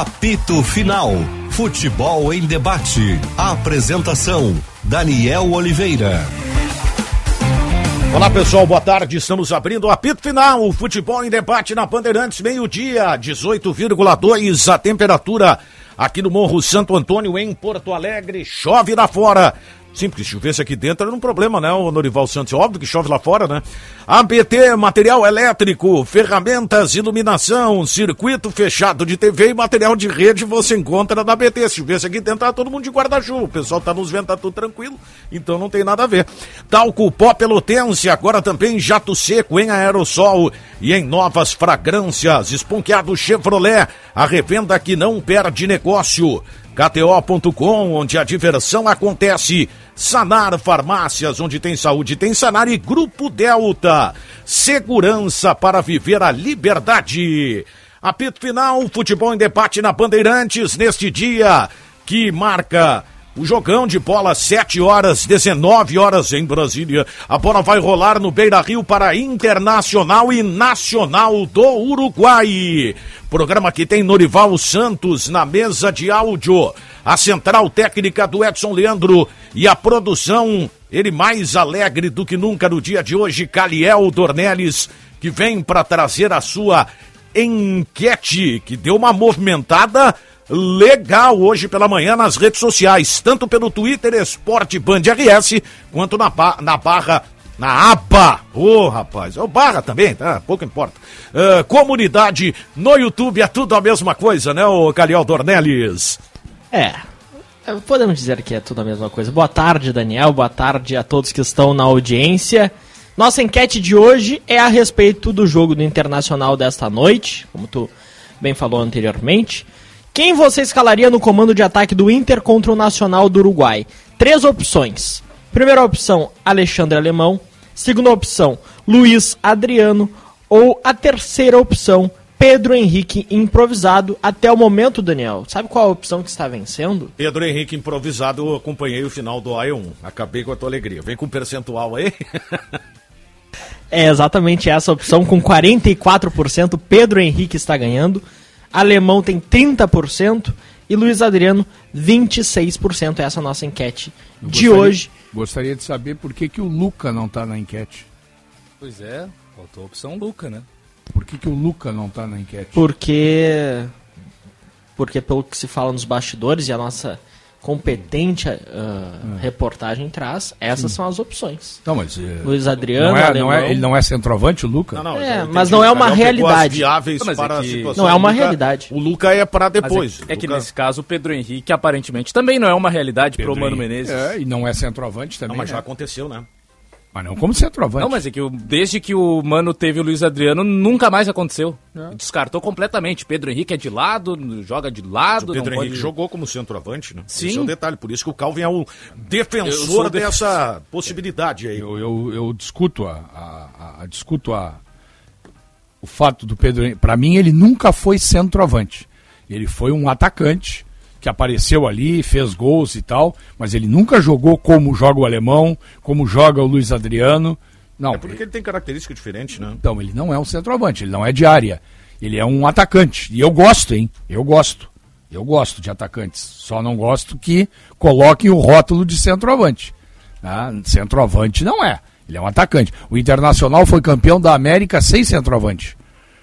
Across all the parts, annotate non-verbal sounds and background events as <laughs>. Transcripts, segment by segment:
Apito Final. Futebol em debate. Apresentação: Daniel Oliveira. Olá pessoal, boa tarde. Estamos abrindo o apito final. O futebol em debate na Bandeirantes, meio-dia, 18,2 a temperatura aqui no Morro Santo Antônio, em Porto Alegre. Chove lá fora. Sim, porque se chovesse aqui dentro era um problema, né, o Norival Santos? Óbvio que chove lá fora, né? ABT, material elétrico, ferramentas, iluminação, circuito fechado de TV e material de rede você encontra na ABT. Se chovesse aqui dentro, tá todo mundo de guarda-chuva. O pessoal tá nos vendo, tá tudo tranquilo, então não tem nada a ver. Talco pó pelotense, agora também jato seco em aerossol e em novas fragrâncias. Esponqueado Chevrolet, a revenda que não perde negócio. KTO.com, onde a diversão acontece. Sanar Farmácias, onde tem saúde, tem Sanar e Grupo Delta. Segurança para viver a liberdade. Apito final, futebol em debate na Bandeirantes neste dia que marca o jogão de bola, 7 horas, 19 horas em Brasília. A bola vai rolar no Beira Rio para Internacional e Nacional do Uruguai. Programa que tem Norival Santos na mesa de áudio. A central técnica do Edson Leandro e a produção, ele mais alegre do que nunca no dia de hoje, Caliel Dornelles, que vem para trazer a sua enquete, que deu uma movimentada legal hoje pela manhã nas redes sociais, tanto pelo Twitter Esporte Band RS, quanto na, na barra, na aba. Ô, oh, rapaz, o barra também, tá? Pouco importa. Uh, comunidade no YouTube é tudo a mesma coisa, né, o Caliel Dornelles? É, podemos dizer que é tudo a mesma coisa. Boa tarde, Daniel, boa tarde a todos que estão na audiência. Nossa enquete de hoje é a respeito do jogo do Internacional desta noite, como tu bem falou anteriormente. Quem você escalaria no comando de ataque do Inter contra o Nacional do Uruguai? Três opções. Primeira opção, Alexandre Alemão. Segunda opção, Luiz Adriano. Ou a terceira opção, Pedro Henrique improvisado até o momento, Daniel. Sabe qual a opção que está vencendo? Pedro Henrique improvisado, eu acompanhei o final do AI1. Acabei com a tua alegria. Vem com percentual aí. <laughs> é exatamente essa opção, com 44%. Pedro Henrique está ganhando. Alemão tem 30% e Luiz Adriano 26%. Essa é a nossa enquete Eu de gostaria, hoje. Gostaria de saber por que, que o Luca não está na enquete. Pois é, faltou a opção Luca, né? Por que, que o Luca não está na enquete? Porque. Porque pelo que se fala nos bastidores e a nossa competente uh, é. reportagem traz, essas Sim. são as opções. Não, mas, uh, Luiz Adriano, não é, não é, ele não é centroavante, o Luca? Não, não, é, mas não é uma realidade. Viáveis não, para é que... Não é uma realidade. O Luca é para depois. É, é, que nesse caso o Pedro Henrique aparentemente também não é uma realidade para o Mano Menezes. É, e não é centroavante também. Não, mas né? já aconteceu, né? Mas não como centroavante. Não, mas é que desde que o Mano teve o Luiz Adriano, nunca mais aconteceu. É. Descartou completamente. Pedro Henrique é de lado, joga de lado. O Pedro Henrique pode... jogou como centroavante, né? Sim. Esse é o detalhe. Por isso que o Calvin é o defensor dessa possibilidade aí. Eu, eu, eu discuto a, a, a, discuto a, o fato do Pedro Henrique. Para mim, ele nunca foi centroavante. Ele foi um atacante que apareceu ali, fez gols e tal, mas ele nunca jogou como joga o alemão, como joga o Luiz Adriano. Não. É porque ele, tem característica diferente, né? Então, ele não é um centroavante, ele não é de área. Ele é um atacante. E eu gosto, hein? Eu gosto. Eu gosto de atacantes. Só não gosto que coloquem o rótulo de centroavante. Ah, centroavante não é. Ele é um atacante. O Internacional foi campeão da América sem centroavante.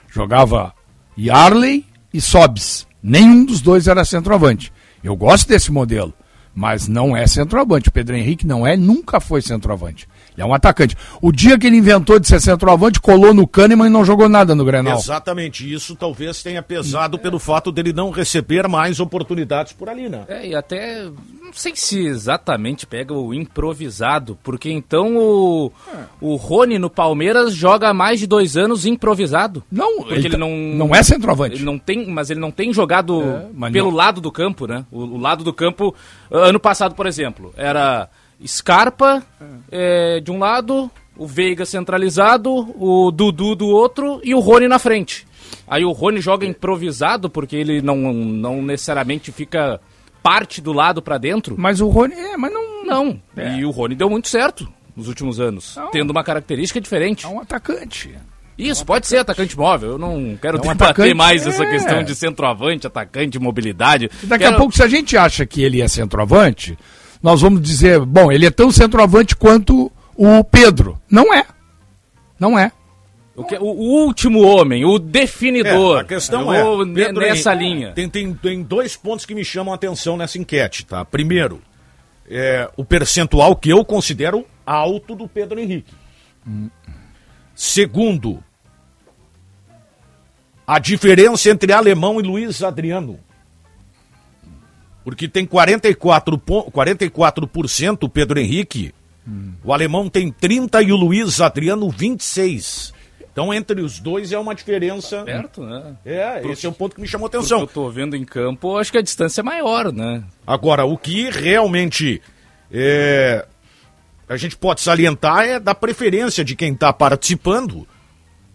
Jogava Yarley e Sobs. Nenhum dos dois era centroavante. Eu gosto desse modelo, mas não é centroavante. O Pedro Henrique não é, nunca foi centroavante. Ele é um atacante. O dia que ele inventou de ser centroavante, colou no Kahneman e não jogou nada no Grenal. Exatamente. Isso talvez tenha pesado é. pelo fato dele não receber mais oportunidades por ali, né? É, e até não sei se exatamente pega o improvisado, porque então o, é. o Rony no Palmeiras joga há mais de dois anos improvisado. Não, porque ele, ele tá- não. Não é centroavante. Ele não tem, mas ele não tem jogado é, pelo não. lado do campo, né? O, o lado do campo, ano passado, por exemplo, era Scarpa é, de um lado, o Veiga centralizado, o Dudu do outro e o Rony na frente. Aí o Rony joga improvisado porque ele não, não necessariamente fica parte do lado para dentro. Mas o Rony, é, mas não. Não. É. E o Rony deu muito certo nos últimos anos, não. tendo uma característica diferente. É um atacante. Isso, pode ser atacante móvel. Eu não quero é um debater mais é. essa questão de centroavante, atacante, mobilidade. Daqui quero... a pouco, se a gente acha que ele é centroavante, nós vamos dizer, bom, ele é tão centroavante quanto o Pedro. Não é. Não é. O, que, o, o, último homem, o definidor. É, a questão é, Pedro nessa linha. Tem, tem, tem dois pontos que me chamam a atenção nessa enquete, tá? Primeiro, é, o percentual que eu considero alto do Pedro Henrique. Hum. Segundo, a diferença entre alemão e Luiz Adriano. Porque tem 44, 44% o Pedro Henrique, hum. o alemão tem 30 e o Luiz Adriano 26. Então, entre os dois é uma diferença. Perto, né? É, esse é o ponto que me chamou a atenção. eu tô vendo em campo, acho que a distância é maior, né? Agora, o que realmente é, a gente pode salientar é da preferência de quem está participando,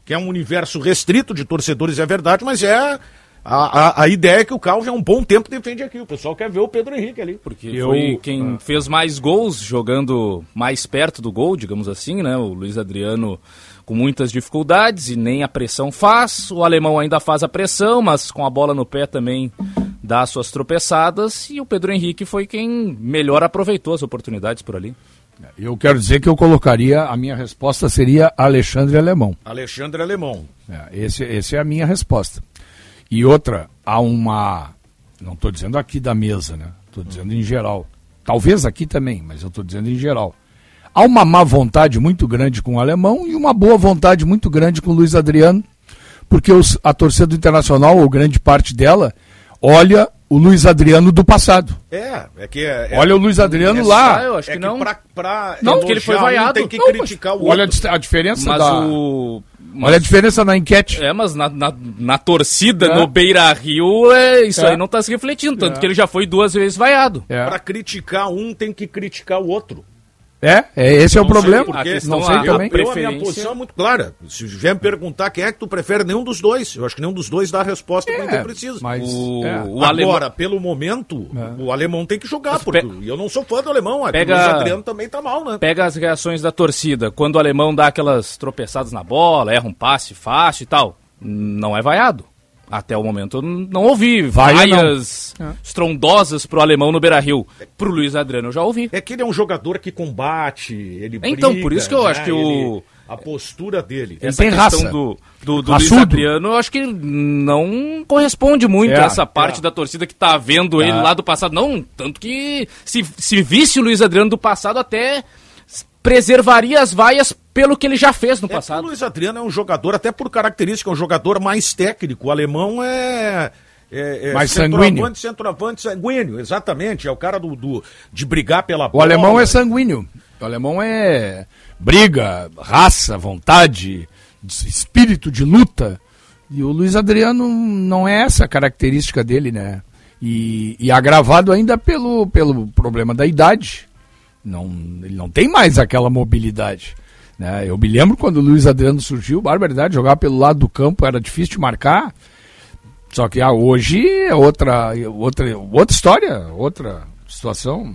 que é um universo restrito de torcedores, é verdade, mas é a, a, a, ideia é que o Carlos já há um bom tempo defende aqui. O pessoal quer ver o Pedro Henrique ali. Porque eu, foi quem ah. fez mais gols jogando mais perto do gol, digamos assim, né? O Luiz Adriano com muitas dificuldades e nem a pressão faz. O alemão ainda faz a pressão, mas com a bola no pé também dá suas tropeçadas. E o Pedro Henrique foi quem melhor aproveitou as oportunidades por ali. Eu quero dizer que eu colocaria, a minha resposta seria Alexandre Alemão. Alexandre Alemão. É, esse, esse é a minha resposta. E outra, há uma. Não estou dizendo aqui da mesa, né? Estou dizendo em geral. Talvez aqui também, mas eu estou dizendo em geral. Há uma má vontade muito grande com o alemão e uma boa vontade muito grande com o Luiz Adriano, porque os, a torcida do Internacional, ou grande parte dela, olha o Luiz Adriano do passado. É, é que. É, é olha o Luiz Adriano é lá. Eu acho é que, que não. Pra, pra não, que ele foi vaiado. Um, tem que não, criticar o olha outro. a diferença mas da. O... Mas, Olha a diferença na enquete. É, mas na, na, na torcida, é. no Beira Rio, é, isso é. aí não está se refletindo. Tanto é. que ele já foi duas vezes vaiado. É. Para criticar um, tem que criticar o outro. É, é esse não é o problema. Porque, não sei a, também. Eu, a minha posição é muito clara. Se vier me perguntar quem é que tu prefere, nenhum dos dois. Eu acho que nenhum dos dois dá a resposta é, quem precisa. Mas o, é. o Agora, alemão... pelo momento, é. o alemão tem que jogar, mas porque pe... eu não sou fã do alemão. Pega... O Adriano também tá mal, né? Pega as reações da torcida. Quando o alemão dá aquelas tropeçadas na bola, erra um passe fácil e tal, não é vaiado. Até o momento eu não ouvi vaias não. É. estrondosas pro alemão no Beira-Rio. Pro Luiz Adriano eu já ouvi. É que ele é um jogador que combate, ele Então, briga, por isso que eu né? acho que o... Ele, a postura dele. Essa tem questão raça. do, do, do Luiz Adriano, eu acho que não corresponde muito é, a essa parte é. da torcida que tá vendo ele é. lá do passado. Não, tanto que se, se visse o Luiz Adriano do passado, até preservaria as vaias pelo que ele já fez no é passado. O Luiz Adriano é um jogador, até por característica, é um jogador mais técnico. O alemão é. É, é, mais sanguíneo. Centroavante sanguíneo, exatamente. É o cara do, do, de brigar pela bola. O alemão é sanguíneo. O alemão é briga, raça, vontade, espírito de luta. E o Luiz Adriano não é essa a característica dele, né? E, e agravado ainda pelo, pelo problema da idade. Não, ele não tem mais aquela mobilidade. Né? Eu me lembro quando o Luiz Adriano surgiu, barbaridade, jogar pelo lado do campo era difícil de marcar. Só que ah, hoje é outra, outra, outra história, outra situação.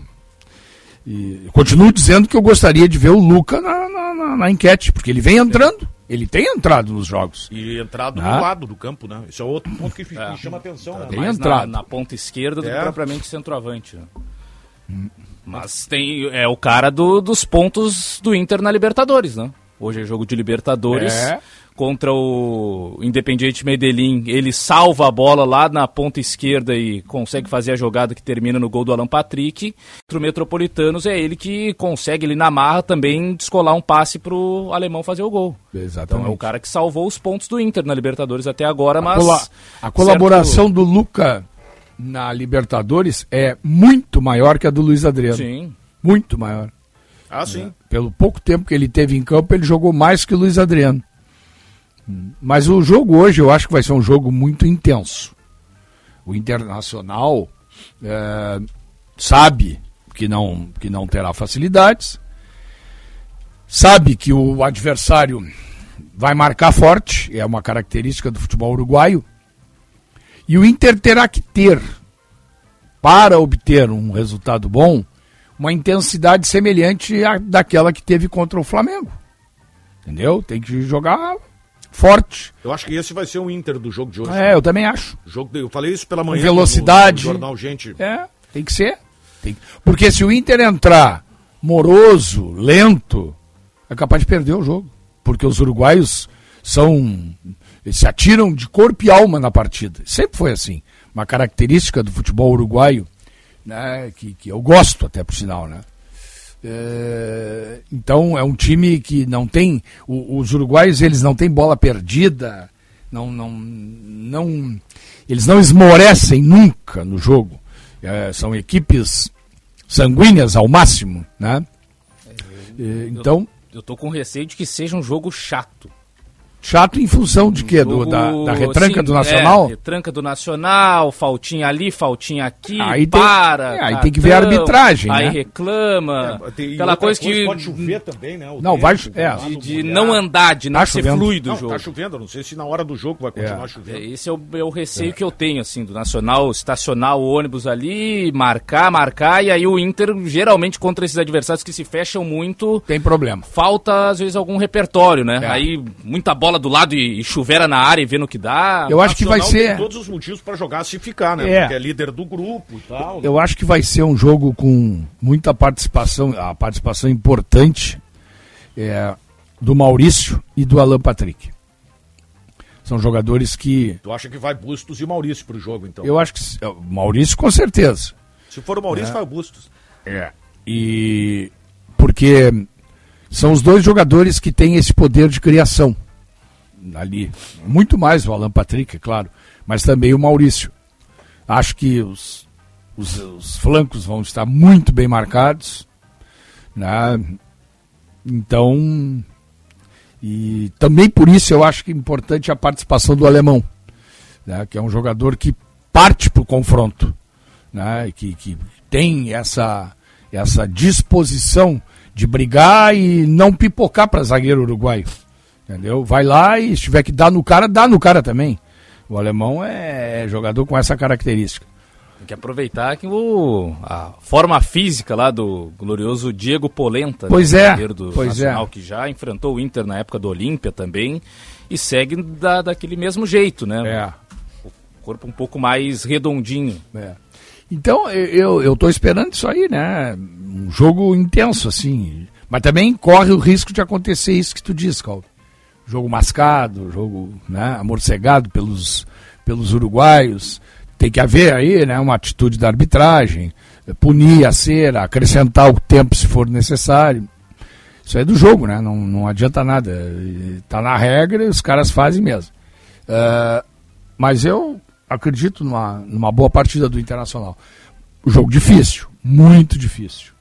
E continuo dizendo que eu gostaria de ver o Luca na, na, na, na enquete, porque ele vem entrando. Ele tem entrado nos jogos. E entrado ah. do lado do campo, né? Esse é outro ponto que é. me chama a atenção. Né? Tem entrado. Na, na, ponta esquerda do é. que propriamente centroavante. Né? Hum. Mas tem é o cara do, dos pontos do Inter na Libertadores, né? Hoje é jogo de Libertadores é. contra o Independiente Medellín. Ele salva a bola lá na ponta esquerda e consegue fazer a jogada que termina no gol do Alan Patrick. Contra o Metropolitanos é ele que consegue, ele na marra também descolar um passe pro alemão fazer o gol. Exatamente. Então é o cara que salvou os pontos do Inter na Libertadores até agora, mas... A, a colaboração certo... do Luca na Libertadores é muito maior que a do Luiz Adriano. Sim. Muito maior. Ah, sim. É. Pelo pouco tempo que ele teve em campo, ele jogou mais que o Luiz Adriano. Mas o jogo hoje eu acho que vai ser um jogo muito intenso. O Internacional é, sabe que não, que não terá facilidades, sabe que o adversário vai marcar forte, é uma característica do futebol uruguaio. E o Inter terá que ter, para obter um resultado bom, uma intensidade semelhante à daquela que teve contra o Flamengo. Entendeu? Tem que jogar forte. Eu acho que esse vai ser o Inter do jogo de hoje. É, eu também acho. Jogo de, eu falei isso pela manhã. velocidade. No, no jornal, gente. É, tem que ser. Tem... Porque se o Inter entrar moroso, lento, é capaz de perder o jogo. Porque os uruguaios são. Eles se atiram de corpo e alma na partida. Sempre foi assim. Uma característica do futebol uruguaio, né, que, que eu gosto até por sinal, né? É, então é um time que não tem. O, os uruguaios eles não têm bola perdida, não, não, não, eles não esmorecem nunca no jogo. É, são equipes sanguíneas ao máximo, né? É, então eu, eu tô com receio de que seja um jogo chato. Chato em função de quê? Do, da, da, retranca sim, do Nacional? É, retranca do Nacional, faltinha ali, faltinha aqui, aí para. Tem, é, aí tem que ver a arbitragem, Aí né? reclama. É, tem, aquela coisa, coisa que. Pode chover também, né? O não, tempo, vai. É. De, de não andar, de não tá ser chovendo. fluido o jogo. Tá chovendo, não sei se na hora do jogo vai continuar é. chovendo. Esse é o, é o receio que eu tenho, assim, do Nacional estacionar o ônibus ali, marcar, marcar, e aí o Inter, geralmente, contra esses adversários que se fecham muito. Tem problema. Falta, às vezes, algum repertório, né? Aí muita bola do lado e chuvera na área e vendo o que dá. Eu acho que vai ser. Tem todos os motivos para jogar se ficar, né? É. Porque é líder do grupo e tal. Eu né? acho que vai ser um jogo com muita participação, a participação importante é, do Maurício e do Alan Patrick. São jogadores que. Tu acha que vai Bustos e Maurício pro jogo, então? Eu acho que. Maurício, com certeza. Se for o Maurício, é. vai o Bustos. É. E. Porque são os dois jogadores que têm esse poder de criação ali. Muito mais o Alan Patrick, é claro, mas também o Maurício. Acho que os, os, os flancos vão estar muito bem marcados. Né? Então, e também por isso eu acho que é importante a participação do alemão, né? que é um jogador que parte para o confronto, né? que, que tem essa, essa disposição de brigar e não pipocar para zagueiro uruguaio. Entendeu? Vai lá e se tiver que dar no cara, dá no cara também. O alemão é jogador com essa característica. Tem que aproveitar que o, a forma física lá do glorioso Diego Polenta, né, pois né, é, do pois Nacional, é. que já enfrentou o Inter na época do Olímpia também e segue da, daquele mesmo jeito, né? É. O corpo um pouco mais redondinho. É. Então, eu, eu tô esperando isso aí, né? Um jogo intenso, assim. Mas também corre o risco de acontecer isso que tu diz, Calvo jogo mascado, jogo né, amorcegado pelos, pelos uruguaios. Tem que haver aí né, uma atitude da arbitragem, punir a cera, acrescentar o tempo se for necessário. Isso é do jogo, né? Não, não adianta nada. Está na regra e os caras fazem mesmo. Uh, mas eu acredito numa, numa boa partida do Internacional. Jogo difícil, muito difícil.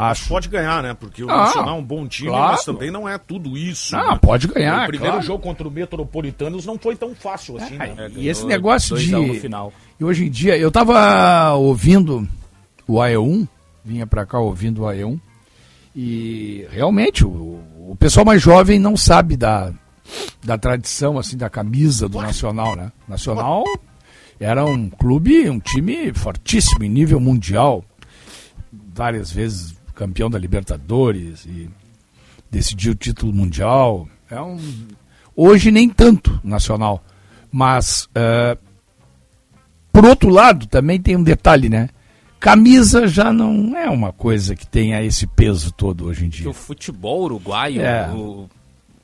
Acho. Pode ganhar, né? Porque o ah, Nacional é um bom time, claro. mas também não é tudo isso. Ah, né? pode ganhar. O primeiro claro. jogo contra o Metropolitanos não foi tão fácil assim, é, né? E esse negócio de. E hoje em dia, eu tava ouvindo o AE1, vinha para cá ouvindo o AE1, e realmente o, o pessoal mais jovem não sabe da, da tradição, assim, da camisa do Nacional, né? Nacional era um clube, um time fortíssimo em nível mundial. Várias vezes campeão da Libertadores e decidiu o título mundial. É um... Hoje nem tanto nacional. Mas, uh, por outro lado, também tem um detalhe, né? Camisa já não é uma coisa que tenha esse peso todo hoje em dia. O futebol uruguaio, é. o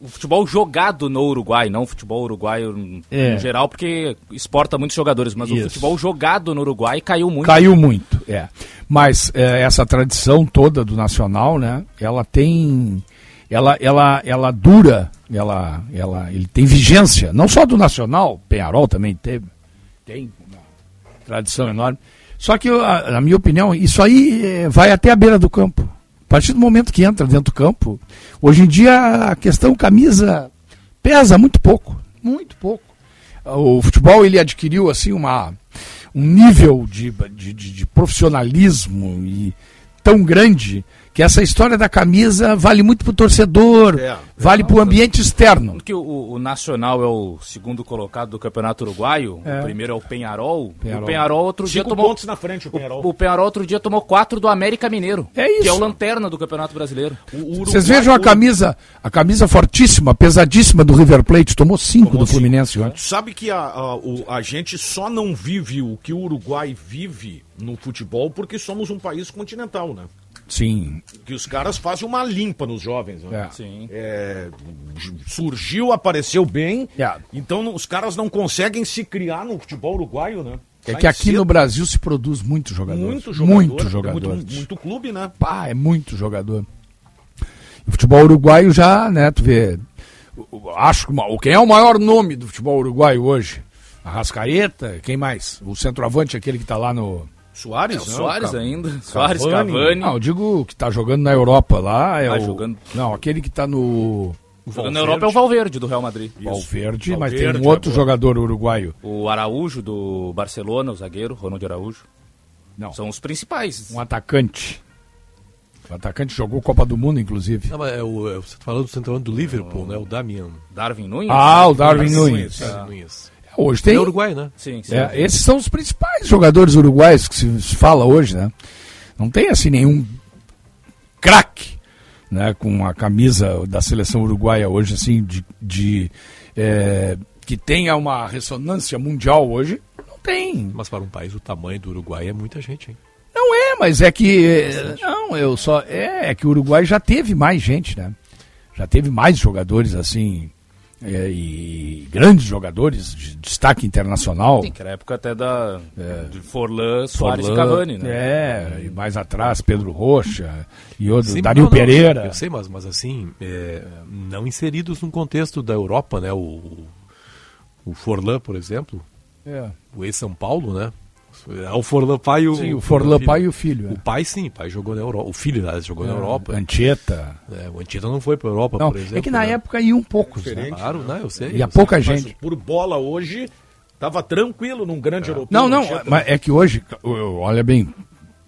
o futebol jogado no Uruguai, não o futebol uruguaio é. em geral, porque exporta muitos jogadores, mas Isso. o futebol jogado no Uruguai caiu muito. Caiu muito, é. Mas é, essa tradição toda do nacional, né? Ela tem, ela, ela, ela dura, ela, ela, ele tem vigência, não só do nacional, Penharol também teve, tem uma tradição enorme. Só que, na minha opinião, isso aí é, vai até a beira do campo. A partir do momento que entra dentro do campo, hoje em dia a questão camisa pesa muito pouco, muito pouco. O futebol ele adquiriu assim uma, um nível de, de, de profissionalismo e tão grande que essa história da camisa vale muito pro torcedor, é, vale é, pro ambiente externo. Porque o, o, Nacional é o segundo colocado do Campeonato Uruguaio, é. o primeiro é o Penharol. Penharol. O Penharol outro Cinco dia tomou pontos na frente o Penharol. O, o Penharol outro dia tomou quatro do América Mineiro, é isso. que é o lanterna do Campeonato Brasileiro. Vocês vejam a camisa, a camisa fortíssima, pesadíssima do River Plate, tomou cinco tomou do Fluminense ontem. Sabe que a, a, a gente só não vive o que o Uruguai vive no futebol porque somos um país continental, né? Sim. Que os caras fazem uma limpa nos jovens. Né? É. Sim. É, surgiu, apareceu bem. É. Então os caras não conseguem se criar no futebol uruguaio, né? É que aqui cedo. no Brasil se produz muito jogador. Muito jogador. Muito jogador. Muito, muito, clube, né? Pá, é muito jogador. O futebol uruguaio já, né, tu vê. Acho que quem é o maior nome do futebol uruguaio hoje? A Rascaeta, quem mais? O centroavante, aquele que está lá no Soares? É, não, Soares ainda. Cavani. Soares, Cavani. Não, eu digo que tá jogando na Europa lá. É ah, o... jogando... Não, aquele que tá no. Jogando na Europa é o Valverde do Real Madrid. Valverde, Valverde, mas tem um outro agora. jogador uruguaio. O Araújo do Barcelona, o zagueiro, Ronald Araújo. Não. São os principais. Um atacante. O atacante jogou Copa do Mundo, inclusive. Não, mas é o, é, você tá falando do centroavante do Liverpool, o... né? O Damian. Darwin Nunes? Ah, o Darwin, Nunes. Darwin Nunes. Hoje tem. É Uruguai, né? Sim, sim. É, esses são os principais jogadores uruguais que se, fala hoje, né? Não tem assim nenhum craque, né? Com a camisa da seleção uruguaia hoje, assim, de, de é, que tenha uma ressonância mundial hoje. Não tem. Mas para um país o tamanho do Uruguai é muita gente, hein? Não é, mas é que. Não, eu só. É, é que o Uruguai já teve mais gente, né? Já teve mais jogadores assim é, e grandes jogadores de destaque internacional. Sim, que era a época até da é, de Forlan, Soares Forlan, e Cavani, né? É, e mais atrás Pedro Rocha e outro, Sim, Dario não, Pereira. Eu sei, mas, mas assim, é, não inseridos no contexto da Europa, né? O, o Forlan, por exemplo, é. o ex-São Paulo, né? É o Forlan pai e o. Sim, o Forlan pai e o filho. O é. pai sim, o pai jogou na Europa. O filho aliás, jogou é, na Europa. Antieta. É, o Antieta não foi para Europa, não, por exemplo. É que na né? época iam poucos. Né? Claro, né? Eu sei. E a pouca gente. por bola hoje, tava tranquilo num grande é. europeu. Não, não, mas é que hoje, olha bem,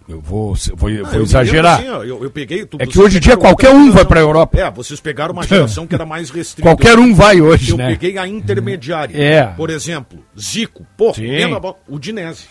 eu vou, vou, não, vou exagerar. Assim, ó, eu, eu, peguei, tu, é que hoje em dia qualquer um vai para a Europa. É, vocês pegaram uma geração que era mais restrita. qualquer um vai hoje, eu né? Eu peguei a intermediária. É. Por exemplo, Zico. Pô, lembra o Dinese.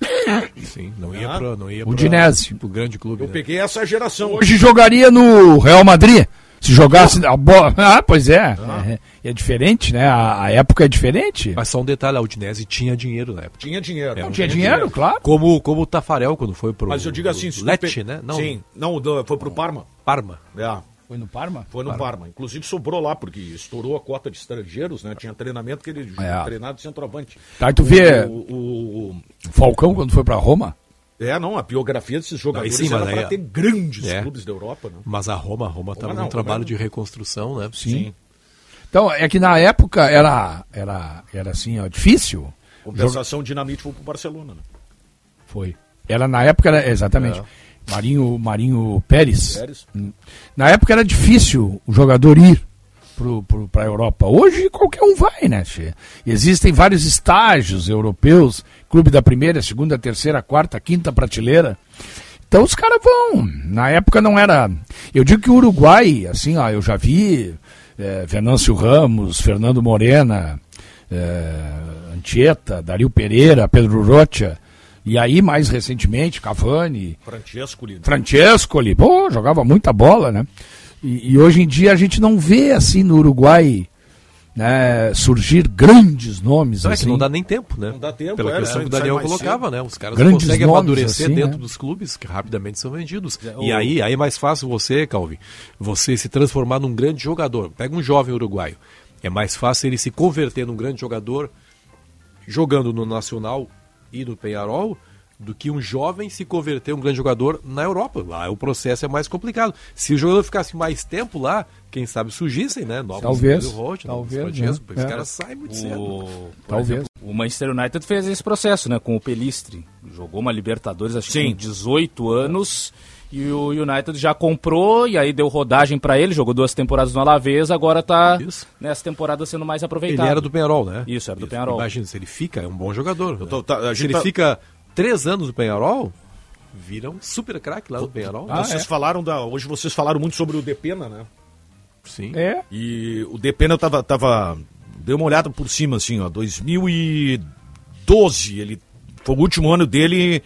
<laughs> Sim, não ia ah, para não ia o Dinese. pro grande clube. Eu né? peguei essa geração. Hoje jogaria no Real Madrid. Se jogasse a bola. Ah, pois é. Ah. É, é, diferente, né? A, a, época é diferente. Mas só um detalhe, a Udinese tinha dinheiro na época. Tinha dinheiro. É, não, tinha, tinha dinheiro, dinheiro, claro. Como, como o Tafarel quando foi pro. Mas eu digo assim, Lecce, né? Não, sim, não, foi pro Parma. Parma. É. Foi no Parma? Foi no Parma. Parma. Inclusive sobrou lá, porque estourou a cota de estrangeiros, né? Tinha treinamento que ele é. treinado de centroavante. Tá, e tu vê o, o, o, Falcão quando foi para Roma? É, não, a biografia desses jogadores não, sim, era para ter grandes é. clubes da Europa, né? Mas a Roma, a Roma estava num trabalho de reconstrução, né? Sim. sim. Então, é que na época era, era, era assim, ó, difícil. Compensação Jog... dinamite foi pro Barcelona, né? Foi. Era na época, era, exatamente. É. Marinho, Marinho Pérez. Pérez. Na época era difícil o jogador ir para a Europa. Hoje qualquer um vai, né? Che? Existem vários estágios europeus, clube da primeira, segunda, terceira, quarta, quinta prateleira. Então os caras vão. Na época não era. Eu digo que o Uruguai, assim, ó, eu já vi é, Venâncio Ramos, Fernando Morena, é, Antieta, Dario Pereira, Pedro Rocha. E aí, mais recentemente, Cavani. Francescoli. Francescoli. Pô, jogava muita bola, né? E, e, hoje em dia a gente não vê assim no Uruguai né, surgir grandes nomes. Não, assim. é que não dá nem tempo, né? Não dá tempo, Pela é, questão que o Daniel colocava, cedo. né? Os caras grandes conseguem amadurecer assim, dentro né? dos clubes que rapidamente são vendidos. É, o... E aí, aí é mais fácil você, Calvin, você se transformar num grande jogador. Pega um jovem uruguaio. É mais fácil ele se converter num grande jogador jogando no Nacional e no Penharol do que um jovem se converter um grande jogador na Europa. Lá o processo é mais complicado. Se o jogador ficasse mais tempo lá, quem sabe surgissem, né? Novos talvez, Rocha, talvez, né? Os é. caras saem muito o... cedo. Talvez. Exemplo, o Manchester United fez esse processo, né? Com o Pelistre. Jogou uma Libertadores, acho Sim. que com 18 anos. E o United já comprou e aí deu rodagem para ele, jogou duas temporadas no Alavés, agora tá Isso. nessa temporada sendo mais aproveitado. Ele era do Penharol, né? Isso, era do Isso. Penharol. Imagina, se ele fica, é um bom jogador. Né? Tô, tá, se ele tá... fica três anos no Penharol, vira um super craque lá no Penharol. Ah, vocês é? falaram da. Hoje vocês falaram muito sobre o Depena, né? Sim. É. E o Depena tava. tava deu uma olhada por cima, assim, ó. 2012, ele. Foi o último ano dele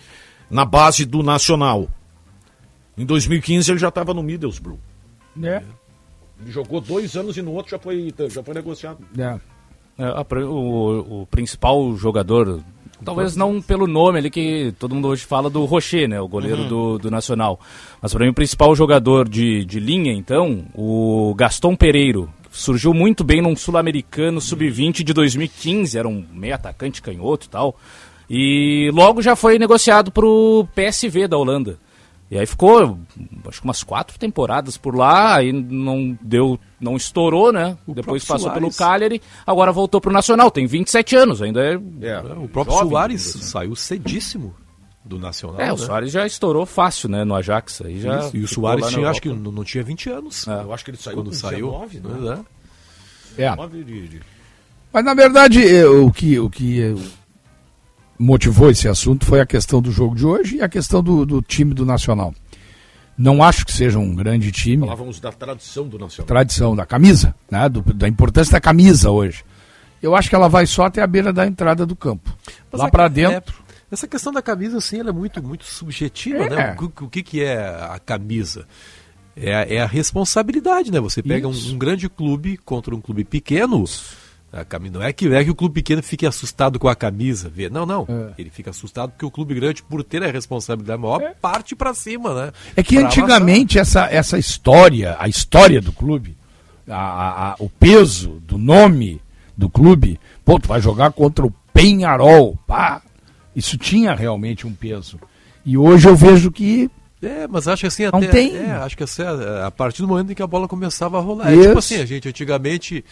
na base do Nacional. Em 2015 ele já estava no Middlesbrough. É. Ele jogou dois anos e no outro já foi, já foi negociado. É. É, o, o, principal jogador, talvez não pelo nome ali que todo mundo hoje fala do Rocher, né, o goleiro uhum. do, do Nacional. Mas para mim o principal jogador de, de linha, então, o Gaston Pereiro. Surgiu muito bem num sul-americano sub-20 de 2015, era um meio atacante canhoto e tal. E logo já foi negociado para o PSV da Holanda. E aí ficou, acho que umas quatro temporadas por lá, aí não deu, não estourou, né? O Depois passou Soares. pelo Cagliari, agora voltou pro Nacional, tem 27 anos, ainda é. é o próprio jovem, Soares assim. saiu cedíssimo do Nacional. É, né? o Soares já estourou fácil, né, no Ajax. Aí já Isso, e o Soares tinha, acho que não, não, tinha 20 anos. É. Eu acho que ele saiu quando saiu. 19, né? É. é. Mas na verdade, o que, o que motivou esse assunto foi a questão do jogo de hoje e a questão do, do time do Nacional. Não acho que seja um grande time. Falávamos da tradição do Nacional. Tradição, da camisa, né? Do, da importância da camisa hoje. Eu acho que ela vai só até a beira da entrada do campo. Mas Lá para dentro. É, essa questão da camisa, assim, ela é muito, muito subjetiva, é. né? O, o, que, que é a camisa? É a, é a responsabilidade, né? Você pega um, um, grande clube contra um clube pequeno. A não é que, é que o clube pequeno fique assustado com a camisa, vê. Não, não. É. Ele fica assustado porque o clube grande, por ter a responsabilidade maior, é. parte para cima, né? É que antigamente essa, essa história, a história do clube, a, a, o peso do nome do clube, pô, tu vai jogar contra o Penharol, pá, isso tinha realmente um peso. E hoje eu vejo que é, mas acho que assim não até. Tem. É, acho que assim, a partir do momento em que a bola começava a rolar. É tipo assim, a gente antigamente.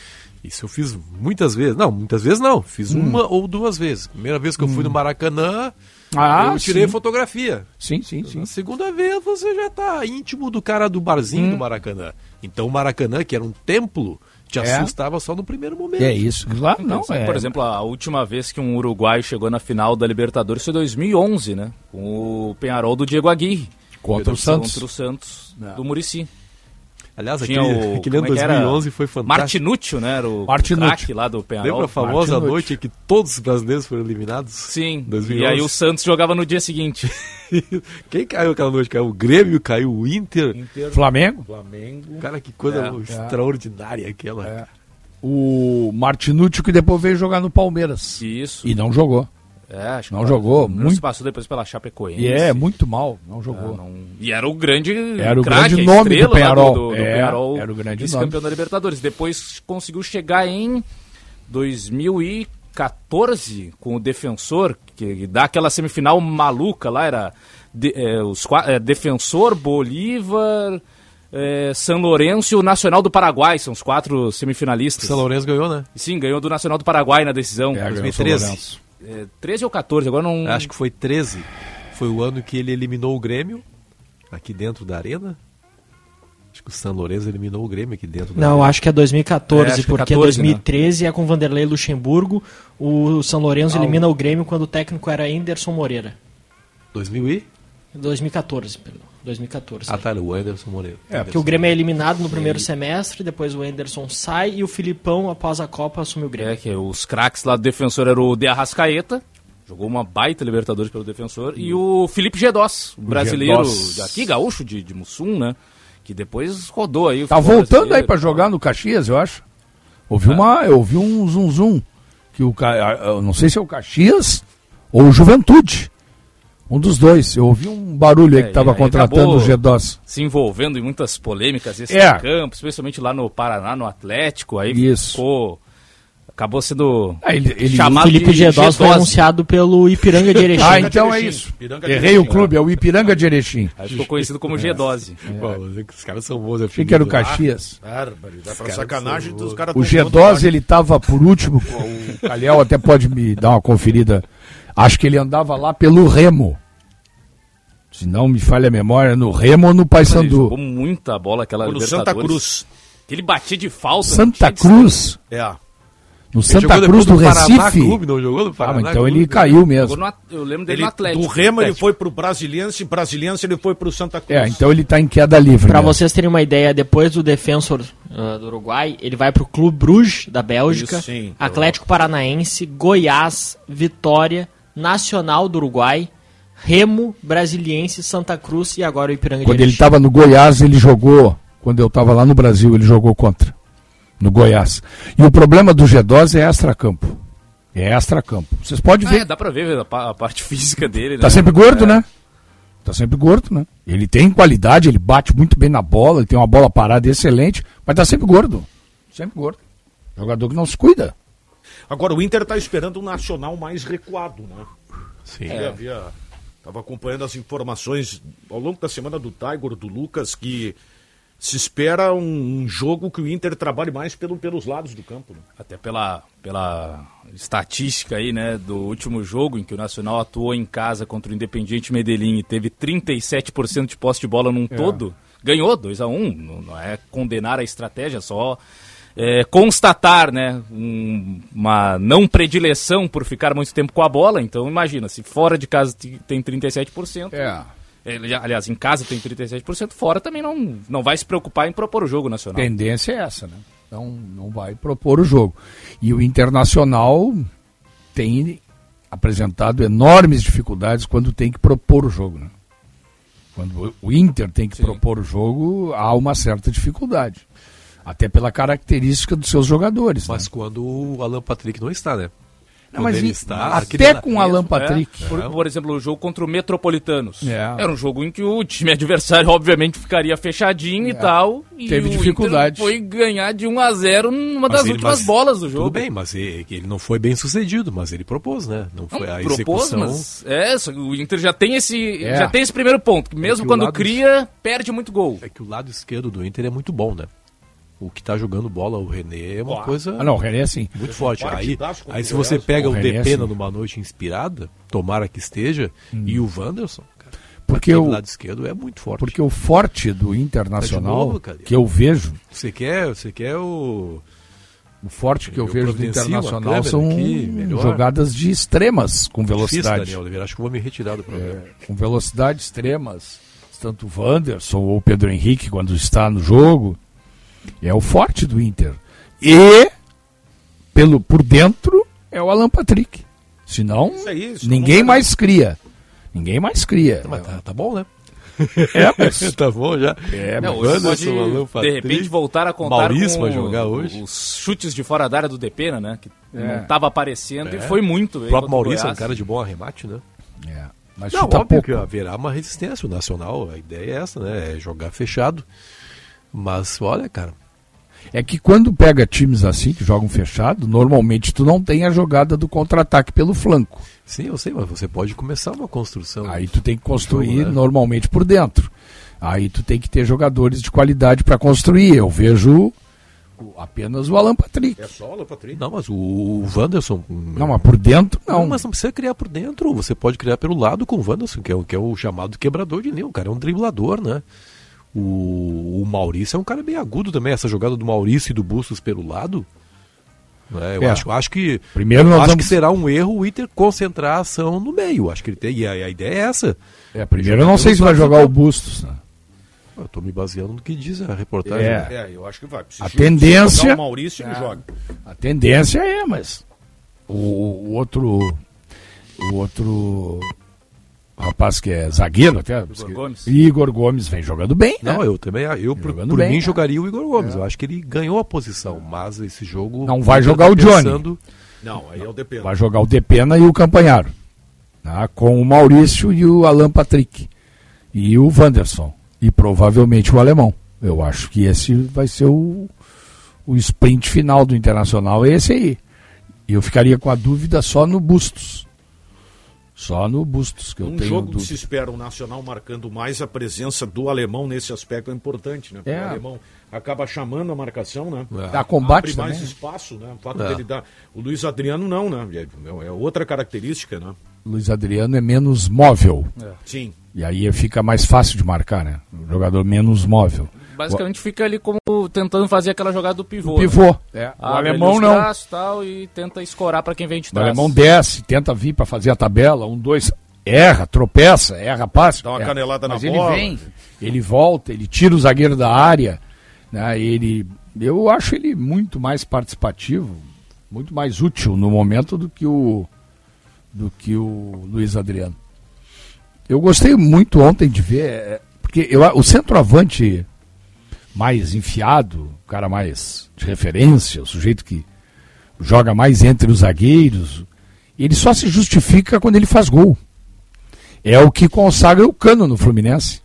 Isso eu fiz muitas vezes. Não, muitas vezes não. Fiz hum. uma ou duas vezes. Primeira vez que eu fui no hum. Maracanã, ah, eu tirei sim. fotografia. Sim, sim, sim. Na segunda vez você já está íntimo do cara do barzinho hum. do Maracanã. Então o Maracanã, que era um templo, te é. assustava só no primeiro momento. É isso. Lá não, é. Por exemplo, a última vez que um uruguaio chegou na final da Libertadores foi em 2011, né? Com o Penharol do Diego Aguirre. Contra o Santos. Contra o Santos do Murici. Aliás, Tinha aquele, o, aquele ano 2011 foi fantástico. Martinúcio, né? Era o Martinúcio. lá do Penharol. Lembra a famosa Martinúcio. noite em que todos os brasileiros foram eliminados? Sim. 2011. E aí o Santos jogava no dia seguinte. <laughs> Quem caiu aquela noite? Caiu o Grêmio, caiu o Inter. Inter Flamengo. Flamengo. Cara, que coisa é, extraordinária aquela. É. O Martinúcio que depois veio jogar no Palmeiras. Isso. E não jogou. É, acho não jogou. Não muito... se passou depois pela Chapecoense. E é, muito mal. Não jogou. É, não... E era o grande Era o grande nome do Penharol. Do, do, do é, Penharol, era o grande nome. campeão da Libertadores. Depois conseguiu chegar em 2014 com o Defensor, que dá aquela semifinal maluca lá, era de, é, os, é, Defensor, Bolívar... É, São Lourenço e o Nacional do Paraguai, são os quatro semifinalistas. São Lourenço ganhou, né? Sim, ganhou do Nacional do Paraguai na decisão. É, 2013 é, 13 ou 14, agora não. Acho que foi 13. Foi o ano que ele eliminou o Grêmio, aqui dentro da arena. Acho que o São Lourenço eliminou o Grêmio aqui dentro. Não, acho que é 2014, é, porque 14, 2013 né? é com Vanderlei Luxemburgo. O São Lourenço ah, elimina o Grêmio quando o técnico era Anderson Moreira. 2000 e? 2014, perdão. 2014. Ah, tá, o Anderson Moreira. É, porque o Grêmio é eliminado no primeiro semestre, depois o Anderson sai e o Filipão, após a Copa, assume o Grêmio. É, que os craques lá do defensor eram o De Arrascaeta, jogou uma baita Libertadores pelo defensor, e o Felipe Gedós, brasileiro de aqui, gaúcho de, de Mussum, né? Que depois rodou aí. Tá voltando aí para jogar no Caxias, eu acho. Ouvi, é. uma, eu ouvi um zum zum. Que o, eu não sei se é o Caxias ou o Juventude. Um dos dois. Eu ouvi um barulho é, aí que estava contratando o G2. Se envolvendo em muitas polêmicas esse é. campo, especialmente lá no Paraná, no Atlético. Aí Isso. ficou. Acabou sendo ah, ele, ele, chamado o Felipe de G2 foi anunciado pelo Ipiranga de Erechim. ah, então é isso. Ipiranga Errei o clube, é o Ipiranga de Erechim. Aí ficou conhecido como G12. É. os caras são bons. Achei que era o Caxias. Bárbaro, dá pra sacanagem dos caras. O G12 ele estava por último, o Calhau até pode me dar uma conferida. Acho que ele andava lá pelo Remo se não me falha a memória, no Remo ou no Paysandu. jogou muita bola aquela no Santa Cruz. Que ele batia de falta. Santa Cruz? É. No Santa Cruz do Recife. Clube, não jogou no Paraná, ah, mas então Clube, ele caiu mesmo. No, eu lembro dele ele, no Atlético. Do Remo ele foi pro Brasiliense, Brasiliense ele foi pro Santa Cruz. É, então ele tá em queda livre. Para vocês terem uma ideia, depois do Defensor uh, do Uruguai, ele vai pro Clube Bruges da Bélgica, Isso, sim, Atlético Paranaense, Goiás, Vitória, Nacional do Uruguai, Remo, Brasiliense, Santa Cruz e agora o Ipiranga Quando ele estava no Goiás, ele jogou, quando eu estava lá no Brasil, ele jogou contra no Goiás. E o problema do G12 é extra-campo. É extra-campo. Vocês podem ver. É, dá pra ver a, parte física dele. Né? Tá sempre gordo, é. né? Tá sempre gordo, né? Ele tem qualidade, ele bate muito bem na bola, ele tem uma bola parada excelente, mas tá sempre gordo. Sempre gordo. Jogador que não se cuida. Agora, o Inter tá esperando um Nacional mais recuado, né? Sim. É. Havia, tava acompanhando as informações ao longo da semana do Tiger, do Lucas, que se espera um, um, jogo que o Inter trabalhe mais pelo, pelos lados do campo. Né? Até pela, pela estatística aí, né, do último jogo em que o Nacional atuou em casa contra o Independiente Medellín e teve 37% de posse de bola num é. todo, ganhou 2 a 1 um, não, não, é condenar a estratégia, só é, constatar, né, um, uma não predileção por ficar muito tempo com a bola, então imagina, se fora de casa tem 37%... É aliás, em casa tem 37%, fora também não, não vai se preocupar em propor o jogo nacional. Tendência é essa, né? Então não vai propor o jogo. E o Internacional tem apresentado enormes dificuldades quando tem que propor o jogo, né? Quando o Inter tem que Sim. propor o jogo, há uma certa dificuldade. Até pela característica dos seus jogadores. Mas né? quando o Alan Patrick não está, né? Não, mas está, até com Alan Patrick. É, por, por, exemplo, o jogo contra o Metropolitanos. É. Era um jogo em que o time adversário, obviamente, ficaria fechadinho é. e tal. E Teve dificuldade. foi ganhar de 1 a 0 numa mas das ele, últimas mas, bolas do jogo. Tudo bem, mas ele, ele, não foi bem sucedido, mas ele propôs, né? Não foi não, a propôs, execução. Mas, é, o Inter já tem esse, é. já tem esse primeiro ponto. Que mesmo é que quando cria, perde muito gol. É que o lado esquerdo do Inter é muito bom, né? O que está jogando bola, o René, é uma coisa. Ah, não, o René é sim. Muito forte. Aí, aí se você pega o, o Depena é numa noite inspirada, tomara que esteja, hum. e o Wanderson, cara, porque o lado esquerdo é muito forte. Porque o forte do Internacional, novo, que eu vejo. Você quer, você quer o. O forte que eu, eu vejo do Internacional são aqui, jogadas de extremas com velocidade. Difícil, Daniel Oliveira, acho que vou me retirar do programa. É, com velocidade extremas. Tanto o Wanderson ou o Pedro Henrique, quando está no jogo, é o forte do Inter. E pelo por dentro é o Alan Patrick. Senão, isso isso ninguém mais cria. Ninguém mais cria. Mas tá, tá bom, né? É, mas... <laughs> tá bom já. É, não, mas Anderson, Alan Patrick, de repente voltar a contar Maurício com jogar hoje. os chutes de fora da área do Depena, né? Que é. não estava aparecendo é. e foi muito. O próprio Maurício é um cara de bom arremate, né? É. Mas não, óbvio pouco. que haverá uma resistência. O Nacional, a ideia é essa, né? É jogar fechado. Mas olha, cara, é que quando pega times assim, que jogam fechado, normalmente tu não tem a jogada do contra-ataque pelo flanco. Sim, eu sei, mas você pode começar uma construção. Aí tu tem que construir jogo, né? normalmente por dentro. Aí tu tem que ter jogadores de qualidade para construir. Eu vejo apenas o Alan Patrick. É só o Alan Patrick? Não, mas o Wanderson. Não, mas por dentro não. não. Mas não precisa criar por dentro. Você pode criar pelo lado com o Wanderson, que é o, que é o chamado quebrador de linha. O cara é um driblador, né? O, o Maurício é um cara bem agudo também, essa jogada do Maurício e do Bustos pelo lado. É, eu é. acho, acho que primeiro acho vamos... que será um erro o Inter concentrar a ação no meio. Acho que ele tem e a, a ideia é essa. É, primeiro eu não sei se vai jogar o Bustos. Né? Eu estou me baseando no que diz a reportagem. É, é eu acho que vai. a tendência. O Maurício é, joga. A tendência é, mas o, o outro o outro rapaz que é zagueiro até. Igor Gomes. Igor Gomes vem jogando bem. Né? Não, eu também. Eu, por, por bem, mim, jogaria o Igor Gomes. É. Eu acho que ele ganhou a posição, mas esse jogo. Não vai jogar tá o Johnny. Pensando... Não, aí é o Depena. Vai jogar o Depena e o Campanharo. Tá? Com o Maurício e o Alan Patrick. E o Wanderson. E provavelmente o alemão. Eu acho que esse vai ser o, o sprint final do Internacional. É esse aí. E eu ficaria com a dúvida só no Bustos. Só no Bustos que eu um tenho. Um jogo dúvida. que se espera o Nacional marcando mais a presença do alemão nesse aspecto é importante, né? Porque é. o alemão acaba chamando a marcação, né? É. Dá combate Abre mais espaço, né? O fato é. dele dar. O Luiz Adriano não, né? É, é outra característica, né? Luiz Adriano é menos móvel. É. Sim. E aí fica mais fácil de marcar, né? O jogador menos móvel. Basicamente fica ali como tentando fazer aquela jogada do pivô. O pivô. Né? É. O alemão não. Tal, e tenta escorar para quem vem de trás. O alemão desce, tenta vir para fazer a tabela, um, dois, erra, tropeça, erra, passa. Dá uma é. canelada Mas na ele bola. vem, ele volta, ele tira o zagueiro da área, né? Ele, eu acho ele muito mais participativo, muito mais útil no momento do que o do que o Luiz Adriano. Eu gostei muito ontem de ver, é, porque eu, o centroavante mais enfiado, o cara mais de referência, o sujeito que joga mais entre os zagueiros, ele só se justifica quando ele faz gol. É o que consagra o cano no Fluminense.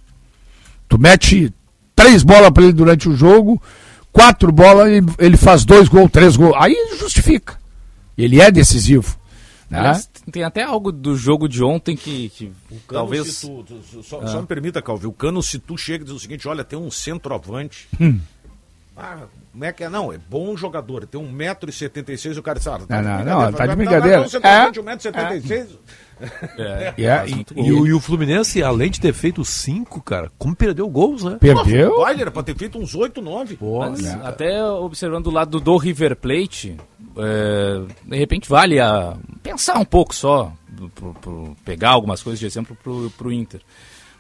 Tu mete três bolas para ele durante o jogo, quatro bolas, ele faz dois gols, três gols. Aí justifica. Ele é decisivo. Né? Tem até algo do jogo de ontem que, que talvez. Só, ah. só, me permita, Calvi, o Cano, se tu chega e diz o seguinte: olha, tem um centroavante. Hum. Ah, como é que é? Não, é bom jogador, tem 1,76m o cara diz, ah, tá não, não, não, tá de brincadeira. Não, não, centroavante, é, 1,76m. <laughs> É. É, e, o, e, o, Fluminense, além de ter feito 5, cara, como perdeu gols, né? Perdeu? Olha, era pra ter feito uns 8, 9. até observando o lado do River Plate, é, de repente vale a pensar um pouco só, pro, pro, pegar algumas coisas de exemplo pro, pro Inter.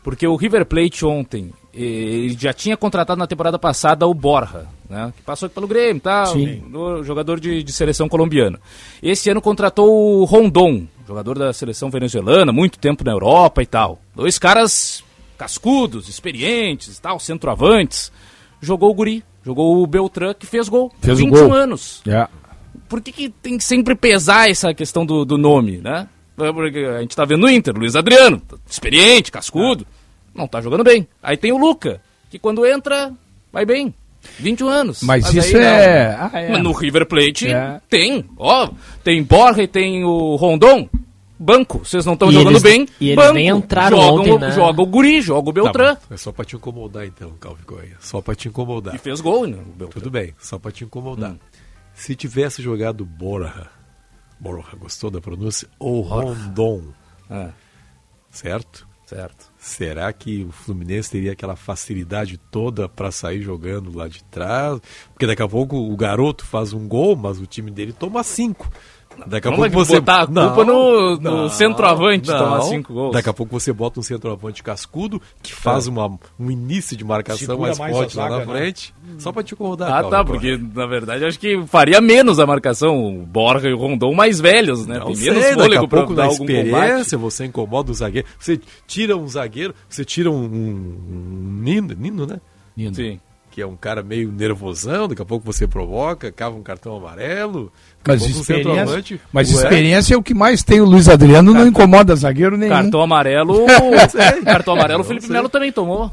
Porque o River Plate ontem, ele já tinha contratado na temporada passada o Borja, né, que passou pelo Grêmio, tá, o jogador de, de, seleção colombiana. Esse ano contratou o Rondon, jogador da seleção venezuelana, muito tempo na Europa e tal. Dois caras cascudos, experientes, tal, centroavantes. Jogou o Guri, jogou o Beltrán, que fez gol. Fez 21 gol. anos. Yeah. Por que, que tem que sempre pesar essa questão do, do nome, né? Porque a gente tá vendo o Inter, Luiz Adriano, experiente, cascudo, não tá jogando bem. Aí tem o Luca, que quando entra, vai bem. 21 anos. Mas, Mas isso é... Ah, é... No River Plate é. tem, ó, tem Borja e tem o Rondon, banco. Vocês não estão jogando eles, bem, e banco. eles nem entraram jogam, ontem, né? Joga o Guri, joga o Beltrán. Tá, é só pra te incomodar então, Calvin Goia. Só pra te incomodar. E fez gol, né, o Beltrán. Tudo bem, só pra te incomodar. Hum. Se tivesse jogado Borja, Borja, gostou da pronúncia? Ou Rondon, ah. certo? Certo. Será que o Fluminense teria aquela facilidade toda para sair jogando lá de trás? Porque daqui a pouco o garoto faz um gol, mas o time dele toma cinco. Daqui a pouco você botar a culpa não, no, no centroavante não, tomar cinco gols. Daqui a pouco você bota um centroavante cascudo que faz é. uma, um início de marcação mais, mais forte lá na né? frente, só para te incomodar. Ah, tá, porque na verdade acho que faria menos a marcação o Borja e o Rondon mais velhos, né? Não Tem menos sei, daqui a pouco na experiência combate. você incomoda o zagueiro, você tira um zagueiro, você tira um, um, um Nino, Nino, né? Nino. Sim que é um cara meio nervosão, daqui a pouco você provoca, cava um cartão amarelo. Mas, experiência, mas experiência é o que mais tem o Luiz Adriano, não incomoda zagueiro nenhum. Cartão amarelo. <laughs> cartão amarelo o Felipe Melo também tomou.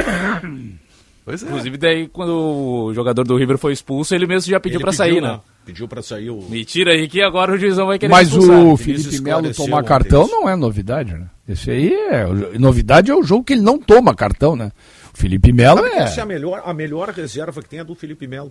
Pois é. Inclusive, daí, quando o jogador do River foi expulso, ele mesmo já pediu para sair, né? né? Pediu para sair o. Me tira aí que agora o juizão vai querer Mas o Felipe Melo tomar cartão não é novidade, né? Esse aí é. Novidade é o jogo que ele não toma cartão, né? Felipe Melo é. Essa é a melhor, a melhor reserva que tem é do Felipe Melo.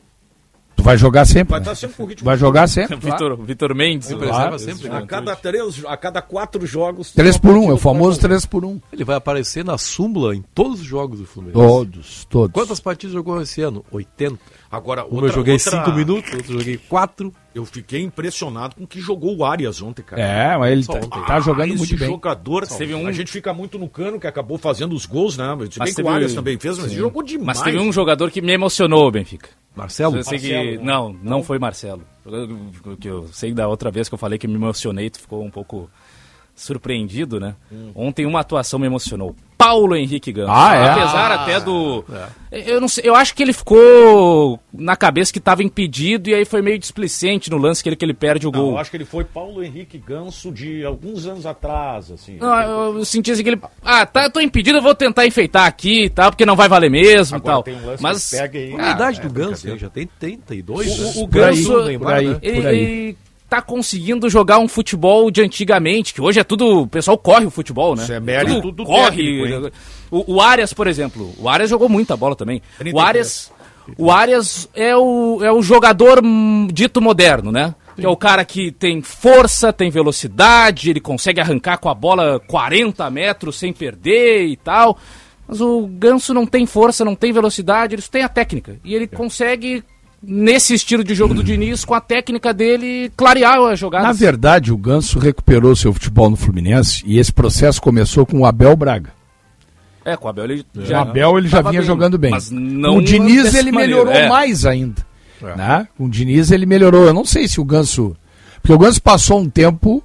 Tu vai jogar sempre. Vai estar né? tá sempre com ritmo. Vai jogar sempre. <laughs> Vitor, Vitor Mendes. Claro. sempre. A cada, três, a cada quatro jogos. 3 por 1, um, é o famoso 3 por 1. Um. Ele vai aparecer na súmula em todos os jogos do Fluminense. Todos, todos. Quantas partidas jogou esse ano? 80. Agora, outra, eu joguei 5 outra... minutos, outro joguei 4. Eu fiquei impressionado com o que jogou o Arias ontem, cara. É, mas ele tá, tá, jogando ah, muito bem. jogador, teve um... a gente fica muito no cano, que acabou fazendo os gols, né? Se bem que o Arias também fez, mas Sim. jogou demais. Mas teve um jogador que me emocionou, Benfica. Marcelo? Eu sei Marcelo, que... não, não, não, foi Marcelo. Que eu sei da outra vez que eu falei que me emocionei, tu ficou um pouco surpreendido, né? Hum. Ontem uma atuação me emocionou. Paulo Henrique Ganso. Ah, é? Apesar ah, até do. É. Eu não sei, eu acho que ele ficou na cabeça que estava impedido e aí foi meio displicente no lance que ele, que ele perde o não, gol. Eu acho que ele foi Paulo Henrique Ganso de alguns anos atrás, assim. Não, eu, eu senti assim que ele. Ah, tá, eu tô impedido, eu vou tentar enfeitar aqui e tá, tal, porque não vai valer mesmo e tal. Tem um lance Mas. pega aí. a idade do é, Ganso, já tem 32. O, o, o Ganso. Aí, por aí, ele, ele tá conseguindo jogar um futebol de antigamente, que hoje é tudo. O pessoal corre o futebol, né? Isso é mérito tudo, corre. Técnico, o, o Arias, por exemplo. O Arias jogou muita bola também. O Arias. O Arias é o, é o jogador hum, dito moderno, né? Que é o cara que tem força, tem velocidade, ele consegue arrancar com a bola 40 metros sem perder e tal. Mas o Ganso não tem força, não tem velocidade, ele tem a técnica. E ele é. consegue, nesse estilo de jogo do Diniz, com a técnica dele, clarear a jogada. Na verdade, o Ganso recuperou seu futebol no Fluminense e esse processo começou com o Abel Braga. É, com o Abel ele já, o Abel ele já vinha bem, jogando bem. Mas não com o Diniz ele melhorou é. mais ainda. É. Né? Com o Diniz ele melhorou. Eu não sei se o Ganso. Porque o Ganso passou um tempo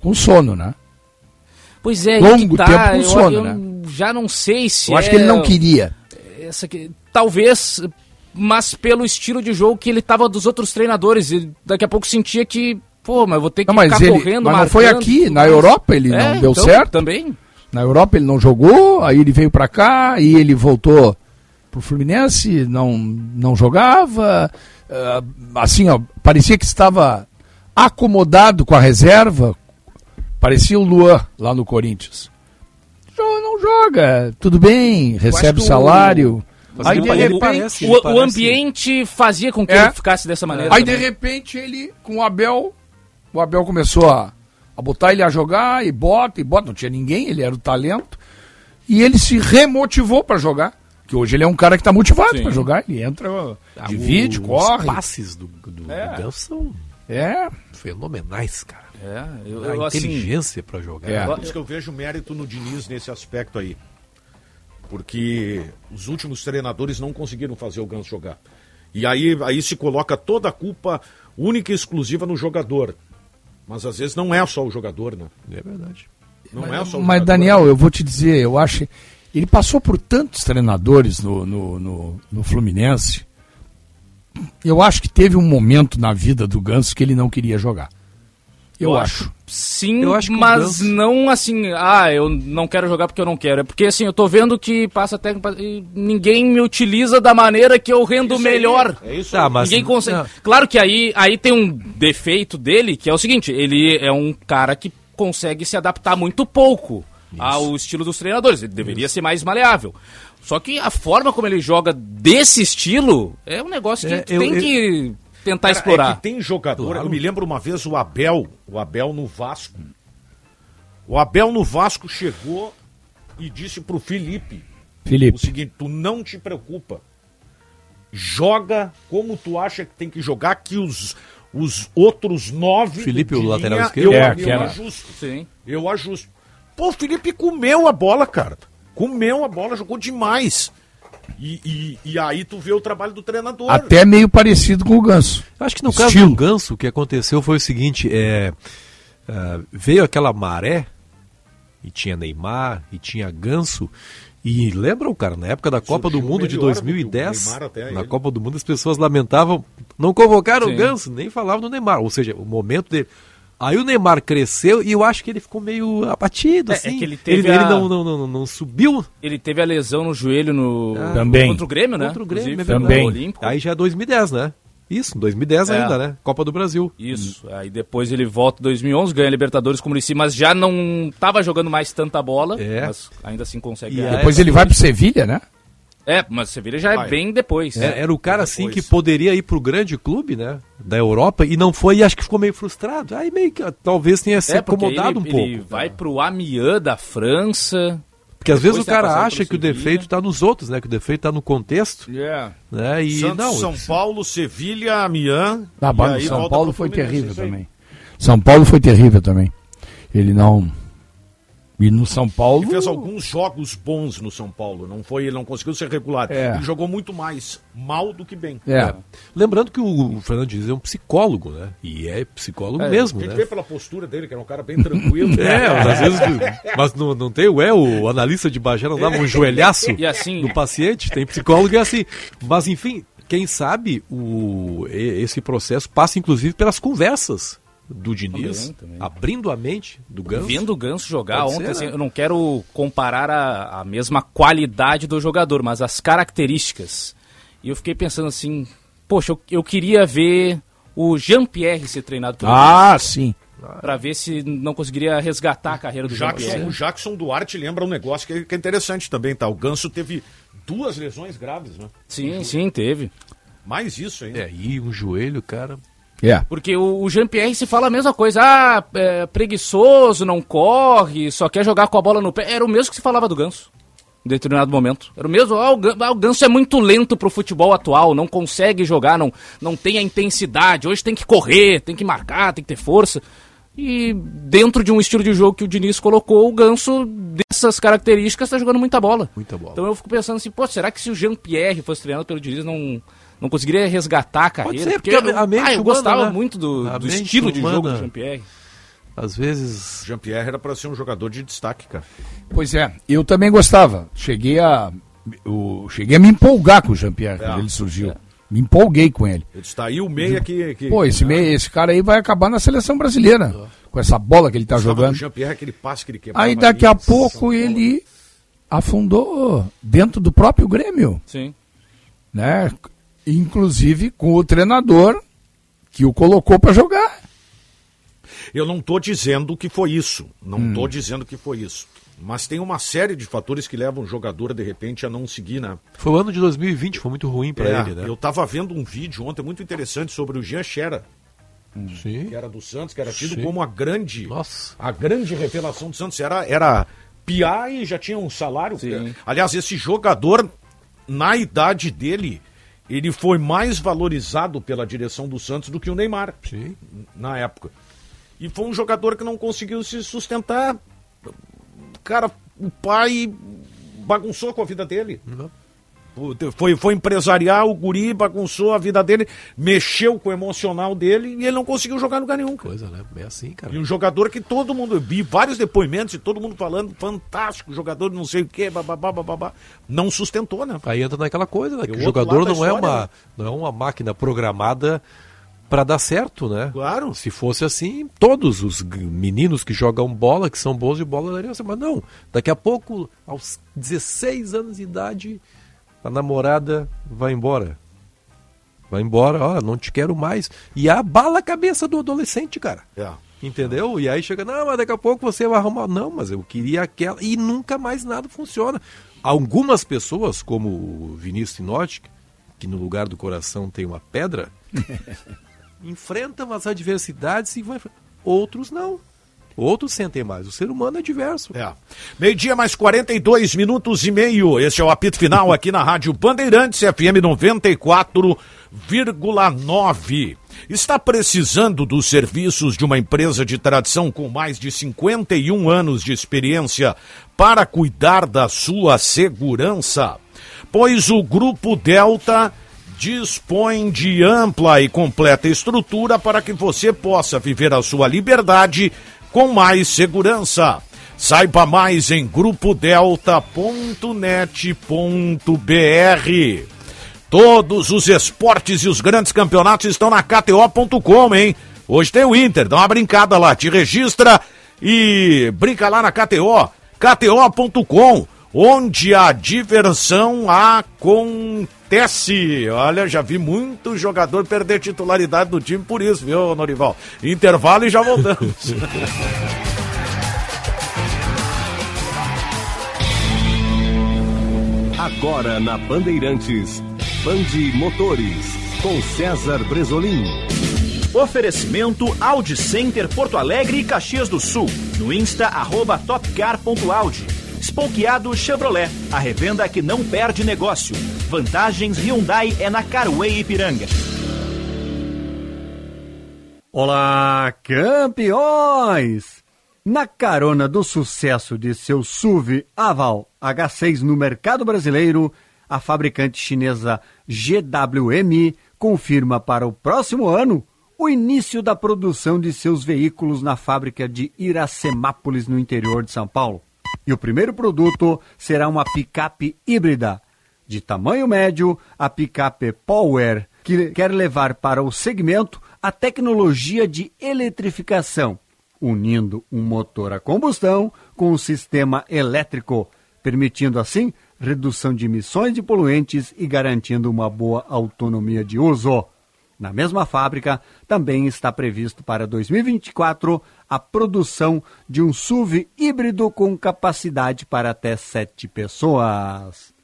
com sono, né? Pois é, longo tá, tempo com sono, eu, né? já não sei se. Eu acho que ele não é queria. Essa aqui, talvez, mas pelo estilo de jogo que ele tava dos outros treinadores. E daqui a pouco sentia que, pô, mas vou ter que não, ficar ele, correndo, Mas não foi aqui, na Europa ele é, não deu então, certo. Também. Na Europa ele não jogou, aí ele veio para cá e ele voltou pro Fluminense, não, não jogava. Uh, assim, ó, parecia que estava acomodado com a reserva. Parecia o Luan lá no Corinthians não joga, tudo bem, recebe o salário. Aí, de repente, parece, o, o, ambiente fazia com que é. ele ficasse dessa maneira. Aí, também. de repente, ele, com o Abel, o Abel começou a, a botar ele a jogar, e bota, e bota. Não tinha ninguém, ele era o talento. E ele se remotivou para jogar. Que hoje ele é um cara que está motivado para jogar. Ele entra, ah, divide, o, corre. Os passes do, do, é. do são é. fenomenais, cara. É, eu, eu, a assim, inteligência assim, para jogar. É. Por isso que eu vejo mérito no Diniz nesse aspecto aí. Porque os últimos treinadores não conseguiram fazer o Ganso jogar. E aí, aí se coloca toda a culpa única e exclusiva no jogador. Mas às vezes não é só o jogador, né? É verdade. Não mas, é só o Mas, jogador, Daniel, eu vou te dizer, eu acho. Ele passou por tantos treinadores no, no, no, no Fluminense. Eu acho que teve um momento na vida do Ganso que ele não queria jogar. Eu, acho. Sim, eu acho mas não assim, ah, eu não quero jogar porque eu não quero. É porque assim, eu tô vendo que passa técnica e ninguém me utiliza da maneira que eu rendo isso melhor. Aí, é isso tá, mas ninguém consegue. Não. Claro que aí, aí tem um defeito dele, que é o seguinte, ele é um cara que consegue se adaptar muito pouco isso. ao estilo dos treinadores. Ele deveria isso. ser mais maleável. Só que a forma como ele joga desse estilo é um negócio que é, eu, tem eu, que tentar Cara, explorar. É que tem jogador, claro. eu me lembro uma vez o Abel, o Abel no Vasco. O Abel no Vasco chegou e disse pro Felipe, Felipe. o seguinte, tu não te preocupa. Joga como tu acha que tem que jogar, que os, os outros nove. Felipe, o lateral esquerdo, eu, é, eu, eu ajusto. Sim. Eu ajusto. Pô, o Felipe comeu a bola, cara. Comeu a bola, jogou demais. E, e, e, aí tu vê o trabalho do treinador. Até meio parecido com o Ganso. Acho que no Estilo. caso do Ganso, o que aconteceu foi o seguinte: é, uh, veio aquela maré, e tinha Neymar, e tinha Ganso. E lembram, cara, na época da Copa Surgiu do Mundo de 2010, na Copa do Mundo as pessoas lamentavam, não convocaram Sim. o Ganso, nem falavam do Neymar. Ou seja, o momento dele. Aí o Neymar cresceu e eu acho que ele ficou meio abatido, é, é assim. É que ele, teve ele, a... ele não, não, não, não, subiu. Ele teve a lesão no joelho no... Ah, também. Contra o Grêmio, né? Contra o Grêmio, é também. Olímpico. Aí já é 2010, né? Isso, 2010 é. ainda, né? Copa do Brasil. Isso. Aí depois ele volta em 2011, ganha Libertadores com o Muricy, mas já não estava jogando mais tanta bola. É. Mas ainda assim consegue. E depois ele vai pro Sevilha, né? É, mas o Sevilha já é bem depois. É, era o cara assim que poderia ir pro grande clube, né? Da Europa e não foi e acho que ficou meio frustrado. Aí meio que talvez tenha se é, acomodado ele, um pouco. Ele vai pro Amiens da França. Porque às vezes o cara acha que o defeito está nos outros, né? Que o defeito está no contexto. Yeah. Né? E Santos, não, São Paulo, Sevilha, Amiens. Ah, São Paulo foi terrível também. São Paulo foi terrível também. Ele não e no São Paulo. Ele fez alguns jogos bons no São Paulo. Não foi, ele não conseguiu ser regular. É. Ele jogou muito mais mal do que bem. É. é. Lembrando que o Fernando Diniz é um psicólogo, né? E é psicólogo é, mesmo. A gente né? vê pela postura dele, que era um cara bem tranquilo. <laughs> é, mas às vezes. Mas não, não tem o é, o analista de Bagé não dava um joelhaço assim, no paciente. Tem psicólogo e é assim. Mas enfim, quem sabe o, esse processo passa inclusive pelas conversas do Diniz, também, também. abrindo a mente do Ganso. Vendo o Ganso jogar Pode ontem, ser, assim, né? eu não quero comparar a, a mesma qualidade do jogador, mas as características. E eu fiquei pensando assim, poxa, eu, eu queria ver o Jean-Pierre ser treinado pelo Ah, Ganso, sim. Para ver se não conseguiria resgatar a carreira do Jackson. O Jackson Duarte lembra um negócio que é, que é interessante também, tá? O Ganso teve duas lesões graves, né? Sim, sim, teve. Mais isso ainda. É, e um joelho, cara, Yeah. Porque o, Jean-Pierre se fala a mesma coisa. Ah, é, preguiçoso, não corre, só quer jogar com a bola no pé. Era o mesmo que se falava do Ganso. em determinado momento. Era o mesmo, ah, o, ah, o Ganso é muito lento pro futebol atual, não consegue jogar, não, não tem a intensidade, hoje tem que correr, tem que marcar, tem que ter força. E dentro de um estilo de jogo que o Diniz colocou, o Ganso, dessas características, está jogando muita bola. Muita bola. Então eu fico pensando assim, pô, será que se o Jean-Pierre fosse treinado pelo Diniz, não, não conseguiria resgatar a carreira? Ser, porque, porque a, a mente ah, eu humana, gostava né? muito do, do estilo de jogo do Jean-Pierre. Às vezes. Jean-Pierre era para ser um jogador de destaque, cara. Pois é, eu também gostava. Cheguei a. Eu, cheguei a me empolgar com o Jean-Pierre é, quando ele surgiu. É. Me empolguei com ele. Ele está aí o meia que. que Pô, esse, meia, esse cara aí vai acabar na seleção brasileira. Com essa bola que ele está jogando. O Jean-Pierre, aquele passe que ele quebrava. Aí daqui a pouco ele afundou dentro do próprio Grêmio. Sim. Né? Inclusive com o treinador que o colocou para jogar. Eu não estou dizendo que foi isso. Não estou hum. dizendo que foi isso. Mas tem uma série de fatores que levam o jogador, de repente, a não seguir, né? Foi o ano de 2020, foi muito ruim para é, ele, né? Eu estava vendo um vídeo ontem muito interessante sobre o Jean Xera. Sim. Que era do Santos, que era tido Sim. como a grande, Nossa. a grande revelação do Santos. Era, era piar e já tinha um salário. Sim. Aliás, esse jogador, na idade dele, ele foi mais valorizado pela direção do Santos do que o Neymar. Sim. Na época. E foi um jogador que não conseguiu se sustentar. Cara, o pai bagunçou com a vida dele. Uhum. Foi, foi empresariar, o guri bagunçou a vida dele, mexeu com o emocional dele e ele não conseguiu jogar em lugar nenhum. Coisa, né? É assim, cara. E um jogador que todo mundo, vi vários depoimentos e todo mundo falando, fantástico, jogador não sei o que, babá, babá, não sustentou, né? Aí entra naquela coisa, né? Que o jogador não é, uma, né? não é uma máquina programada para dar certo, né? Claro. Se fosse assim, todos os meninos que jogam bola, que são bons de bola, dariam assim. Mas não, daqui a pouco, aos 16 anos de idade, a namorada vai embora. Vai embora, ó, não te quero mais. E abala a cabeça do adolescente, cara. É. Entendeu? E aí chega, não, mas daqui a pouco você vai arrumar. Não, mas eu queria aquela. E nunca mais nada funciona. Algumas pessoas, como o Vinícius Tinotti, que no lugar do coração tem uma pedra, <laughs> enfrentam as adversidades e vão. Outros não. Outros sentem mais. O ser humano é diverso. É. Meio-dia mais 42 minutos e meio. Este é o apito final aqui na Rádio Bandeirantes FM 94,9. Está precisando dos serviços de uma empresa de tradição com mais de 51 anos de experiência para cuidar da sua segurança? Pois o Grupo Delta dispõe de ampla e completa estrutura para que você possa viver a sua liberdade com mais segurança. Saiba mais em grupodelta.net.br. Todos os esportes e os grandes campeonatos estão na KTO.com, hein? Hoje tem o Inter, dá uma brincada lá, te registra e brinca lá na KTO, KTO.com, onde a diversão acontece. Olha, já vi muito jogador perder titularidade do time por isso, viu, Norival? Intervalo e já voltamos. <laughs> Agora na Bandeirantes, Bande Motores, com César Bresolim. Oferecimento Audi Center Porto Alegre e Caxias do Sul. No Insta, arroba topcar.audi. Spokeado Chevrolet, a revenda que não perde negócio. Vantagens Hyundai é na Carway Ipiranga. Olá, campeões! Na carona do sucesso de seu SUV Aval H6 no mercado brasileiro, a fabricante chinesa GWM confirma para o próximo ano o início da produção de seus veículos na fábrica de Iracemápolis, no interior de São Paulo. E o primeiro produto será uma picape híbrida. De tamanho médio, a picape Power, que quer levar para o segmento a tecnologia de eletrificação unindo um motor a combustão com um sistema elétrico, permitindo assim redução de emissões de poluentes e garantindo uma boa autonomia de uso. Na mesma fábrica, também está previsto para 2024 a produção de um SUV híbrido com capacidade para até sete pessoas.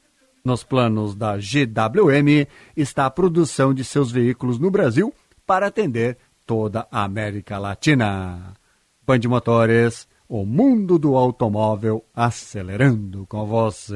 Nos planos da GWM está a produção de seus veículos no Brasil para atender toda a América Latina. Band Motores, o mundo do automóvel acelerando com você.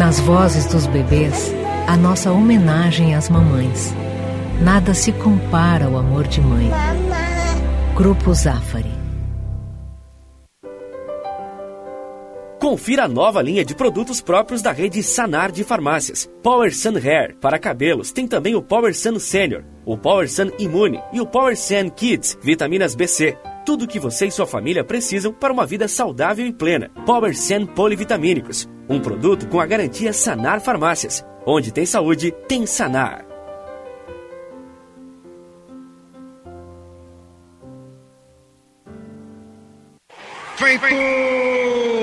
Nas vozes dos bebês, a nossa homenagem às mamães. Nada se compara ao amor de mãe. Grupo Zafari. Confira a nova linha de produtos próprios da rede Sanar de farmácias. Power Sun Hair para cabelos tem também o Power Sun Senior, o Power Sun Imune e o Power Sun Kids, vitaminas BC. Tudo o que você e sua família precisam para uma vida saudável e plena. Power Sun Polivitamínicos, um produto com a garantia Sanar Farmácias. Onde tem saúde, tem Sanar. Feito!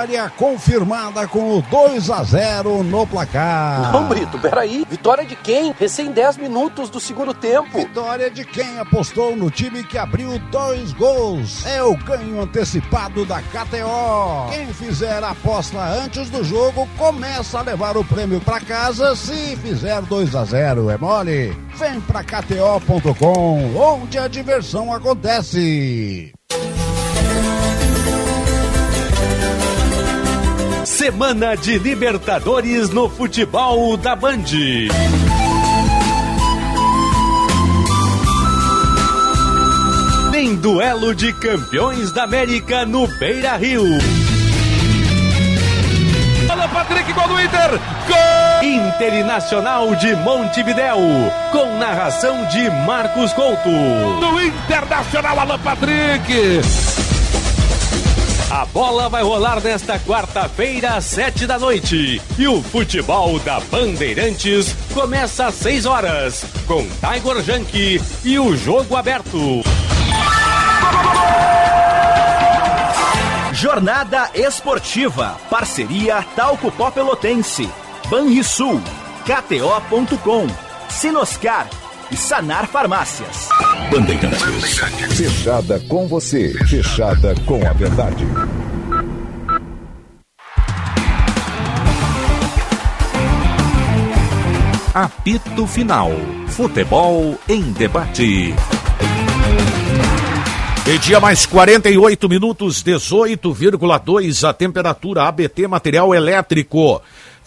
Vitória confirmada com o 2 a 0 no placar. Não, Brito, peraí. Vitória de quem? Recém 10 minutos do segundo tempo. Vitória de quem apostou no time que abriu dois gols. É o ganho antecipado da KTO. Quem fizer a aposta antes do jogo começa a levar o prêmio para casa se fizer 2 a 0 É mole? Vem pra KTO.com, onde a diversão acontece. Semana de Libertadores no futebol da Band. Tem duelo de campeões da América no Beira Rio. Alô, Patrick, gol do Inter! Gol! Internacional de Montevidéu, com narração de Marcos Couto. Do Internacional, Alô, Patrick! A bola vai rolar nesta quarta-feira, às sete da noite. E o futebol da Bandeirantes começa às seis horas, com Tiger Junk e o jogo aberto. Jornada Esportiva. Parceria Talco Pelotense. Banrisul. KTO.com. Sinoscar e Sanar Farmácias. Bandeirantes. Fechada com você, fechada com a verdade. Apito Final. Futebol em debate. Media mais 48 minutos, 18,2 a temperatura ABT Material Elétrico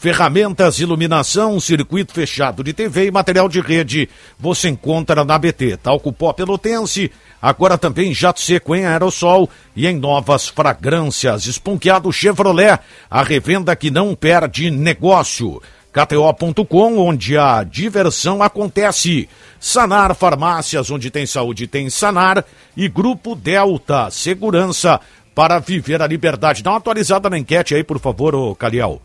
ferramentas, iluminação, circuito fechado de TV e material de rede. Você encontra na BT, talco pó pelotense, agora também jato seco em aerossol e em novas fragrâncias. Esponqueado Chevrolet, a revenda que não perde negócio. KTO.com, onde a diversão acontece. Sanar Farmácias, onde tem saúde, tem Sanar. E Grupo Delta, segurança para viver a liberdade. Dá uma atualizada na enquete aí, por favor, ô Caliel.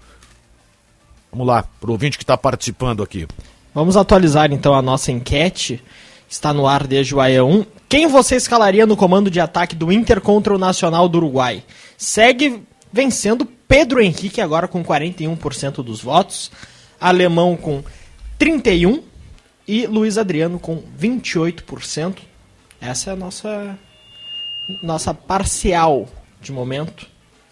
Vamos lá, para o ouvinte que está participando aqui. Vamos atualizar então a nossa enquete. Está no ar desde o AE 1. Quem você escalaria no comando de ataque do Inter contra o Nacional do Uruguai? Segue vencendo Pedro Henrique agora com 41% dos votos, Alemão com 31 e Luiz Adriano com 28%. Essa é a nossa nossa parcial de momento.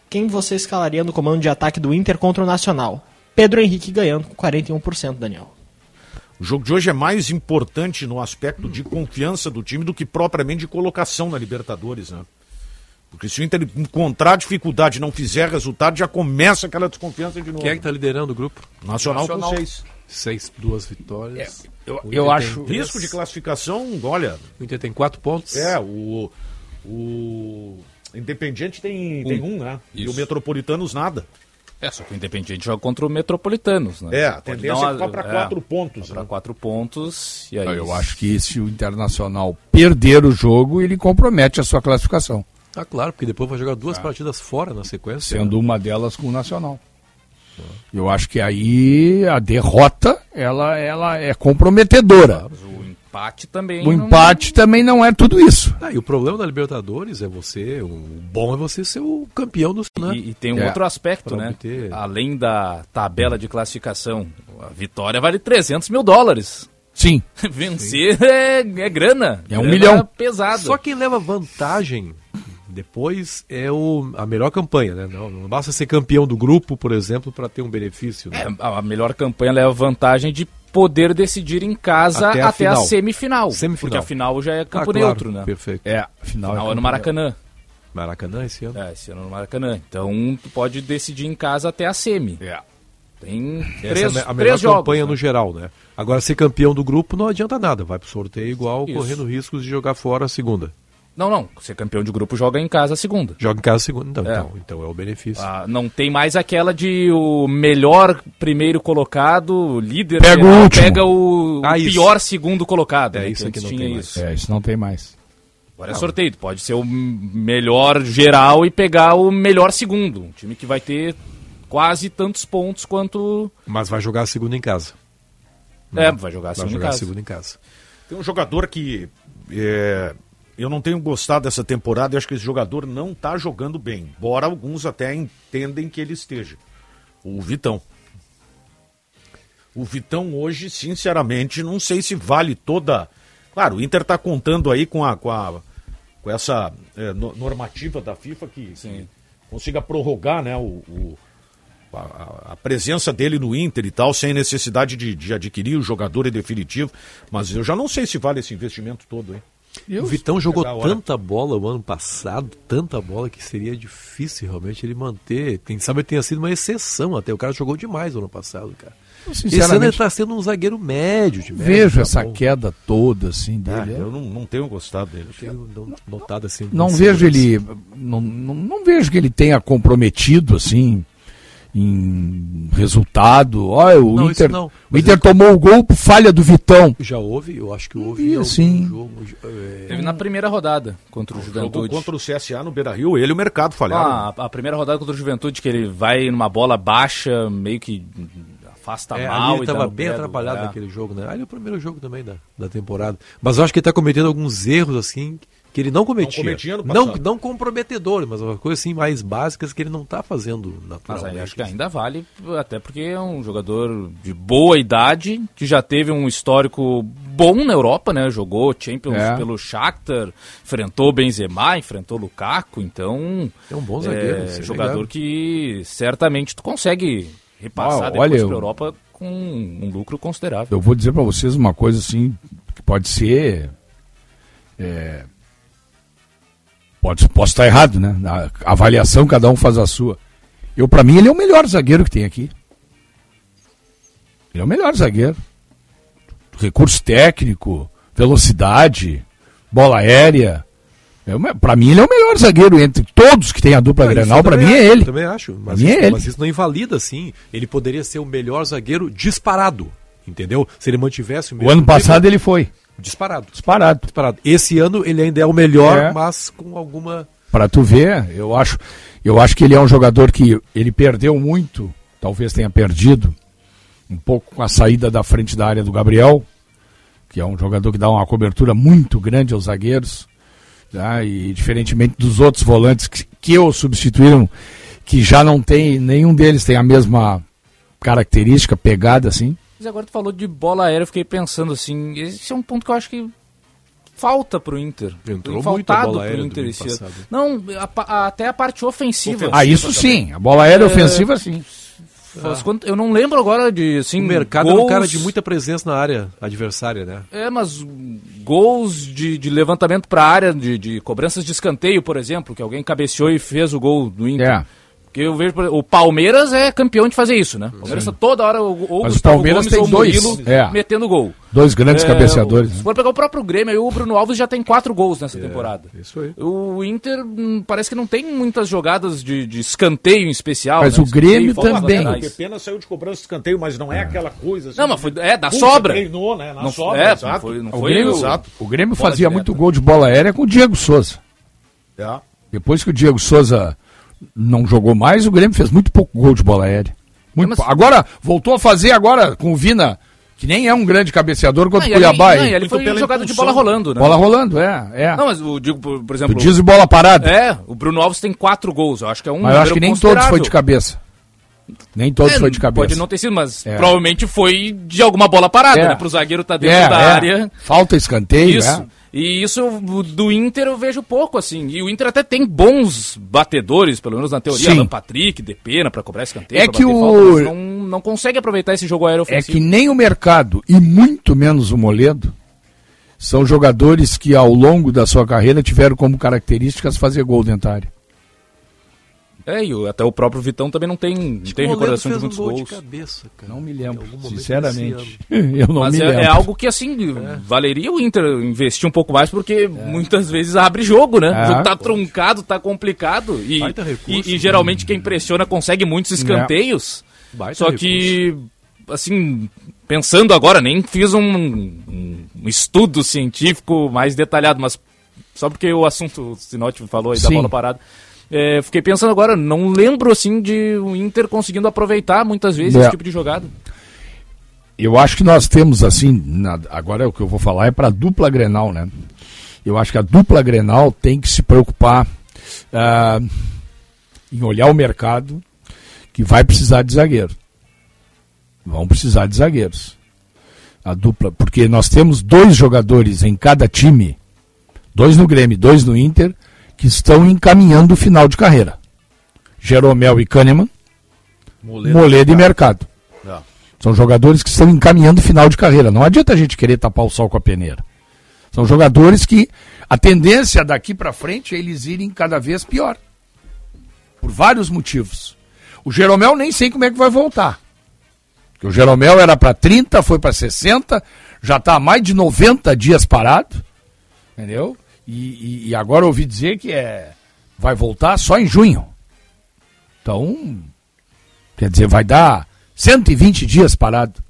Quem você escalaria no comando de ataque do Inter contra o Nacional? Pedro Henrique ganhando com 41%, Daniel. O jogo de hoje é mais importante no aspecto de confiança do time do que propriamente de colocação na Libertadores, né? Porque se o Inter encontrar dificuldade e não fizer resultado, já começa aquela desconfiança de novo. Quem é que está liderando o grupo? Nacional, Nacional, com seis. Seis, duas vitórias. É, eu, eu acho. Risco de classificação, olha. O Inter tem quatro pontos. É, o. O Independiente tem um, tem um né? Isso. E o Metropolitanos nada. É, só que o Independiente joga contra o Metropolitanos, né? É, a tendência é para quatro pontos. Para né? quatro pontos. E aí... Eu acho que se o Internacional perder o jogo, ele compromete a sua classificação. Ah, claro, porque depois vai jogar duas ah. partidas fora na sequência. Sendo né? uma delas com o Nacional. Eu acho que aí a derrota ela, ela é comprometedora. Claro, o empate também. O não... empate também não é tudo isso. Ah, e o problema da Libertadores é você. O bom é você ser o campeão do. Né? E, e tem um é. outro aspecto, pra né? Obter... Além da tabela de classificação, a vitória vale 300 mil dólares. Sim. <laughs> Vencer Sim. É, é grana. É um grana milhão. pesado. Só quem leva vantagem depois é o, a melhor campanha, né? Não, não basta ser campeão do grupo, por exemplo, para ter um benefício. Né? É, a melhor campanha leva vantagem de poder decidir em casa até a, até a semifinal, semifinal. Porque a final já é campo ah, claro, neutro, né? Perfeito. É, a final, final é, é, no Maracanã. Maracanã esse ano? É, esse ano no Maracanã. Então tu pode decidir em casa até a semi. É. Tem Essa três, é a melhor campanha jogos, né? no geral, né? Agora, ser campeão do grupo não adianta nada. Vai pro sorteio igual, Isso. correndo riscos de jogar fora a segunda. Não, não. Ser campeão de grupo joga em casa a segunda. Joga em casa a segunda, então. É, então, então é o benefício. Ah, não tem mais aquela de o melhor primeiro colocado, líder, pega geral, o, último. pega o, ah, pior segundo colocado. É né, isso que, não tem isso. Mais. É, isso não tem mais. Agora é sorteio, pode ser o melhor geral e pegar o melhor segundo. Um time que vai ter quase tantos pontos quanto. Mas vai jogar a segunda em casa. É, vai jogar a segunda, vai jogar em, casa. segunda em casa. Tem um jogador que é, eu não tenho gostado dessa temporada e acho que esse jogador não está jogando bem. Embora alguns até entendem que ele esteja. O Vitão. O Vitão hoje, sinceramente, não sei se vale toda. Claro, o Inter está contando aí com a, com, a, com essa é, normativa da FIFA que, que, consiga prorrogar né, o, o a, a, presença dele no Inter e tal, sem necessidade de, de adquirir o jogador em definitivo. Mas eu já não sei se vale esse investimento todo, hein? O Vitão jogou tanta bola o ano passado, tanta bola que seria difícil realmente ele manter. Quem sabe tenha sido uma exceção até. O cara jogou demais o ano passado, cara. Esse ano ele está sendo um zagueiro médio de médio, Vejo tá essa bom. queda toda assim ah, dele. Ah, eu não, não, tenho gostado dele. Eu tenho notado assim. Não vejo ele. Não, não, não vejo que ele tenha comprometido assim em resultado. Olha, o não, Inter, não, o Inter tomou o gol por falha do Vitão. Já houve, eu acho que houve algum sim. jogo. É... Teve na primeira rodada contra o Juventude. Contra o CSA no Beira-Rio, ele e o mercado falharam. Ah, a, a, primeira rodada contra o Juventude que ele vai numa bola baixa, meio que afasta é, mal. ele estava bem atrapalhado é. naquele jogo, né? Ali é o primeiro jogo também da, da temporada. Mas eu acho que ele está cometendo alguns erros assim que ele não cometia. Não, cometia não, não comprometedor, mas uma coisa assim mais básicas que ele não está fazendo naturalmente. Mas acho que ainda vale, até porque é um jogador de boa idade, que já teve um histórico bom na Europa, né? Jogou Champions é. pelo Shakhtar, enfrentou Benzema, enfrentou Lukaku, então... É um bom zagueiro. É, jogador legal. que certamente tu consegue repassar ah, depois para a Europa com um lucro considerável. Eu vou dizer para vocês uma coisa assim, que pode ser... É, Pode, posso estar errado, né? A avaliação, cada um faz a sua. Eu, para mim, ele é o melhor zagueiro que tem aqui. Ele é o melhor zagueiro. Recurso técnico, velocidade, bola aérea. É para mim, ele é o melhor zagueiro entre todos que tem a dupla ah, Grenal. Para mim, é ele. também acho. Mas, isso, é ele. mas isso não invalida, sim. Ele poderia ser o melhor zagueiro disparado. Entendeu? Se ele mantivesse o mesmo. O ano passado ele foi. Disparado. Disparado. Disparado. Esse ano ele ainda é o melhor, é. mas com alguma. Para tu ver, eu acho, eu acho que ele é um jogador que ele perdeu muito, talvez tenha perdido um pouco com a saída da frente da área do Gabriel, que é um jogador que dá uma cobertura muito grande aos zagueiros, tá? e diferentemente dos outros volantes que, que o substituíram, que já não tem, nenhum deles tem a mesma característica, pegada assim. Mas agora tu falou de bola aérea, eu fiquei pensando assim, esse é um ponto que eu acho que falta pro Inter. Entrou muito a bola aérea Inter esse ano. Não, a, a, até a parte ofensiva. ofensiva ah, isso também. sim. A bola aérea é... ofensiva sim. Ah. Eu não lembro agora de assim. O mercado gols... é um cara de muita presença na área adversária, né? É, mas gols de, de levantamento para a área, de, de cobranças de escanteio, por exemplo, que alguém cabeceou e fez o gol do Inter. É. Porque eu vejo, o Palmeiras é campeão de fazer isso, né? O Palmeiras tá toda hora ou Mas o Palmeiras Gomes tem dois, é. metendo gol. Dois grandes é, cabeceadores. Se né? for pegar o próprio Grêmio, aí o Bruno Alves já tem quatro gols nessa é, temporada. Isso aí. O Inter hum, parece que não tem muitas jogadas de, de escanteio em especial. Mas né? o Grêmio também. O pena saiu de cobrança de escanteio, mas não é, é. aquela coisa assim. Não, mas foi é da sobra. Treinou, né? Na não, sobra, é, exato. Não foi, não o, foi Grêmio, exato. o Grêmio fazia muito gol de bola aérea com o Diego Souza. É. Depois que o Diego Souza não jogou mais, o Grêmio fez muito pouco gol de bola aérea. Muito mas... Agora, voltou a fazer agora com o Vina, que nem é um grande cabeceador contra o Cuiabá. Não, ele foi jogado de bola rolando, né? Bola rolando, é. é. Não, mas o digo, por, por exemplo. Tu diz bola parada. É, o Bruno Alves tem quatro gols, eu acho que é um Mas eu acho que nem todos foi de cabeça. Nem todos é, foi de cabeça. Pode não ter sido, mas é. provavelmente foi de alguma bola parada, é. né? Pro zagueiro tá dentro é, da é. área. Falta escanteio, Isso. É. E isso do Inter eu vejo pouco, assim. E o Inter até tem bons batedores, pelo menos na teoria. Alan Patrick, Depena para cobrar escanteio. É que o... Falta, não, não consegue aproveitar esse jogo aéreo ofensivo. É que nem o mercado, e muito menos o Moledo, são jogadores que ao longo da sua carreira tiveram como características fazer gol área. É, e até o próprio Vitão também não tem, não tem recordação de muitos um gols. De cabeça, cara. Não me lembro, sinceramente. <laughs> Eu não Mas me é, lembro. é algo que, assim, é. valeria o Inter investir um pouco mais, porque é. muitas vezes abre jogo, né? É. O jogo tá truncado, tá complicado. E, recurso, e, e, geralmente quem pressiona consegue muitos escanteios. Só que, assim, pensando agora, nem fiz um, um, um, estudo científico mais detalhado, mas só porque o assunto, o Sinote falou aí Sim. da bola parada. É, fiquei pensando agora, não lembro assim de o Inter conseguindo aproveitar muitas vezes é. esse tipo de jogada. Eu acho que nós temos assim, na, agora o que eu vou falar é para dupla Grenal, né? Eu acho que a dupla Grenal tem que se preocupar uh, em olhar o mercado que vai precisar de zagueiro. Vão precisar de zagueiros. A dupla, porque nós temos dois jogadores em cada time, dois no Grêmio, dois no Inter, que estão encaminhando o final de carreira. Jeromel e Kahneman, Moledo, Moledo e Mercado. É. São jogadores que estão encaminhando o final de carreira. Não adianta a gente querer tapar o sol com a peneira. São jogadores que a tendência daqui para frente é eles irem cada vez pior. Por vários motivos. O Jeromel nem sei como é que vai voltar. Porque o Jeromel era para 30, foi para 60, já está há mais de 90 dias parado. Entendeu? E, e, e, agora ouvi dizer que é, vai voltar só em junho. Então, quer dizer, vai dar 120 dias parado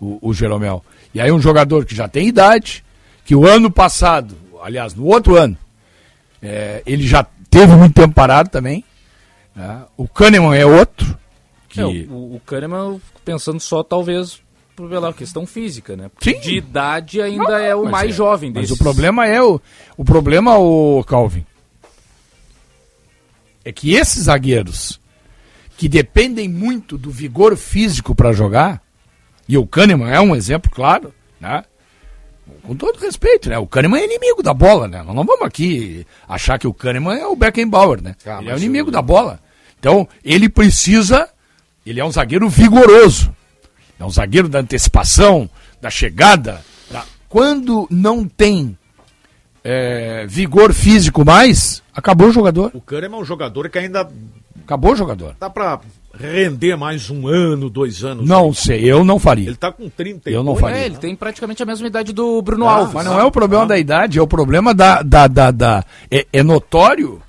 o, o Jeromel. E aí um jogador que já tem idade, que o ano passado, aliás, no outro ano, é, ele já teve muito tempo parado também. Né? O Kahneman é outro. Que... É, o, o Kahneman, pensando só talvez pela questão física, né? Sim. De idade ainda não, é o mais é, jovem desses. Mas o problema é o, o problema, o Calvin, é que esses zagueiros que dependem muito do vigor físico para jogar, e o Kahneman é um exemplo claro, né? Com todo respeito, né? O Kahneman é inimigo da bola, né? Nós não vamos aqui achar que o Kahneman é o Beckenbauer, né? Ah, ele é o inimigo eu... da bola. Então, ele precisa, ele é um zagueiro vigoroso. É um zagueiro da antecipação, da chegada. Da... Quando não tem é, vigor físico mais, acabou o jogador. O Kahneman é um jogador que ainda. Acabou o jogador. Dá pra render mais um ano, dois anos? Não aí. sei, eu não faria. Ele tá com 30 Eu não faria. É, ele tem praticamente a mesma idade do Bruno ah, Alves. Mas não é o problema ah. da idade, é o problema da. da, da, da é, é notório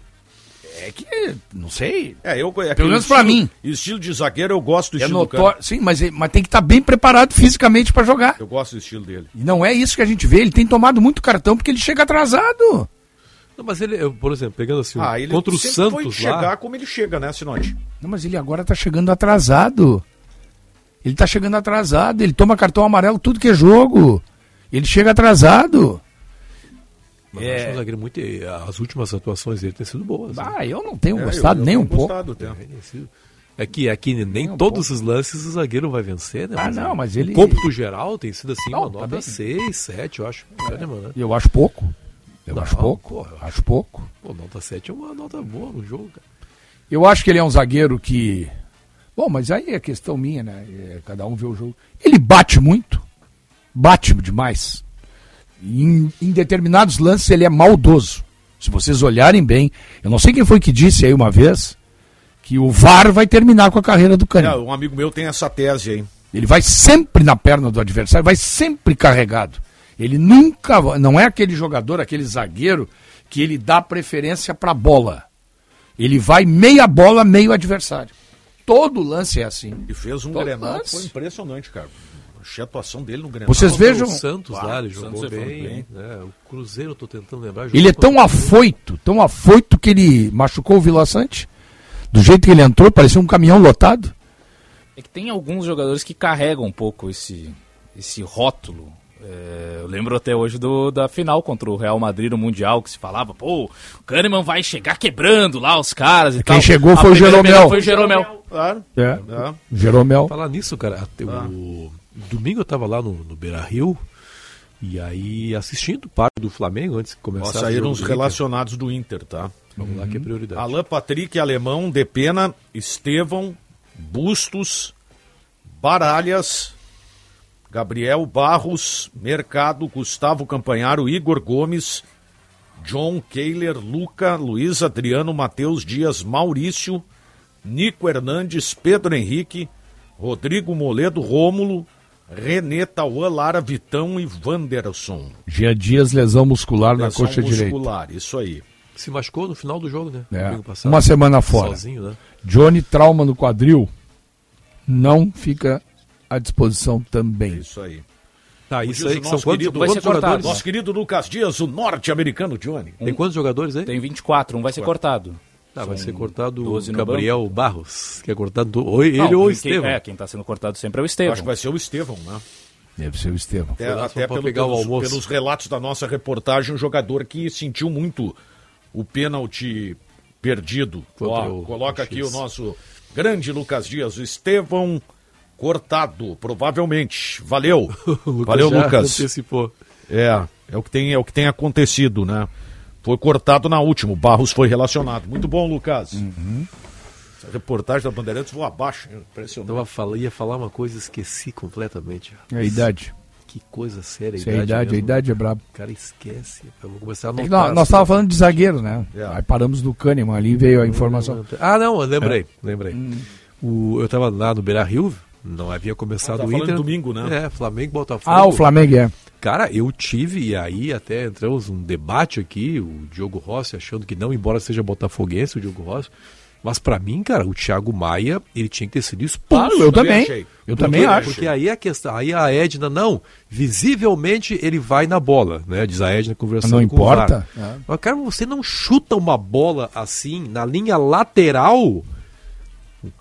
é que, não sei. É, eu, é Pelo menos para mim. Estilo de zagueiro, eu gosto do é estilo notório, Sim, mas, mas tem que estar tá bem preparado fisicamente para jogar. Eu gosto do estilo dele. E não é isso que a gente vê. Ele tem tomado muito cartão porque ele chega atrasado. Não, mas ele, eu, por exemplo, pegando assim, ah, ele contra o Santos foi chegar lá... como ele chega, né, Sinote? Não, mas ele agora tá chegando atrasado. Ele tá chegando atrasado, ele toma cartão amarelo tudo que é jogo. Ele chega atrasado. Mas é... acho um zagueiro muito. As últimas atuações dele têm sido boas. Né? Ah, eu não tenho é, gostado eu, eu nem um pouco. É que, é que nem, um todos os lances o zagueiro vai vencer, né? Ah, não, mas ele. O cômputo geral tem sido assim, não, uma nota 6, 7, eu acho. É. Né, eu acho pouco. Eu não, acho pouco. Porra, eu acho pouco. Pô, nota 7 é uma nota boa no jogo, cara. Eu acho que ele é um zagueiro que. Bom, mas aí é questão minha, né? É, cada um vê o jogo. Ele bate muito. Bate demais. Em, em determinados lances ele é maldoso. Se vocês olharem bem, eu não sei quem foi que disse aí uma vez que o VAR vai terminar com a carreira do Cândido. É, um amigo meu tem essa tese aí. Ele vai sempre na perna do adversário, vai sempre carregado. Ele nunca, não é aquele jogador, aquele zagueiro que ele dá preferência para a bola. Ele vai meia bola, meio adversário. Todo lance é assim. E fez um Todo Grenal que foi impressionante, cara. Achei a atuação dele no Grenal. Vocês vejam- O Santos lá, ele o jogou Santos foi bem. né? O Cruzeiro, eu tô tentando lembrar. Ele é tão afoito, tão afoito que ele machucou o Vila Sante. Do jeito que ele entrou, parecia um caminhão lotado. É que tem alguns jogadores que carregam um pouco esse, esse rótulo. É, eu lembro até hoje do, da final contra o Real Madrid no Mundial, que se falava, pô, o Kahneman vai chegar quebrando lá os caras e Quem tal. chegou A foi o primeira Jeromel. medalha Foi o Jeromel. Claro. É. É. Jeromel. Falar nisso, cara, até o domingo eu tava lá no, no Beira Rio e aí assistindo o parte do Flamengo antes começar. o saíram os Inter. relacionados do Inter, tá? Vamos lá que é prioridade. Alain Patrick, Alemão, Depena, Estevão, Bustos, Baralhas, Gabriel Barros, Mercado, Gustavo Campanharo, Igor Gomes, John Kehler, Luca, Luiz Adriano, Matheus Dias, Maurício, Nico Hernandes, Pedro Henrique, Rodrigo Moledo, Rômulo, Renê Tauan, Lara Vitão e Wanderson. Gia Dias, lesão muscular na Lesão coxa direita. muscular, isso aí. Se machucou no final do jogo, né? É. Passado. Uma semana fora. Sozinho, né? Johnny, trauma no quadril, não fica à disposição também. Isso aí. Tá, isso aí que são quantos, querido- quantos vai ser cortado. jogadores? Nosso querido Lucas Dias, o norte-americano Johnny. Tem quantos jogadores aí? Tem 24, um vai ser cortado. Tá, vai ser cortado o 12 no Gabriel Barros, que é cortado do... ou ele Não, ou o quem- Estevam. É, quem tá sendo cortado sempre é o Acho Estevão. que vai ser o Estevão, né? Deve ser o Estevão. Até, Foi lá só até pelo- pegar o pelos, almoço. pelos relatos da nossa reportagem, um jogador que sentiu muito o pênalti perdido. Ó, o- coloca o aqui o nosso grande Lucas Dias, o Estevão cortado, provavelmente. Valeu. <laughs> O Lucas Valeu, já Lucas. antecipou. É, é o que tem, é o que tem acontecido, né? Foi cortado na última, o Barros foi relacionado. Muito bom, Lucas. Essa reportagem da Bandeirantes voa abaixo, impressionante. Tava fala- ia falar uma coisa, esqueci completamente. É a idade. Que coisa séria a Isso é a idade, a idade é brabo. O cara esquece. Eu vou começar a É que anotar. nós, nós tava falando de zagueiro, né? É. Aí paramos no Kahneman, ali veio a informação. Ah, não, eu lembrei, lembrei. Hum. O, eu tava lá no Beira Rio, não havia começado Ah, tá o Inter. domingo, né? É, Flamengo e Botafogo. Ah, o Flamengo é. Cara, eu tive, e aí até entramos um debate aqui, o Diogo Rossi achando que não, embora seja botafoguense o Diogo Rossi, mas pra mim, cara, o Thiago Maia, ele tinha que ter sido expulso. Claro, eu também. Eu Porque- também acho. Porque aí a questão, aí a Edna, não, visivelmente ele vai na bola, né? Diz a Edna conversando Não com o VAR. importa. É. Mas, cara, você não chuta uma bola assim, na linha lateral,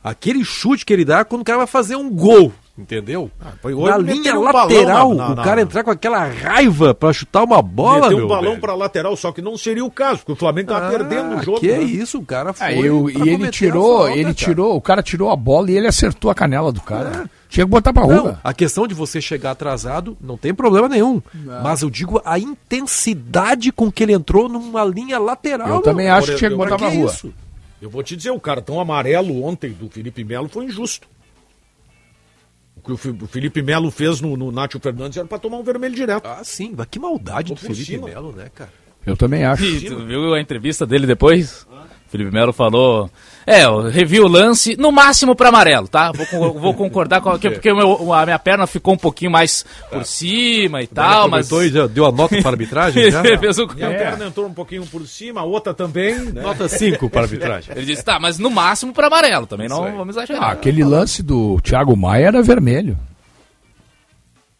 aquele chute que ele dá quando o cara vai fazer um gol, entendeu? foi na linha um balão lateral, na- na- o na- cara entrar com aquela raiva pra chutar uma bola, Meteu meu um balão velho. pra lateral, só que não seria o caso, porque o Flamengo tava Ah, perdendo o jogo. Que né? isso, o cara foi. Ah, eu- pra e ele tirou, falta, ele cara. tirou, o cara tirou a bola e ele acertou a canela do cara. Tinha que botar pra rua. Não, a questão de você chegar atrasado não tem problema nenhum. Mas eu digo a intensidade com que ele entrou numa linha lateral. Eu meu. também acho que tinha que botar Pra pra rua. isso? Eu vou te dizer, o cartão amarelo ontem do Felipe Melo foi injusto. O que o Felipe Melo fez no, no Nátio Fernandes era pra tomar um vermelho direto. Ah, sim, mas que maldade do Felipe cima. Melo, né, cara? Eu também acho. E tu viu a entrevista dele depois? Felipe Melo falou: É, eu revi o lance, no máximo para amarelo, tá? Vou, vou concordar com que porque meu- a minha perna ficou um pouquinho mais por cima e tal, mas. Já deu a nota para a arbitragem? <laughs> Já? Fez o- Minha perna entrou um pouquinho por cima, a outra também, né? Nota 5 para a arbitragem. Ele disse: Tá, mas no máximo para amarelo, também não vamos Ah, exagerar. aquele lance do Thiago Maia era vermelho.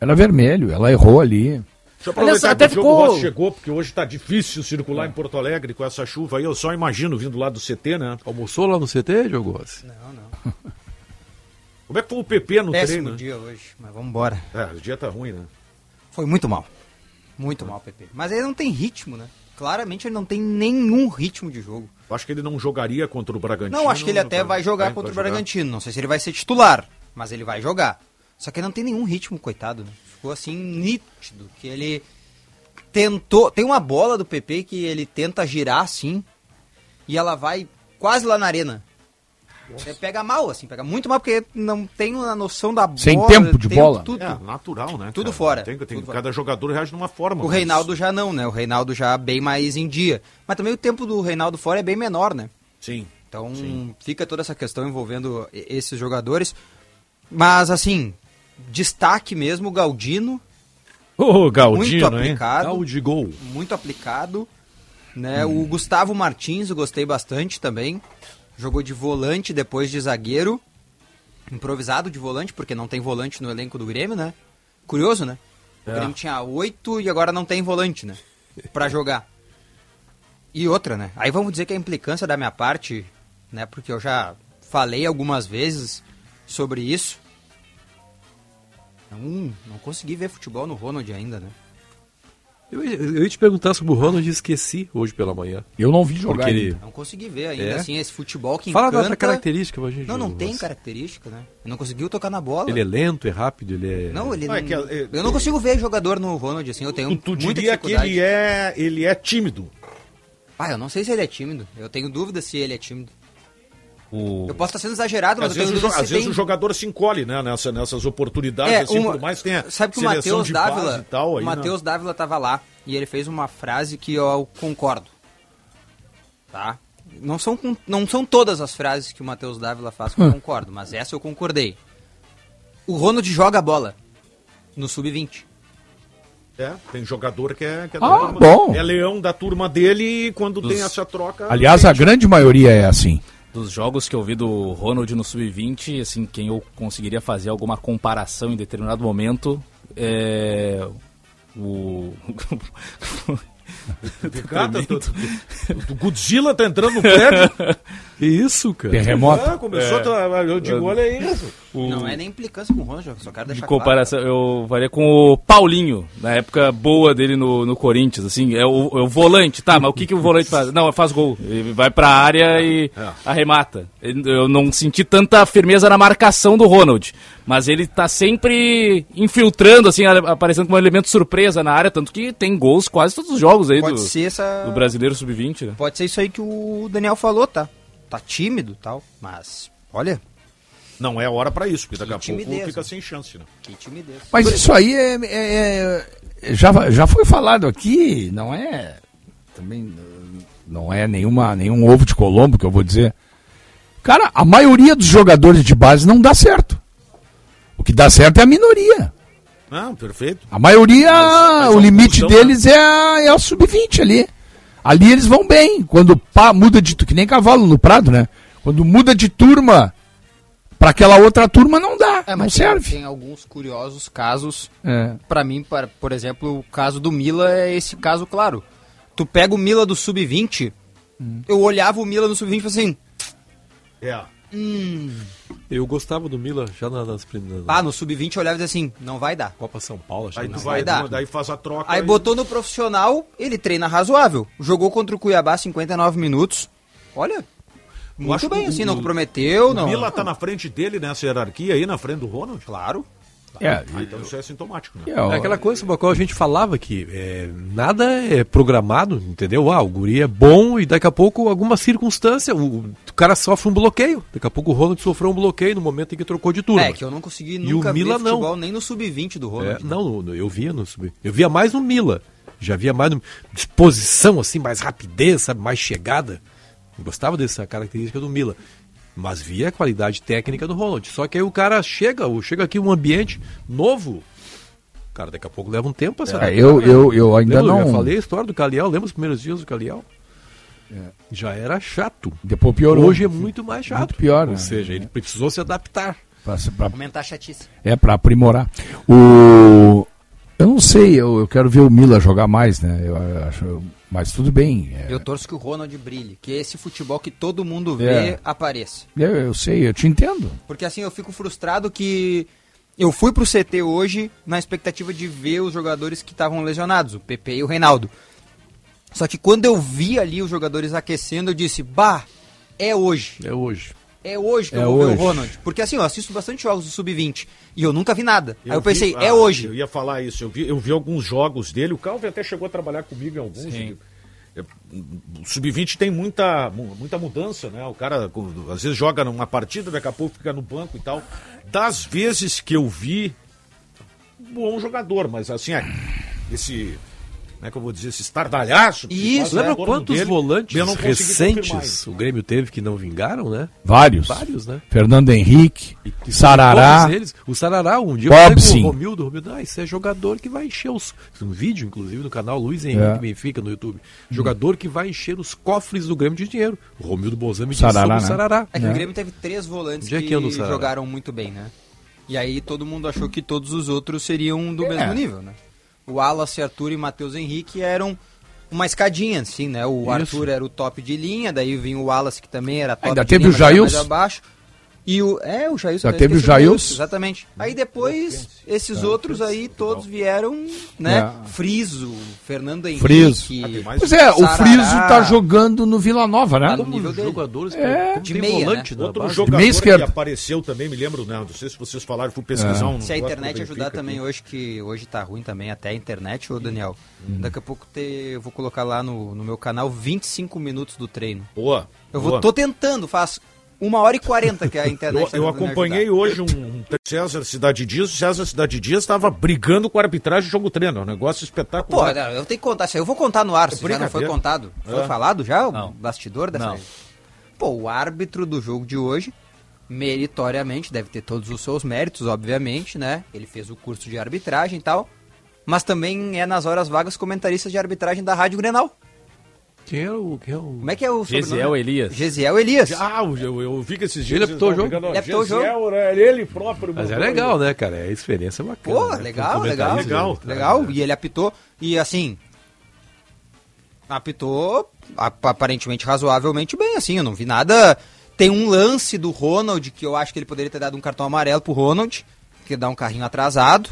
Era vermelho, ela errou ali. Deixa eu Aliás, aproveitar até que o Diogo ficou- Rossi chegou, porque hoje tá difícil circular em Porto Alegre com essa chuva aí. Eu só imagino vindo lá do CT, né? Almoçou lá no CT, Diogo Rossi? <laughs> Como é que foi o PP no Péssimo treino? né? dia hoje, mas vamos embora. É, o dia tá ruim, né? Foi muito mal. Muito mal, PP. Mas ele não tem ritmo, né? Claramente ele não tem nenhum ritmo de jogo. Eu acho que ele não jogaria contra o Bragantino. Não, acho que ele até vai jogar contra o Bragantino. Não sei se ele vai ser titular, mas ele vai jogar. Só que ele não tem nenhum ritmo, coitado. né? Ficou assim nítido que ele tentou. Tem uma bola do PP que ele tenta girar assim e ela vai quase lá na arena. Você pega mal, assim, pega muito mal, porque não tem a noção da bola. Sem tempo de bola. Tudo. É, natural, né? Tudo cara? fora. Tem, tem- Tudo cada jogador reage de uma forma. O mas- Reinaldo já não, né? O Reinaldo já bem mais em dia. Mas também o tempo do Reinaldo fora é bem menor, né? Sim. Então fica toda essa questão envolvendo esses jogadores. Mas assim, destaque mesmo, o Galdino. Ô, Galdino, muito hein? aplicado. Galdigol. Muito aplicado. Né? O Gustavo Martins, eu gostei bastante também. Jogou de volante depois de zagueiro. Improvisado de volante, porque não tem volante no elenco do Grêmio, né? Curioso, né? O É. Grêmio tinha oito e agora não tem volante, né? Pra jogar. E outra, né? Aí vamos dizer que a implicância da minha parte, né? Porque eu já falei algumas vezes sobre isso. Não, não consegui ver futebol no Ronald ainda, né? Eu, eu ia te perguntar sobre o Ronald e esqueci hoje pela manhã. Eu não vi jogar ele-. Não consegui ver ainda, É? assim, esse futebol que Fala da encanta... outra característica pra gente. Não, não tem característica, né? Ele não conseguiu tocar na bola. Ele é lento, é rápido, ele é... Não, ele Não, é que, é, Eu não consigo ver jogador no Ronald, assim, eu tenho Tu, muita diria que ele é, ele é tímido. Ah, eu não sei se ele é tímido. Eu tenho dúvida se ele é tímido. O... Eu posso estar sendo exagerado, mas Às eu tenho vezes, o, às se vezes o jogador se encolhe, né? Nessa, nessas oportunidades, É, assim, uma- por mais que tenha Sabe que o Matheus Dávila, e tal, aí, o né? Matheus Dávila tava lá e ele fez uma frase que eu concordo. Tá? Não são, não são todas as frases que o Matheus Dávila faz que eu concordo, mas essa eu concordei. O Ronald joga a bola no sub-20. É, tem jogador que é, que é, Ah, turma- bom. é leão da turma dele e quando Dos- tem essa troca. Aliás, a grande maioria é assim. Dos jogos que eu vi do Ronald no Sub-20, assim, quem eu conseguiria fazer alguma comparação em determinado momento é o tu- o <laughs> Godzilla tá entrando no prédio. <laughs> Que isso, cara? Terremoto. Ah, começou, a- eu digo, olha isso. o- Não é nem implicância com o Ronald, eu só quero de deixar comparação, eu faria com o Paulinho, na época boa dele no, no Corinthians, assim, é o, é o volante, tá, mas o que, que o volante faz? Não, faz gol, ele vai pra área e É. arremata. Eu não senti tanta firmeza na marcação do Ronald, mas ele tá sempre infiltrando, assim, aparecendo como um elemento surpresa na área, tanto que tem gols quase todos os jogos aí Pode do, ser essa... do Brasileiro Sub-20, né? Pode ser isso aí que o Daniel falou, tá? Tá tímido e tal, mas olha, Não é hora pra isso, porque daqui a Que pouco timidez, fica né? sem chance, né? que timidez. Mas isso aí é, é- é- já, já foi falado aqui, não é também não é nenhuma nenhum ovo de Colombo que eu vou dizer. Cara, a maioria dos jogadores de base não dá certo. O que dá certo é a minoria. Não, perfeito. A maioria, Mas- mas o a limite função, deles é a, é a sub-20 ali. Ali eles vão bem. Quando pá, muda de tu- que nem cavalo no prado, né? Quando muda de turma pra aquela outra turma não dá, não É, tem- serve. Tem, alguns curiosos casos. É. Pra mim, para, por exemplo, o caso do Mila é esse caso claro. Tu pega o Mila do sub-20, eu olhava o Mila no sub-20 e falei assim, É. Eu gostava do Mila já na- nas primeiras. ah, no sub-20 eu olhava e dizia assim, não vai dar. Copa São Paulo, acho Aí que não vai, vai dar. daí faz a troca. Aí e- botou no profissional, ele treina razoável. Jogou contra o Cuiabá 59 minutos. Olha, acho muito bem, que assim, o- não comprometeu, O não. Mila tá na frente dele nessa hierarquia aí, na frente do Ronald? Claro. É, Ah, então isso é sintomático, né? é, É aquela coisa sobre a qual a gente falava que é, nada é programado, entendeu? Ah, o guri é bom e daqui a pouco, alguma circunstância, o, o cara sofre um bloqueio. Daqui a pouco o Ronald sofreu um bloqueio no momento em que trocou de turma. É, que eu não consegui E nunca o Mila ver não. futebol nem no sub-20 do É, Ronald. né? não, eu via no sub. Eu via mais no Mila. Já via mais no, disposição, assim, mais rapidez, sabe? Mais chegada. Eu gostava dessa característica do Mila. Mas via a qualidade técnica do Ronald. Só que aí o cara chega, chega aqui um ambiente novo. Cara, daqui a pouco leva um tempo pra se é, eu, né? eu, eu ainda Lembra, Eu não. já falei a história do Caliel, lembra os primeiros dias do Caliel? Já era chato. Depois piorou. Hoje é muito mais chato. Muito pior, Ou né? seja, ele precisou se adaptar. Pra- pra- Aumentar a chatice. é pra aprimorar. O eu não sei, eu, eu quero ver o Mila jogar mais, né? Eu acho, mas tudo bem. é, Eu torço que o Ronald brilhe, que esse futebol que todo mundo vê É. apareça. eu, eu sei, eu te entendo. Porque assim, eu fico frustrado que eu fui pro CT hoje na expectativa de ver os jogadores que estavam lesionados, o PP e o Reinaldo. Só que quando eu vi ali os jogadores aquecendo, eu disse, bah, é hoje. É hoje. É hoje que É eu vou ver hoje. o Ronald. Porque assim, eu assisto bastante jogos do Sub-20 e eu nunca vi nada. Aí eu vi- pensei, ah, é hoje. Eu ia falar isso. Eu vi, eu vi alguns jogos dele. O Calvin até chegou a trabalhar comigo em alguns. Sim. Eu- O Sub-20 tem muita, mu- muita mudança, né? O cara às vezes joga numa partida, daqui a pouco fica no banco e tal. Das vezes que eu vi, bom jogador, mas assim, é, esse como é que eu vou dizer, esse estardalhaço. Isso, lembra quantos volantes recentes o Grêmio teve que não vingaram, né? Vários. Vários, né? Fernando Henrique, e, e Sarará. Eles, o Sarará, um dia Bob, eu o Romildo, o Romildo, ah, esse é jogador que vai encher os. Um vídeo, inclusive, no canal Luiz Henrique é. Benfica no YouTube. Jogador hum. que vai encher os cofres do Grêmio de dinheiro. O Romildo Bozan me disse Sarará, né? Sarará. É que é. o Grêmio teve três volantes que, que jogaram muito bem, né? E aí todo mundo achou que todos os outros seriam do é. mesmo nível, né? O Wallace, Arthur e Matheus Henrique eram uma escadinha, assim, né? O Isso. Arthur era o top de linha, daí vinha o Wallace, que também era top Ainda de teve linha, o Jails. mais abaixo. E o. É, o Jailson. Já teve o Jailson. Exatamente. Aí depois, esses outros aí, todos vieram, né? É. Friso, Fernando Henrique. Friso. Ah, pois é, o Friso tá jogando no Vila Nova, né? Tá no nível dele. jogadores é. de meia, volante, né? Outro jogador meia que apareceu também, me lembro, né? Não sei se vocês falaram, fui pesquisar é. um. Se a internet ajudar também aqui. hoje, que hoje tá ruim também, até a internet, ô Daniel. Hum. Daqui a pouco te, eu vou colocar lá no, no meu canal 25 minutos do treino. Boa. Eu vou, tô tentando, faço uma hora e quarenta que é a internet. eu, eu acompanhei hoje um, um César Cidade Dias. O César Cidade Dias estava brigando com a arbitragem de jogo treino. É um negócio espetacular. Pô, eu tenho que contar isso aí. Eu vou contar no ar, se já não foi contado. Foi é. falado já? O não. bastidor dessa não. Pô, o árbitro do jogo de hoje, meritoriamente, deve ter todos os seus méritos, obviamente, né? Ele fez o curso de arbitragem e tal. Mas também é nas horas vagas comentarista de arbitragem da Rádio Grenal. Quem é o. Quem é o... Como é que é o Gesiel Elias. Gesiel Elias. Ah, eu, eu vi que esses dias. Ele apitou o jogo. Ele apitou o jogo. Né? Ele próprio. Mas é legal, né, cara? É a experiência bacana. Pô, né? legal, legal. Legal. Legal. E ele apitou. E assim. Apitou aparentemente razoavelmente bem, assim. Eu não vi nada. Tem um lance do Ronald que eu acho que ele poderia ter dado um cartão amarelo pro Ronald, que dá um carrinho atrasado.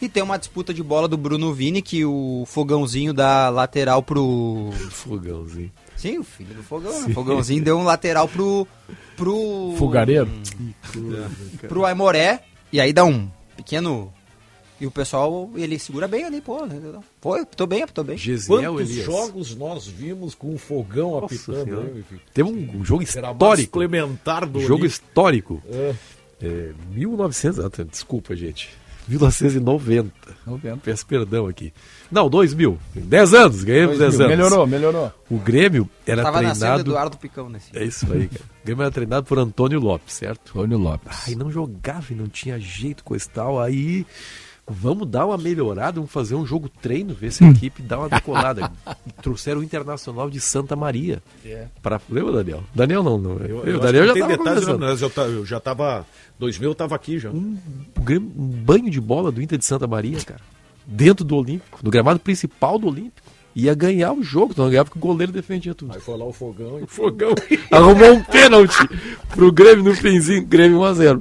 E tem uma disputa de bola do Bruno Vini, que o fogãozinho dá lateral pro. Fogãozinho. Sim, o filho do fogão, né? O fogãozinho deu um lateral pro. pro. Fogareiro? Pro Aimoré. E aí dá um pequeno. E o pessoal, ele segura bem ali, pô. Foi, tô bem, tô bem. Gesiel Quantos Elias. jogos nós vimos com o fogão Nossa apitando? Né? Teve um, um jogo histórico. Clementar do Jogo histórico. É. É, 1900, ah, desculpa, gente. 1990. 90. Peço perdão aqui. Não, 2000. 10 anos, ganhamos 10 anos. Melhorou, melhorou. O Grêmio era Tava treinado... Eduardo Picão nesse. É isso aí, cara. O Grêmio era treinado por Antônio Lopes, certo? Antônio Lopes. Aí não jogava e não tinha jeito com esse tal. Aí vamos dar uma melhorada, vamos fazer um jogo treino, ver se a hum. equipe dá uma decolada. e trouxeram o Internacional de Santa Maria. É. Pra... Lembra, Daniel? Daniel não, não. Eu, eu, Daniel já estava detalhes, eu, eu já estava 2000 eu estava aqui já. Um, um banho de bola do Inter de Santa Maria, cara. Dentro do Olímpico, no gramado principal do Olímpico. Ia ganhar o jogo, não ganhava porque o goleiro defendia tudo. Aí foi lá o fogão e. <laughs> O fogão arrumou um pênalti pro Grêmio no finzinho, Grêmio 1x0.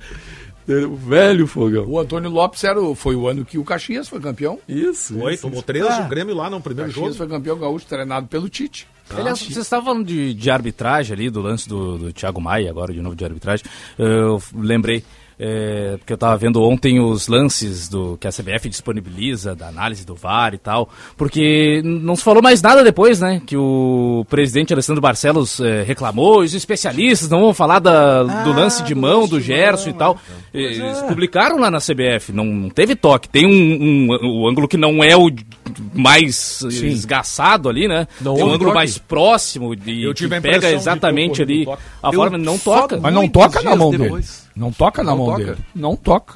O velho fogão. O Antônio Lopes era o, foi o ano que o Caxias foi campeão. Isso. Foi, isso, tomou três ah, o Grêmio lá no primeiro Caxias jogo. foi campeão gaúcho, treinado pelo Tite. Ah, Aliás, vocês estavam falando de, de arbitragem ali, do lance do, do Thiago Maia, agora de novo de arbitragem. Eu lembrei, é, porque eu estava vendo ontem os lances do que a CBF disponibiliza, da análise do VAR e tal, porque não se falou mais nada depois, né? Que o presidente Alessandro Barcelos é, reclamou, os especialistas não vão falar da, ah, do lance de mão do Gerson e tal. Eles é. publicaram lá na CBF, não, não teve toque. Tem um, um, um ângulo que não é o mais Sim. esgaçado ali, né? Não Tem um ângulo toque. mais próximo e que pega exatamente ali a forma, não toca. Mas não toca na mão dele. Não toca na não mão toca. dele. Não toca.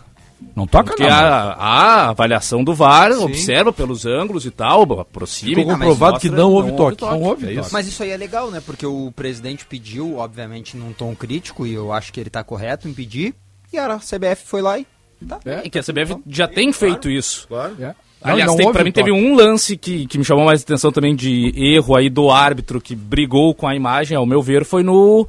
Não toca Porque a, a, avaliação do VAR Sim. observa pelos ângulos e tal, aproxima. Ficou comprovado que não houve toque. Não houve é Mas isso aí é legal, né? Porque o presidente pediu, obviamente, num tom crítico, e eu acho que ele está correto em pedir, e a CBF foi lá e Tá. É, e que a CBF então, já tem claro, feito isso. Claro. É. Aliás, não, não tem, pra mim teve um lance que, que me chamou mais atenção também de erro aí do árbitro que brigou com a imagem, ao meu ver, foi no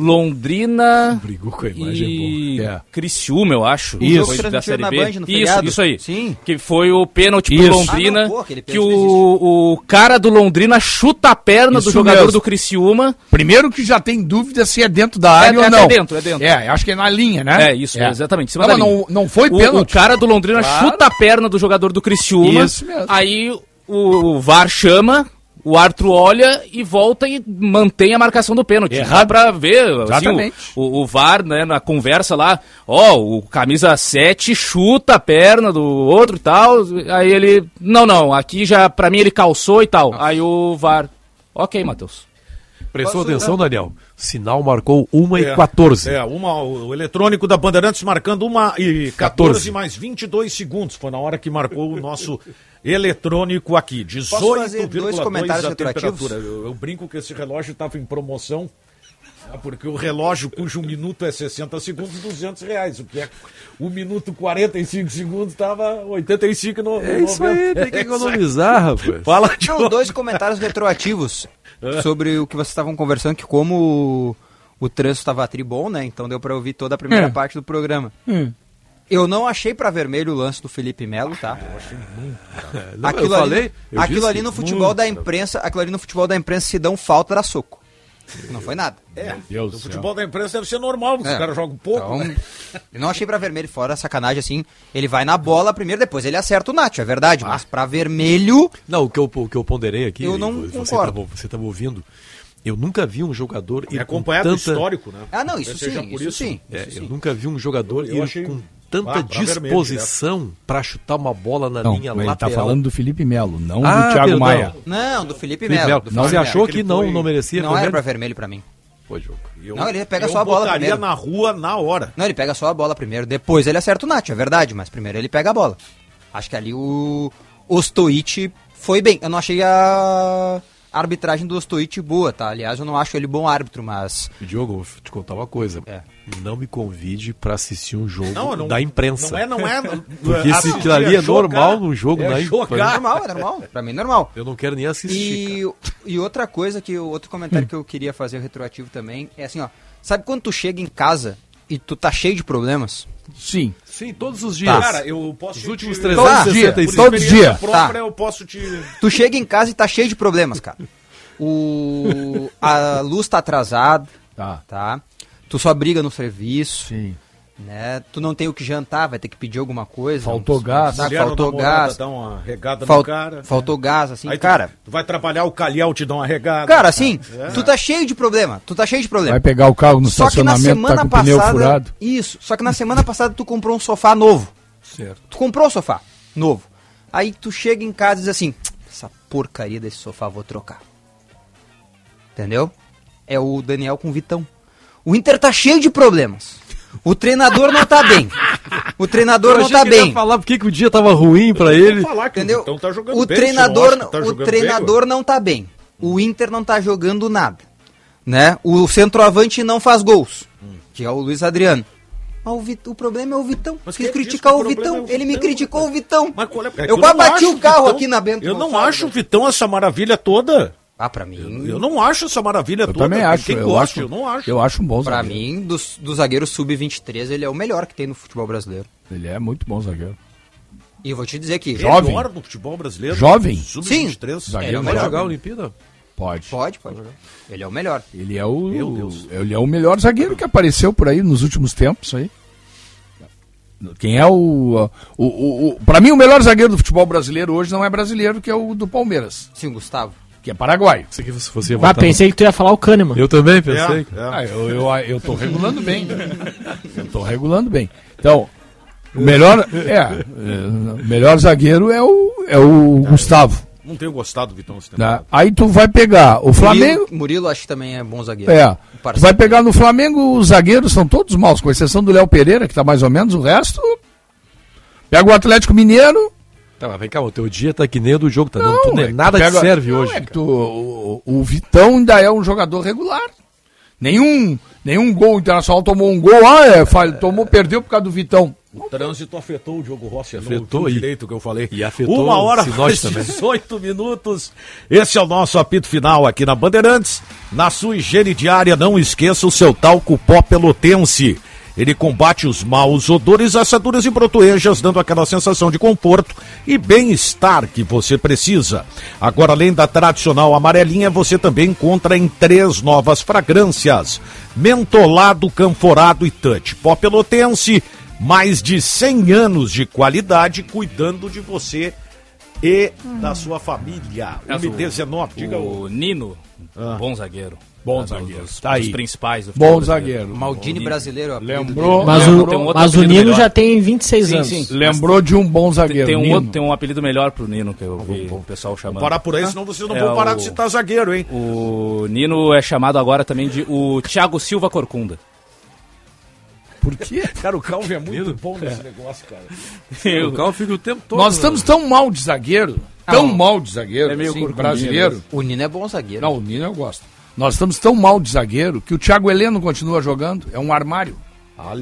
Londrina Brigou com a imagem e é. Criciúma, eu acho. Isso. Foi da Série B. isso, isso aí. Sim. Que foi o pênalti pro Londrina, ah, não, pô, que o, o cara do Londrina chuta a perna isso do jogador mesmo. do Criciúma. Primeiro que já tem dúvida se é dentro da área é, ou é, não. É dentro, é dentro. É, acho que é na linha, né? É, isso, é. exatamente. Não, não, não foi pênalti. O, o cara do Londrina claro. chuta a perna do jogador do Criciúma. Isso mesmo. Aí o, o VAR chama o árbitro olha e volta e mantém a marcação do pênalti. Errado para ver assim, o, o, o, VAR, né, na conversa lá, ó, o camisa 7 chuta a perna do outro e tal. Aí ele, não, não, aqui já para mim ele calçou e tal. Nossa. Aí o VAR, OK, Matheus. Prestou Posso, atenção, Daniel? Sinal marcou 1 é, e 14. É, uma, o eletrônico da Bandeirantes marcando 1 e 14, 14 mais 22 segundos. Foi na hora que marcou o nosso eletrônico aqui. 18,2 comentários a temperatura. Eu, eu, brinco que esse relógio estava em promoção. Né, porque o relógio cujo minuto é 60 segundos, 200 reais. O que é um minuto 45 segundos estava 85 no, É isso aí, tem que economizar, <laughs> rapaz. Fala de Não, dois comentários retroativos sobre o que vocês estavam conversando, que como o, o trânsito estava tribom, né? Então deu para ouvir toda a primeira hum. parte do programa. Hum. Eu não achei para vermelho o lance do Felipe Melo, tá? Eu achei muito. <laughs> Não, aquilo eu ali, falei, eu aquilo ali no futebol muito. da imprensa, aquilo ali no futebol da imprensa se dão falta da soco. Não foi nada. É, o futebol da imprensa deve ser normal, porque é. os caras jogam pouco. Então, né? <laughs> Eu não achei pra vermelho, fora sacanagem assim. Ele vai na bola primeiro, depois ele acerta o Nacho, é verdade. Ah. Mas pra vermelho. Não, o que eu, o que eu ponderei aqui. Eu não você concordo. Tava, você estava ouvindo. Eu nunca vi um jogador. É acompanhado tanta... histórico, né? Ah, não, isso sim. Isso, isso, sim. É, isso eu sim. nunca vi um jogador eu, eu achei... com tanta ah, disposição para chutar uma bola na não, linha mas lateral. Ele tá falando do Felipe Melo, não ah, do Thiago perdão. Maia. Não, do Felipe, Felipe Melo. Não, você achou que não, foi... não merecia? Não era para vermelho para mim. Foi jogo. Eu, não, ele pega só a bola primeiro. na rua na hora. Não, ele pega só a bola primeiro. Depois ele acerta o Nath, é verdade, mas primeiro ele pega a bola. Acho que ali o Ostoic foi bem. Eu não achei a a arbitragem do Ostoic boa, tá? Aliás, eu não acho ele bom árbitro, mas. Diogo, vou te contar uma coisa. É. Não me convide para assistir um jogo não, não, da imprensa. Não é, não é. <laughs> Porque se aquilo ali é, normal no jogo é da imprensa. É normal, é normal. Pra mim é normal. Eu não quero nem assistir. E, e outra coisa, que outro comentário que eu queria fazer retroativo também é assim, ó. Sabe quando tu chega em casa e tu tá cheio de problemas? Sim. Sim, todos os dias. Tá. Cara, eu posso Os últimos 365 todos os dias. Própria, tá. eu posso te Tu chega em casa e tá cheio de problemas, cara. O a luz tá atrasada, tá. tá? Tu só briga no serviço. Sim. Né? Tu não tem o que jantar, vai ter que pedir alguma coisa. Faltou gás. Sabe? Faltou gás. Dá uma regada Fal no cara. Faltou é. gás, assim, Aí cara. Tu, tu, vai trabalhar o calhau, te dá uma regada. Cara, assim, é. tu tá cheio de problema. Tu tá cheio de problema. Vai pegar o carro no só estacionamento, que na semana tá com passada, pneu furado. Isso. Só que na semana passada tu comprou um sofá novo. Certo. Tu comprou um sofá novo. Aí tu chega em casa e diz assim: essa porcaria desse sofá vou trocar. Entendeu? É o Daniel com o Vitão. O Inter tá cheio de problemas. O treinador não tá bem. O treinador não tá bem. falar porque que o dia tava ruim para ele. Entendeu? O, tá o bem, treinador, tá o treinador bem, não tá bem. O Inter não tá jogando nada, né? O centroavante não faz gols, que é o Luiz Adriano. Mas o, Vit... o problema é o Vitão. Mas Quis criticar o, o Vitão. É o ele me criticou o Vitão. Mas é... É eu quase bati o carro Vitão, aqui na Bento. Eu não acho o Vitão essa maravilha toda. Ah, pra mim. Eu, eu, não acho essa maravilha eu toda. Também acho, Quem eu gosta, acho. Eu não acho. Eu acho um bom zagueiro. Pra mim, dos, dos zagueiros sub-23, ele é o melhor que tem no futebol brasileiro. Ele é muito bom zagueiro. E eu vou te dizer que. Jovem. Melhor no futebol brasileiro. Jovem. Sub-23. Sim. Zagueiro é melhor. jogar a Olimpíada? Pode. Pode, pode. Ele é o melhor. Ele é o. Meu Deus. Ele é o melhor zagueiro que apareceu por aí nos últimos tempos aí. Quem é o. o, o, o para mim, o melhor zagueiro do futebol brasileiro hoje não é brasileiro, que é o do Palmeiras. Sim, Gustavo que é paraguaio. Você que você ah, pensei que tu ia falar o Kahneman. Eu também pensei. É, é. Ah, eu, eu, eu tô <laughs> regulando bem. Eu tô regulando bem. Então, o melhor, <laughs> é, é, melhor zagueiro é o, é o Gustavo. Não tenho gostado do Vitão né? Aí tu vai pegar o Flamengo. Murilo, Murilo acho que também é bom zagueiro. É. Tu vai pegar no Flamengo, os zagueiros são todos maus, com exceção do Léo Pereira, que tá mais ou menos, o resto. Pega o Atlético Mineiro, Tá, mas vem cá, o teu dia tá que nem o do jogo, tá não, não tu, é nada pega, te serve não, hoje. É tu, o, o, Vitão ainda é um jogador regular. Nenhum, nenhum gol internacional tomou um gol, ah, é, é, tomou, perdeu por causa do Vitão. O trânsito afetou o Diogo Rossi, afetou o direito que eu falei. E afetou Uma hora mais 18 minutos. Esse é o nosso apito final aqui na Bandeirantes. Na sua higiene diária, não esqueça o seu talco pó pelotense. Ele combate os maus odores, assaduras e protoejas, dando aquela sensação de conforto e bem-estar que você precisa. Agora, além da tradicional amarelinha, você também encontra em três novas fragrâncias: mentolado, canforado e touch. Pó pelotense, mais de 100 anos de qualidade cuidando de você e da sua família. O Mas o- MD19, diga o. O Nino, Ah. bom zagueiro. Bom É, zagueiro. Dos, Tá aí. principais do Bom zagueiro. Maldini Nino. brasileiro. Lembrou-. Mas, o, tem um outro mas o Nino melhor. já tem 26 Sim, anos. sim. Lembrou de um bom zagueiro. Tem um, Nino. outro, tem um apelido melhor pro Nino, que eu vi o pessoal chamando. Parar por aí, senão vocês não É vão parar o- de citar zagueiro, hein? O Nino é chamado agora também de o Thiago Silva Corcunda. Por quê? <laughs> Cara, o Calvin é muito bom nesse negócio, cara. O Cal fica o tempo todo. Nós estamos tão mal de zagueiro, tão Não. mal de zagueiro, É meio assim, brasileiro. O Nino é bom zagueiro. Não, o Nino eu gosto. Nós estamos tão mal de zagueiro que o Thiago Heleno continua jogando. É um armário.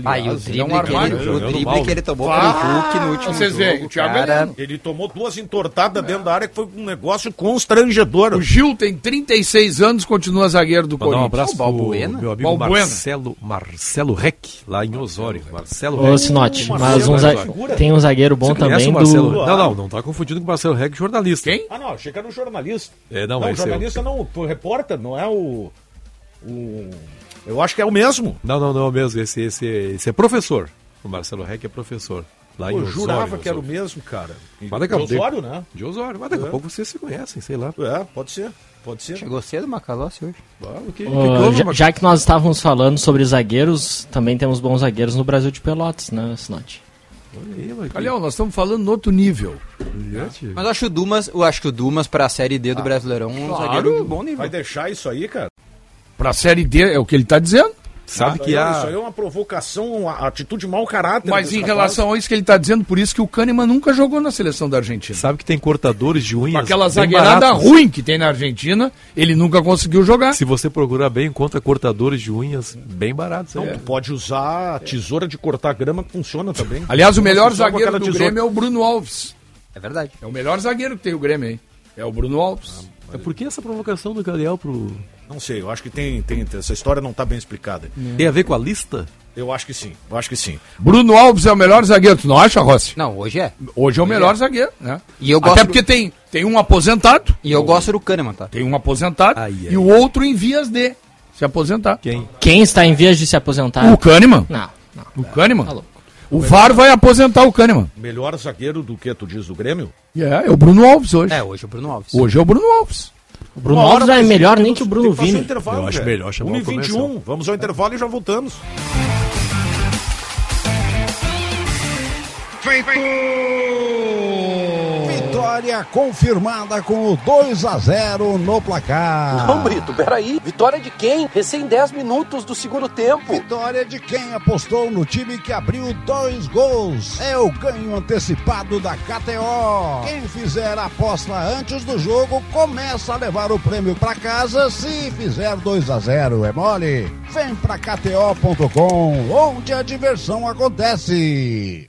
Ah, e o é um drible, que, armário ele, o drible mal, que ele né? tomou Ah, pro Hulk no último vocês jogo. veem, o Thiago cara. Ele tomou duas entortadas dentro da área que foi um negócio constrangedor. O Gil tem 36 anos, continua zagueiro do Mandar um Corinthians. abraço O pro Balbuena? meu amigo Balbuena. Marcelo, Marcelo Reck, lá em Osório. Marcelo Ô. Sinote, mas um za- tem um zagueiro bom também o Marcelo? do... Não, não, não tá confundindo com o Marcelo Reck, jornalista. Quem? Ah, não, achei que era um jornalista. É, não, não, é o- jornalista não, o repórter, não é o. o eu acho que é o mesmo. Não, não, não é o mesmo. Esse, esse, esse é professor. O Marcelo Reck é professor. Lá em eu Osório. jurava que era o Osório. mesmo, cara. Mas daqui a De Osório, né? De Osório. Mas daqui É. a pouco vocês se conhecem, sei lá. É, pode ser. Pode ser. Chegou cedo o Macalossi hoje. Ah, que, Ô, que houve, já, Mac- já que nós estávamos falando sobre zagueiros, também temos bons zagueiros no Brasil de Pelotas, né, Sinote? Olha nós estamos falando no outro nível. Brilhante. Mas eu acho o Dumas, eu acho que o Dumas pra Série D do Brasileirão um claro. zagueiro de bom nível. Vai deixar isso aí, cara? Pra Série D, é o que ele está dizendo. Sabe Isso que há... Isso aí é uma provocação, uma atitude de mau caráter. Mas em rapaz. relação a isso que ele está dizendo, por isso que o Kahneman nunca jogou na seleção da Argentina. Sabe que tem cortadores de unhas Com aquela zagueirada ruim que tem na Argentina, ele nunca conseguiu jogar. Se você procurar bem, encontra cortadores de unhas bem baratos. Não, aí. tu pode usar a tesoura de cortar grama que funciona também. Aliás, o melhor zagueiro do tesoura. Grêmio é o Bruno Alves. É verdade. É o melhor zagueiro que tem o Grêmio aí. É o Bruno Alves. É por que essa provocação do Galeal pro... Não sei, eu acho que tem, tem. Essa história não está bem explicada. Tem a ver com a lista? Eu acho que sim, eu acho que sim. Bruno Alves é o melhor zagueiro, tu não acha, Rossi? Não, hoje é. Hoje é o melhor zagueiro, né? E eu Até gosto porque tem, tem um aposentado, E eu gosto do Kahneman, tá? tem um aposentado Ai, ai. e o outro em vias de se aposentar. Quem? Quem está em vias de se aposentar? O Kahneman. Não, não. O Kahneman. Tá louco. O VAR vai aposentar o Kahneman. Melhor zagueiro do que tu diz do Grêmio? É, é o Bruno Alves hoje. É, hoje é o Bruno Alves. Hoje é o Bruno Alves. O Bruno Uma Alves é melhor nem que o Bruno um Vini. intervalo, Eu acho velho. melhor chamar o 1h21, comercial. vamos ao intervalo e já voltamos. Vitória confirmada com o 2 a 0 no placar. Não, Brito, peraí. Vitória de quem? Recém 10 minutos do segundo tempo. Vitória de quem apostou no time que abriu dois gols. É o ganho antecipado da KTO. Quem fizer a aposta antes do jogo começa a levar o prêmio para casa se fizer 2 a 0. É mole? Vem pra KTO.com, onde a diversão acontece.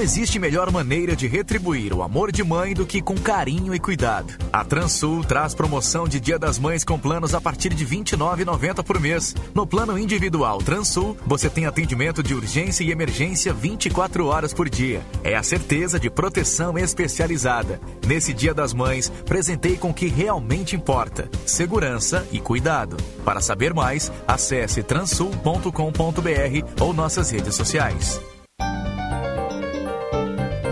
Não existe melhor maneira de retribuir o amor de mãe do que com carinho e cuidado. A Transul traz promoção de Dia das Mães com planos a partir de R$ 29,90 por mês. No plano individual Transul, você tem atendimento de urgência e emergência 24 horas por dia. É a certeza de proteção especializada. Nesse Dia das Mães, presentei com o que realmente importa: segurança e cuidado. Para saber mais, acesse transul.com.br ou nossas redes sociais.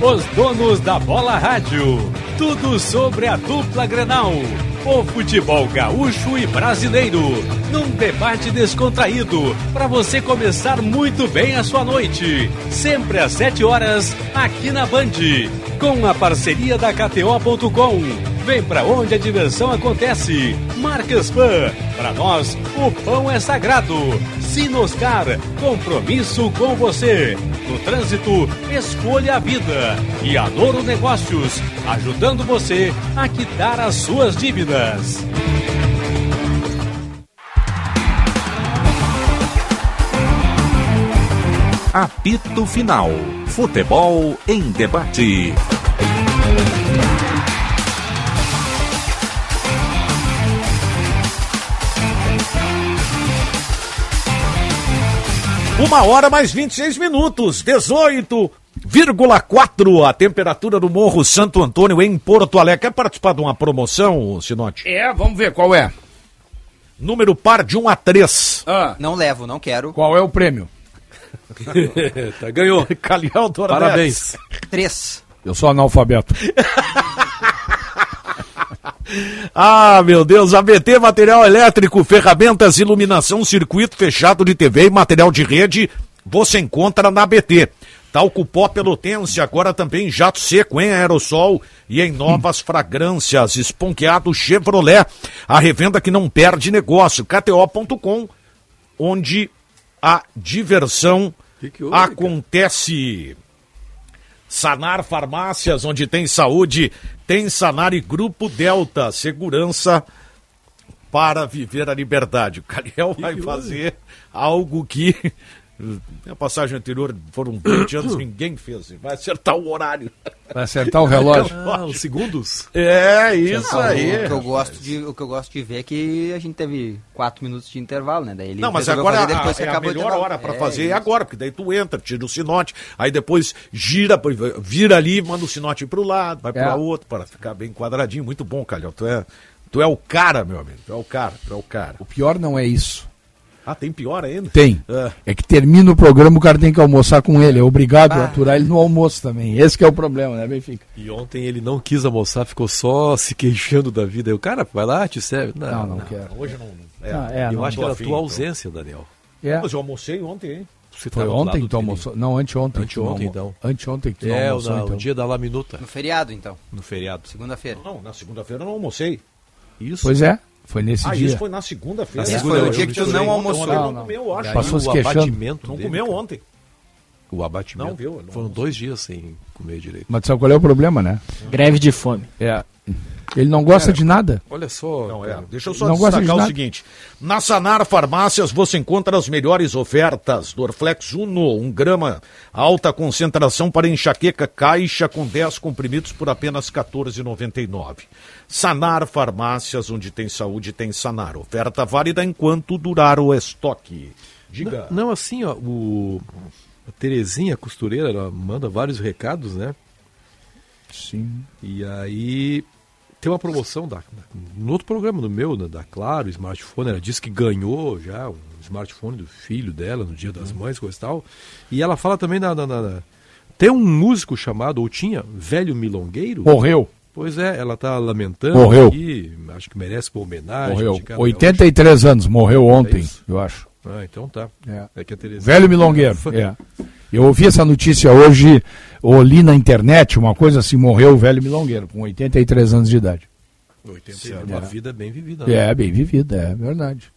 Os donos da bola rádio. Tudo sobre a dupla Grenal. O futebol gaúcho e brasileiro. Num debate descontraído. Para você começar muito bem a sua noite. Sempre às 7 horas, aqui na Band. Com a parceria da KTO.com. Vem pra onde a diversão acontece. Marcas Pan. Para nós, o pão é sagrado. Sinoscar. Compromisso com você. No trânsito, escolha a vida. E a Noro Negócios. Ajudando você a quitar as suas dívidas. Apito Final. Futebol em debate. Uma hora mais 26 minutos, 18,4 a temperatura do Morro Santo Antônio em Porto Alegre. Quer participar de uma promoção, Sinote? É, vamos ver qual é. Número par de 1 a 3. Ah. Não levo, não quero. Qual é o prêmio? <laughs> tá, ganhou. <laughs> Calhão Doranetes. Parabéns. 3. Eu sou analfabeto. <laughs> Ah, meu Deus, ABT Material Elétrico, ferramentas, iluminação, circuito fechado de TV e material de rede, você encontra na ABT. Talco pó pelotência, agora também jato seco em aerossol e em novas fragrâncias. Esponqueado Chevrolet, a revenda que não perde negócio. KTO.com, onde a diversão Que que houve, acontece. Sanar Farmácias, onde tem saúde, tem Sanar e Grupo Delta, segurança para viver a liberdade. O Caliel vai fazer algo que na passagem anterior foram 20 anos, <coughs> ninguém fez. Vai acertar o horário. Vai acertar o <laughs> relógio. Ah, os segundos? É, isso aí. O que, eu gosto de, o que eu gosto de ver é que a gente teve 4 minutos de intervalo, né? Daí ele Não, mas agora fazer depois a, que é a melhor hora para É, fazer é agora, porque daí tu entra, tira o sinote, aí depois gira, vira ali, manda o sinote pro lado, vai É. para outro, para ficar bem quadradinho. Muito bom, Calhão. Tu é, tu é o cara, meu amigo. Tu é o cara, tu é o cara. O pior não é isso. Ah, tem pior ainda? Tem. Ah. É que termina o programa, o cara tem que almoçar com ele. É obrigado Ah. a aturar ele no almoço também. Esse que é o problema, né, Benfica? E ontem ele não quis almoçar, ficou só se queixando da vida. Eu, cara, vai lá, te serve. Não, Não, não quero. Hoje não. É. Ah, é, Eu não acho que era a tua então. ausência, Daniel. É. Mas eu almocei ontem, hein? Você Foi do ontem que tu almoçou? Não, anteontem. Anteontem, não então. Anteontem que tu não É, o, almoçou, então. o dia da laminuta, No feriado, então. no feriado. Segunda-feira. Não, na segunda-feira eu não almocei. Isso. Pois é, foi nesse ah, dia. isso foi na segunda-feira. Na Esse foi o dia que tu não almoçou. Ontem Não, não comeu, eu acho. Passou o se queixando. abatimento Não comeu ontem. O abatimento. Não, viu? Não Foram dois dias sem comer direito. Mas sabe qual é o problema, né? Greve de fome. É. Ele não gosta de nada. Olha só. Não, é. Deixa eu só Não gosta de destacar o nada. seguinte. Na Sanar Farmácias você encontra as melhores ofertas. Dorflex Uno, 1 grama, alta concentração para enxaqueca, caixa com 10 comprimidos por apenas R$ 14,99. Sanar Farmácias, onde tem saúde, tem Sanar. Oferta válida enquanto durar o estoque. Diga. Não, não, assim, ó, o... a Terezinha, a costureira, ela manda vários recados, né? Sim. E aí tem uma promoção da, no outro programa, no meu, né, da Claro, smartphone. Ela disse que ganhou já um smartphone do filho dela no Dia das Mães, coisa e tal. E ela fala também na. na- na- na- Tem um músico chamado, ou tinha, Velho Milongueiro? Morreu. Pois é, ela tá lamentando Morreu. aqui, acho que merece uma homenagem. Morreu. de cada- 83 anos, morreu ontem, É eu acho. Ah, então tá. É. É que a Terezinha... Velho milongueiro. É. Eu ouvi essa notícia hoje, ou li na internet, uma coisa assim, morreu o velho Milongueiro, com 83 anos de idade. 80 anos, uma vida bem vivida. Né? É, bem vivida, é verdade.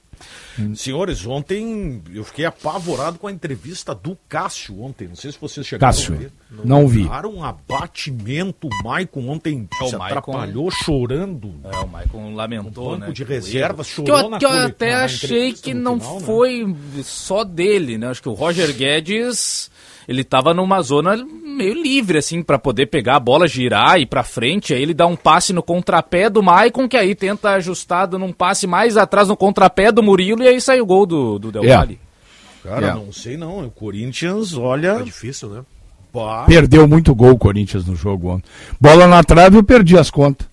Senhores, ontem eu fiquei apavorado com a entrevista do Cássio ontem. Não sei se vocês chegaram Cássio, a ver. não vi. Cara, um abatimento. O Maicon ontem É, o se Maicon- atrapalhou chorando. É, o Maicon lamentou, Um banco né? de o reservas, chorou que eu, na que eu até achei que não final, né? foi só dele, né? Acho que o Roger Guedes, ele tava numa zona meio livre, assim, pra poder pegar a bola, girar e ir pra frente. Aí ele dá um passe no contrapé do Maicon, que aí tenta ajustar, dando um passe mais atrás no contrapé do Murilo, e aí sai o gol do, do Del É. Valle. Cara, É. não sei não. O Corinthians, olha. É difícil, né? pá, Perdeu muito gol o Corinthians no jogo ontem. Bola na trave, eu perdi as contas.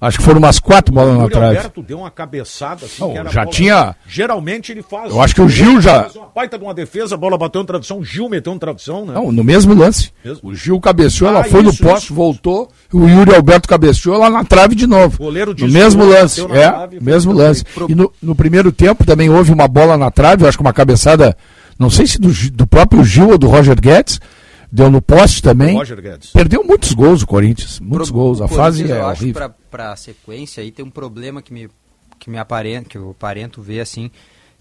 Acho que foram umas quatro bolas o na trave. Alberto deu uma cabeçada assim. Não, que era já bola- tinha- Geralmente ele faz. Eu acho que o Gil já- Fez uma baita de uma defesa, a bola bateu em tradução, o Gil meteu em tradução, né? Não, no mesmo lance. Mesmo? O Gil cabeceou, ela Ah, foi no isso, poste, isso. voltou, o Yuri Alberto cabeceou lá na trave de novo. Goleiro no desviou, mesmo lance, é, trave, mesmo foi- lance. foi- E no, no primeiro tempo também houve uma bola na trave, eu acho que uma cabeçada, não sei se do, do próprio Gil ou do Roger Guedes, deu no poste também. Roger Guedes. Perdeu muitos gols o Corinthians, muitos Pro- gols. A fase Corinthians, é eu acho pra, pra sequência aí tem um problema que me, que me aparenta, que eu aparento ver assim,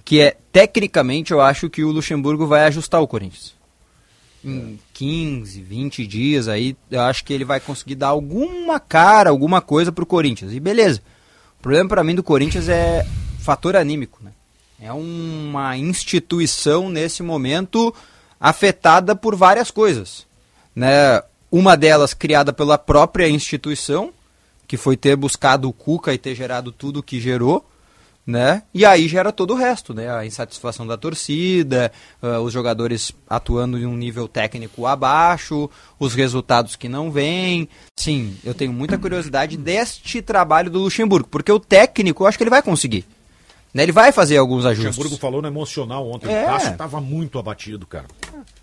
que é, tecnicamente, eu acho que o Luxemburgo vai ajustar o Corinthians. Em 15, 20 dias aí, eu acho que ele vai conseguir dar alguma cara, alguma coisa pro Corinthians. E beleza. O problema pra mim do Corinthians é fator anímico, né? É uma instituição nesse momento afetada por várias coisas, né? Uma delas criada pela própria instituição, que foi ter buscado o Cuca e ter gerado tudo o que gerou, né? E aí gera todo o resto, né? A insatisfação da torcida, ah, os jogadores atuando em um nível técnico abaixo, os resultados que não vêm. Sim, eu tenho muita curiosidade deste trabalho do Luxemburgo, porque o técnico eu acho que ele vai conseguir. Né? Ele vai fazer alguns O ajustes. Luxemburgo falou no emocional ontem. É. O Cássio tava muito abatido, cara.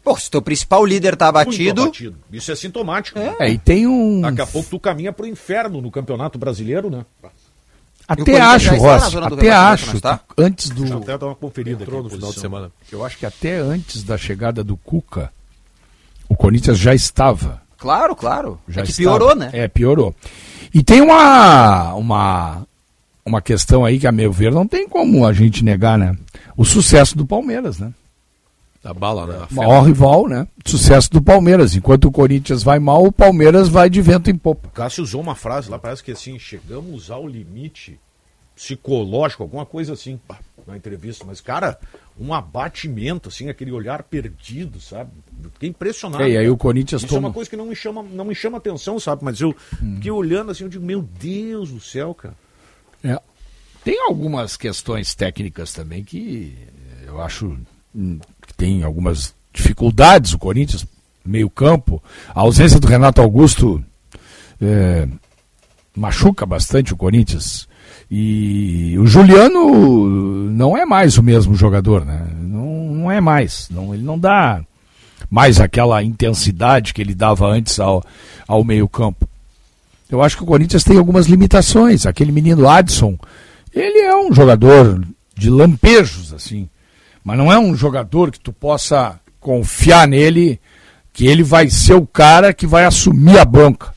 Pô, se teu principal líder tá Muito abatido, abatido. Isso é sintomático. né? É, e tem um. Daqui a pouco tu caminha pro inferno no Campeonato Brasileiro, né? O Até acho, já está na Ross, zona do até acho, não está? que antes Deixa eu do. até dar uma conferida Entrou aqui. no final de semana. Eu acho que até antes da chegada do Cuca, o Corinthians já estava. claro, claro. Já é que estava. piorou, né? É, piorou. E tem uma, uma, uma questão aí que, a meu ver, não tem como a gente negar, né? O sucesso do Palmeiras, né? Da bala, né? Maior rival, né? Sucesso do Palmeiras. Enquanto o Corinthians vai mal, o Palmeiras vai de vento em popa. Cássio usou uma frase lá, parece que assim, chegamos ao limite psicológico, alguma coisa assim, na entrevista. Mas, cara, um abatimento, assim, aquele olhar perdido, sabe? Fiquei impressionado. É, e aí o Corinthians Isso é toma- uma coisa que não me chama, não me chama atenção, sabe? Mas eu fiquei olhando assim, eu digo, meu Deus do céu, cara. É. Tem algumas questões técnicas também que eh, eu acho hum, que tem algumas dificuldades o Corinthians, meio campo. A ausência do Renato Augusto eh, machuca bastante o Corinthians. E o Juliano não é mais o mesmo jogador, né? Não, não é mais. Não, ele não dá mais aquela intensidade que ele dava antes ao, ao meio campo. Eu acho que o Corinthians tem algumas limitações. Aquele menino Adson, ele é um jogador de lampejos, assim. Mas não é um jogador que tu possa confiar nele, que ele vai ser o cara que vai assumir a bronca.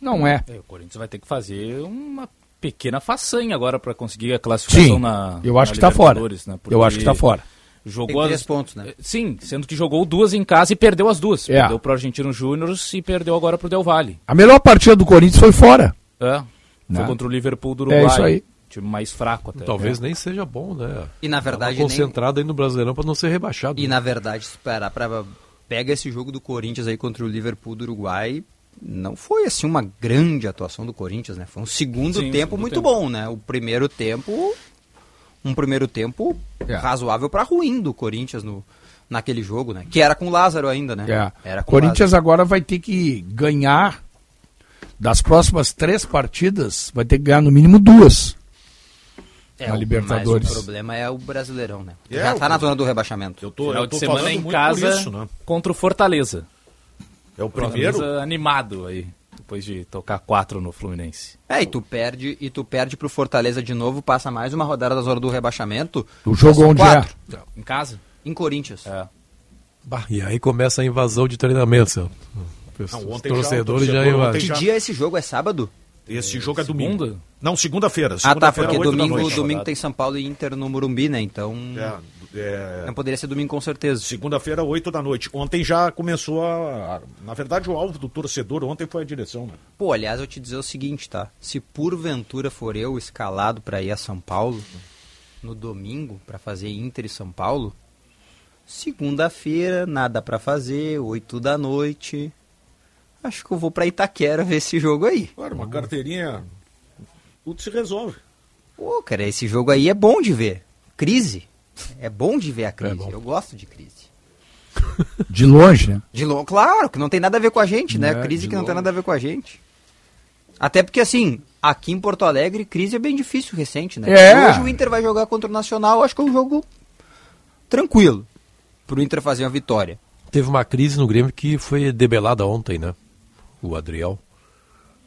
Não é. É, o Corinthians vai ter que fazer uma pequena façanha agora para conseguir a classificação Sim, na eu acho na que tá fora. Né? Eu acho que tá fora. Jogou três as- pontos, né? Sim, sendo que jogou duas em casa e perdeu as duas. É. Perdeu pro Argentino Júnior e perdeu agora pro Del Valle. A melhor partida do Corinthians foi fora. É. Foi Né? contra o Liverpool do É Uruguai. isso aí. Time mais fraco até. Talvez nem seja bom, né? E na verdade Tava nem- concentrado aí no Brasileirão para não ser rebaixado. E na verdade, esperar para pega esse jogo do Corinthians aí contra o Liverpool do Uruguai, não foi assim uma grande atuação do Corinthians, né? Foi um segundo Sim, tempo segundo muito tempo. bom, né? O primeiro tempo um primeiro tempo É. razoável para ruim do Corinthians no naquele jogo, né? Que era com o Lázaro ainda, né? É. Era Corinthians agora vai ter que ganhar das próximas três partidas, vai ter que ganhar no mínimo duas. É, na o- Libertadores. Mas o problema é o Brasileirão, né? É, Já tá na zona do rebaixamento. Eu tô, Final eu tô de semana em casa isso, né? contra o Fortaleza. É o primeiro. Fortaleza animado aí, depois de tocar quatro no Fluminense. É, e tu perde, e tu perde pro Fortaleza de novo, passa mais uma rodada da zona do rebaixamento. O jogo onde quatro. Em casa? Em Corinthians. É. Bah, e aí começa a invasão de treinamento. Os Não, ontem torcedores já, já, invadem. ontem Que dia esse jogo? É sábado? Esse jogo é domingo. Não, segunda-feira. Ah, tá, porque domingo, domingo tem São Paulo e Inter no Morumbi, né? Então. É, é, Não poderia ser domingo com certeza. Segunda-feira, 8 da noite. Ontem já começou a. Na verdade, o alvo do torcedor ontem foi a direção, né? Pô, aliás, eu te dizer o seguinte, tá? Se porventura for eu escalado pra ir a São Paulo no domingo pra fazer Inter e São Paulo, segunda-feira, nada pra fazer, 8 da noite. Acho que eu vou pra Itaquera ver esse jogo aí. Claro, uma carteirinha. Tudo se resolve. Pô, cara, esse jogo aí é bom de ver. Crise. É bom de ver a crise. eu gosto de crise. <laughs> De longe, né? De longe, claro, que não tem nada a ver com a gente, né? É, crise que não tem longe. nada a ver com a gente. Até porque, assim, aqui em Porto Alegre, crise é bem difícil recente, né? É. Hoje o Inter vai jogar contra o Nacional, acho que é um jogo tranquilo pro Inter fazer uma vitória. Teve uma crise no Grêmio que foi debelada ontem, né? O Adriel.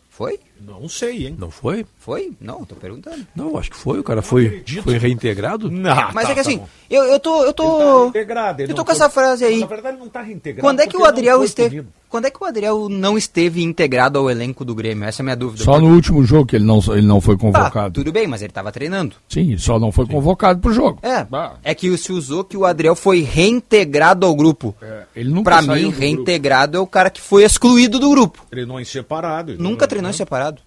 Foi? Não sei, hein? Não foi? Foi? Não, tô perguntando. Não, acho que foi. O cara foi, foi reintegrado? Não, Mas tá, é que tá assim, bom. eu, eu tô. Eu tô. Ele tá reintegrado, ele eu tô com foi- essa frase aí. Na verdade, ele não tá reintegrado. Quando é que o Adriel esteve. punido. Quando é que o Adriel não esteve integrado ao elenco do Grêmio? Essa é a minha dúvida. Só no último jogo que ele não, ele não foi Tá, convocado. tudo bem, mas ele tava treinando. Sim, só não foi convocado pro jogo. É, é que se usou que o Adriel foi reintegrado ao grupo. Ele nunca pra saiu mim, do grupo. reintegrado é o cara que foi excluído do grupo. Treinou em separado. Nunca treinou em separado.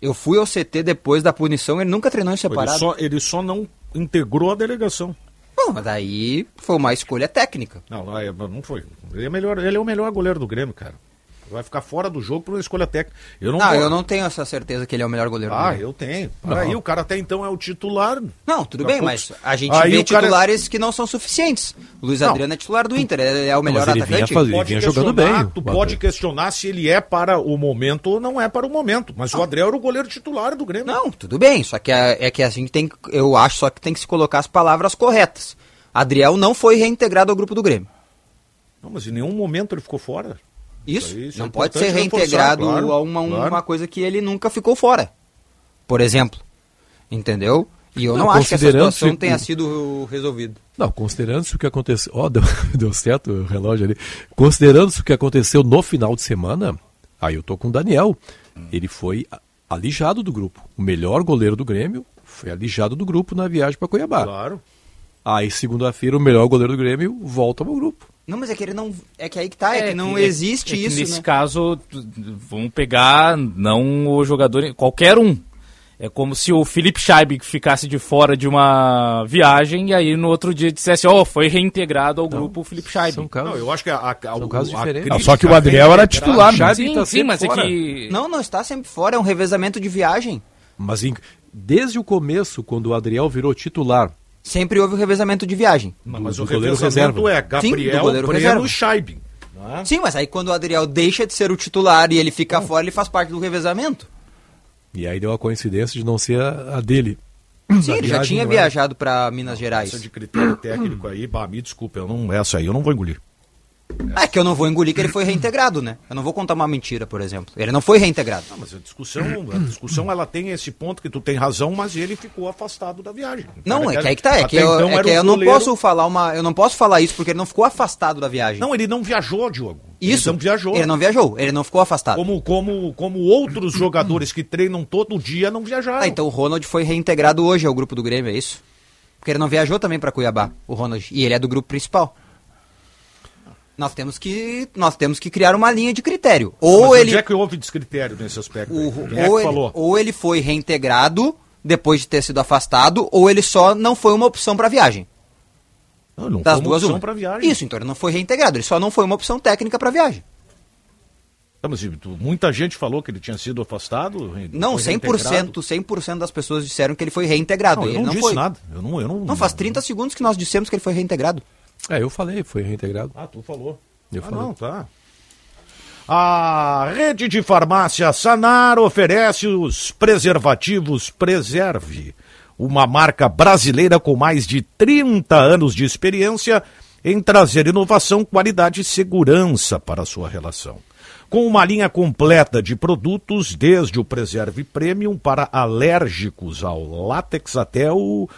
Eu fui ao CT depois da punição, ele nunca treinou em Ele separado. só, ele só não integrou a delegação. Bom, mas daí foi uma escolha técnica. Não, não, é- não foi. Ele é, melhor, ele é o melhor goleiro do Grêmio, cara. Vai ficar fora do jogo por uma escolha técnica. Eu não, Não, vou- eu não tenho essa certeza que ele é o melhor goleiro do Ah, eu tenho. Para aí, o cara até então é o titular. Não, tudo bem, a mas a gente Aí vê cara- titulares que não são suficientes. O Luiz Não. Adriano é titular do Inter, ele é o melhor mas ele vinha atacante. fazendo- Pode vinha jogando bem, Tu o pode questionar se ele é para o momento ou não é para o momento. Mas o Adriel era o goleiro titular do Grêmio. Não, tudo bem, só que a- é que a gente tem, que- eu acho só que tem que se colocar as palavras corretas. Adriel não foi reintegrado ao grupo do Grêmio. Não, mas em nenhum momento ele ficou fora. Isso, isso não é pode ser reintegrado reforçar, claro, a uma, uma claro. coisa que ele nunca ficou fora. Por exemplo. Entendeu? E eu não, Não, acho que essa considerando situação se- tenha sido resolvida. Não, considerando-se o que aconteceu. Ó, <laughs> deu, deu certo o relógio ali. Considerando-se o que aconteceu no final de semana, aí eu tô com o Daniel. Ele foi alijado do grupo. O melhor goleiro do Grêmio foi alijado do grupo na viagem para Cuiabá. Claro. Aí, segunda-feira, o melhor goleiro do Grêmio volta ao grupo. Não, mas é que ele não. É que aí que tá, é, que não que- existe é que isso. Nesse né? caso, vamos pegar não o jogador, qualquer um. É como se o Felipe Scheib ficasse de fora de uma viagem e aí no outro dia dissesse, ó, foi reintegrado ao grupo o Felipe Scheib. São casos, Não, eu acho que a, a, a, são casos diferentes. Ah, só que o Adriel era titular, né? Sim, tá sim, sempre mas é fora. que... Não, não está sempre fora, é um revezamento de viagem. Mas em- desde o começo, quando o Adriel virou titular, Sempre houve o revezamento de viagem. Não, mas do o goleiro revezamento reserva. é Sim, Gabriel, goleiro Breno reserva. e Scheibin. né? Sim, mas aí quando o Adriel deixa de ser o titular e ele fica fora, ele faz parte do revezamento. e aí deu a coincidência de não ser a, a dele. Sim, ele já tinha é. viajado para Minas Gerais. Essa de critério técnico aí, bah, me desculpa, eu não, essa aí eu não vou engolir. É que eu não vou engolir que ele foi reintegrado, né? Eu não vou contar uma mentira, por exemplo. Ele não foi reintegrado. Não, mas a discussão, a discussão ela tem esse ponto que tu tem razão, mas ele ficou afastado da viagem. Não, é que aí que tá. É que eu, então é que um eu não goleiro- posso falar uma. Eu não posso falar isso porque ele não ficou afastado da viagem. Não, ele não viajou, Diogo. isso. Ele não viajou. Ele não viajou, ele não ficou afastado. Como, como, como outros jogadores que treinam todo dia não viajaram. Ah, então o Ronald foi reintegrado hoje ao grupo do Grêmio, é isso? Porque ele não viajou também para Cuiabá, o Ronald, e ele é do grupo principal. Nós temos que nós temos que criar uma linha de critério. Ou Mas ele Onde é que houve descritério nesse aspecto? o- é ou, que ele, falou? ou ele foi reintegrado depois de ter sido afastado, ou ele só não foi uma opção para viagem. Não, não Das foi uma duas opção uma. pra viagem. Isso, então ele não foi reintegrado, ele só não foi uma opção técnica para viagem. Tá, mas tu- muita gente falou que ele tinha sido afastado. Não, foi reintegrado. 100%, 100% das pessoas disseram que ele foi reintegrado. Não, eu não, não disse foi. nada. Eu não, eu não, Não, faz 30 segundos que nós dissemos que ele foi reintegrado. É, eu falei, foi reintegrado. Ah, tu falou. Eu ah, falei. não, tá. A rede de farmácia Sanar oferece os preservativos Preserve, uma marca brasileira com mais de 30 anos de experiência em trazer inovação, qualidade e segurança para a sua relação. Com uma linha completa de produtos, desde o Preserve Premium para alérgicos ao látex até o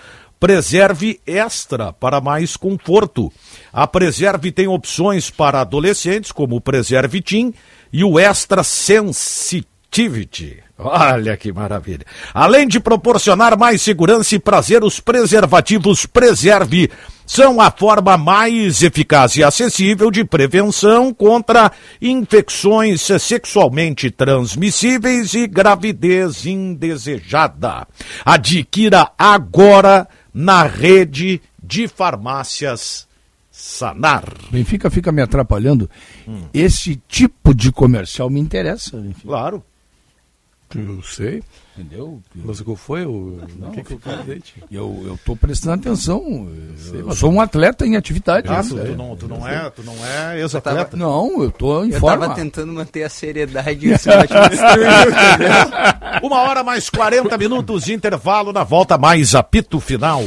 Preserve Extra para mais conforto. A Preserve tem opções para adolescentes, como o Preserve Teen e o Extra Sensitivity. Olha que maravilha. Além de proporcionar mais segurança e prazer, os preservativos Preserve são a forma mais eficaz e acessível de prevenção contra infecções sexualmente transmissíveis e gravidez indesejada. Adquira agora na rede de farmácias Sanar. Benfica fica me atrapalhando. Hum. Esse tipo de comercial me interessa. Benfica. Claro. Eu sei. Entendeu? Mas o que foi? O... Não, que que eu, eu, eu tô prestando atenção. Eu, eu sou um atleta em atividade. Ah, tu, tu, não, tu não é, tu não é ex-atleta? Não, eu tô em eu forma. Eu tava tentando manter a seriedade <laughs> Uma hora mais 40 minutos de intervalo na volta mais apito final.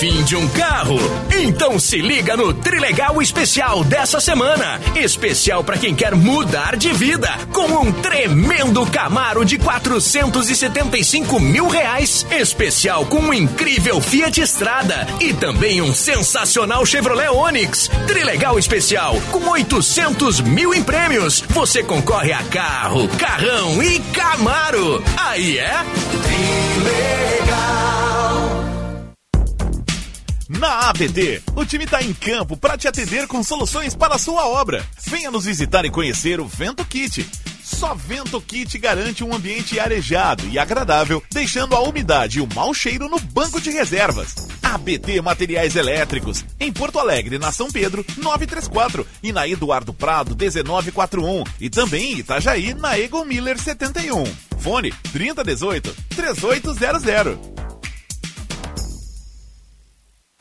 Fim de um carro? Então se liga no Trilegal Especial dessa semana. Especial para quem quer mudar de vida, com um tremendo Camaro de 475 mil reais. Especial com um incrível Fiat Estrada e também um sensacional Chevrolet Onix. Trilegal Especial com 800 mil em prêmios. Você concorre a carro, carrão e Camaro. Aí é? Trilegal. Na ABT, o time está em campo para te atender com soluções para a sua obra. Venha nos visitar e conhecer o Vento Kit. Só Vento Kit garante um ambiente arejado e agradável, deixando a umidade e o mau cheiro no banco de reservas. ABT Materiais Elétricos, em Porto Alegre, na São Pedro, 934 e na Eduardo Prado, 1941 e também em Itajaí, na Egon Miller 71. Fone 3018 3800.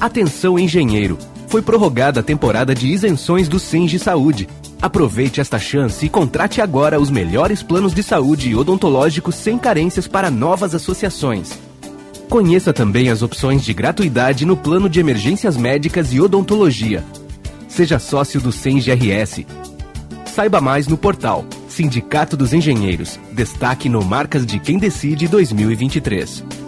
Atenção engenheiro! Foi prorrogada a temporada de isenções do Senge Saúde. Aproveite esta chance e contrate agora os melhores planos de saúde e odontológicos sem carências para novas associações. Conheça também as opções de gratuidade no plano de emergências médicas e odontologia. Seja sócio do Senge RS. Saiba mais no portal Sindicato dos Engenheiros. Destaque no Marcas de Quem Decide 2023.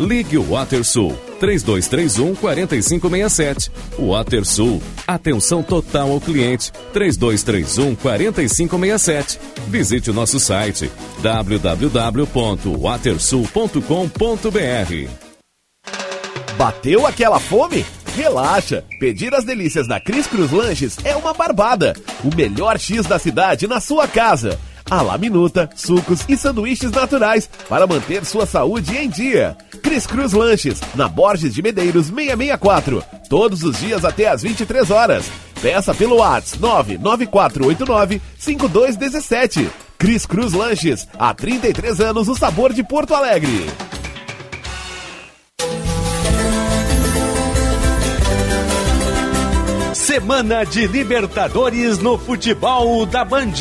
Ligue o WaterSul 3231 4567. WaterSul. Atenção total ao cliente 3231 4567. Visite o nosso site www.watersul.com.br. Bateu aquela fome? Relaxa! Pedir as delícias da Cris Cruz Lanches é uma barbada. O melhor X da cidade na sua casa a la minuta, sucos e sanduíches naturais para manter sua saúde em dia. Cris Cruz Lanches, na Borges de Medeiros 664, todos os dias até às 23 horas. Peça pelo WhatsApp 99489 5217. Cris Cruz Lanches, há 33 anos o sabor de Porto Alegre. Semana de Libertadores no futebol da Band.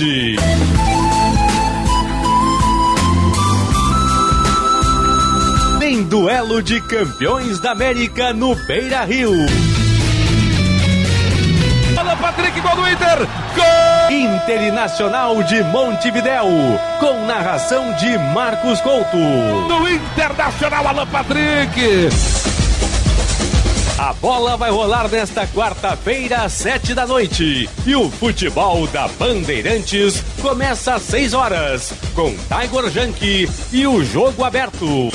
Duelo de campeões da América no Beira Rio. Alan Patrick, gol do Inter! Gol! Internacional de Montevidéu, com narração de Marcos Couto. Do Internacional, Alan Patrick! A bola vai rolar nesta quarta-feira, às sete da noite. E o futebol da Bandeirantes começa às seis horas, com Tiger Junk e o jogo aberto.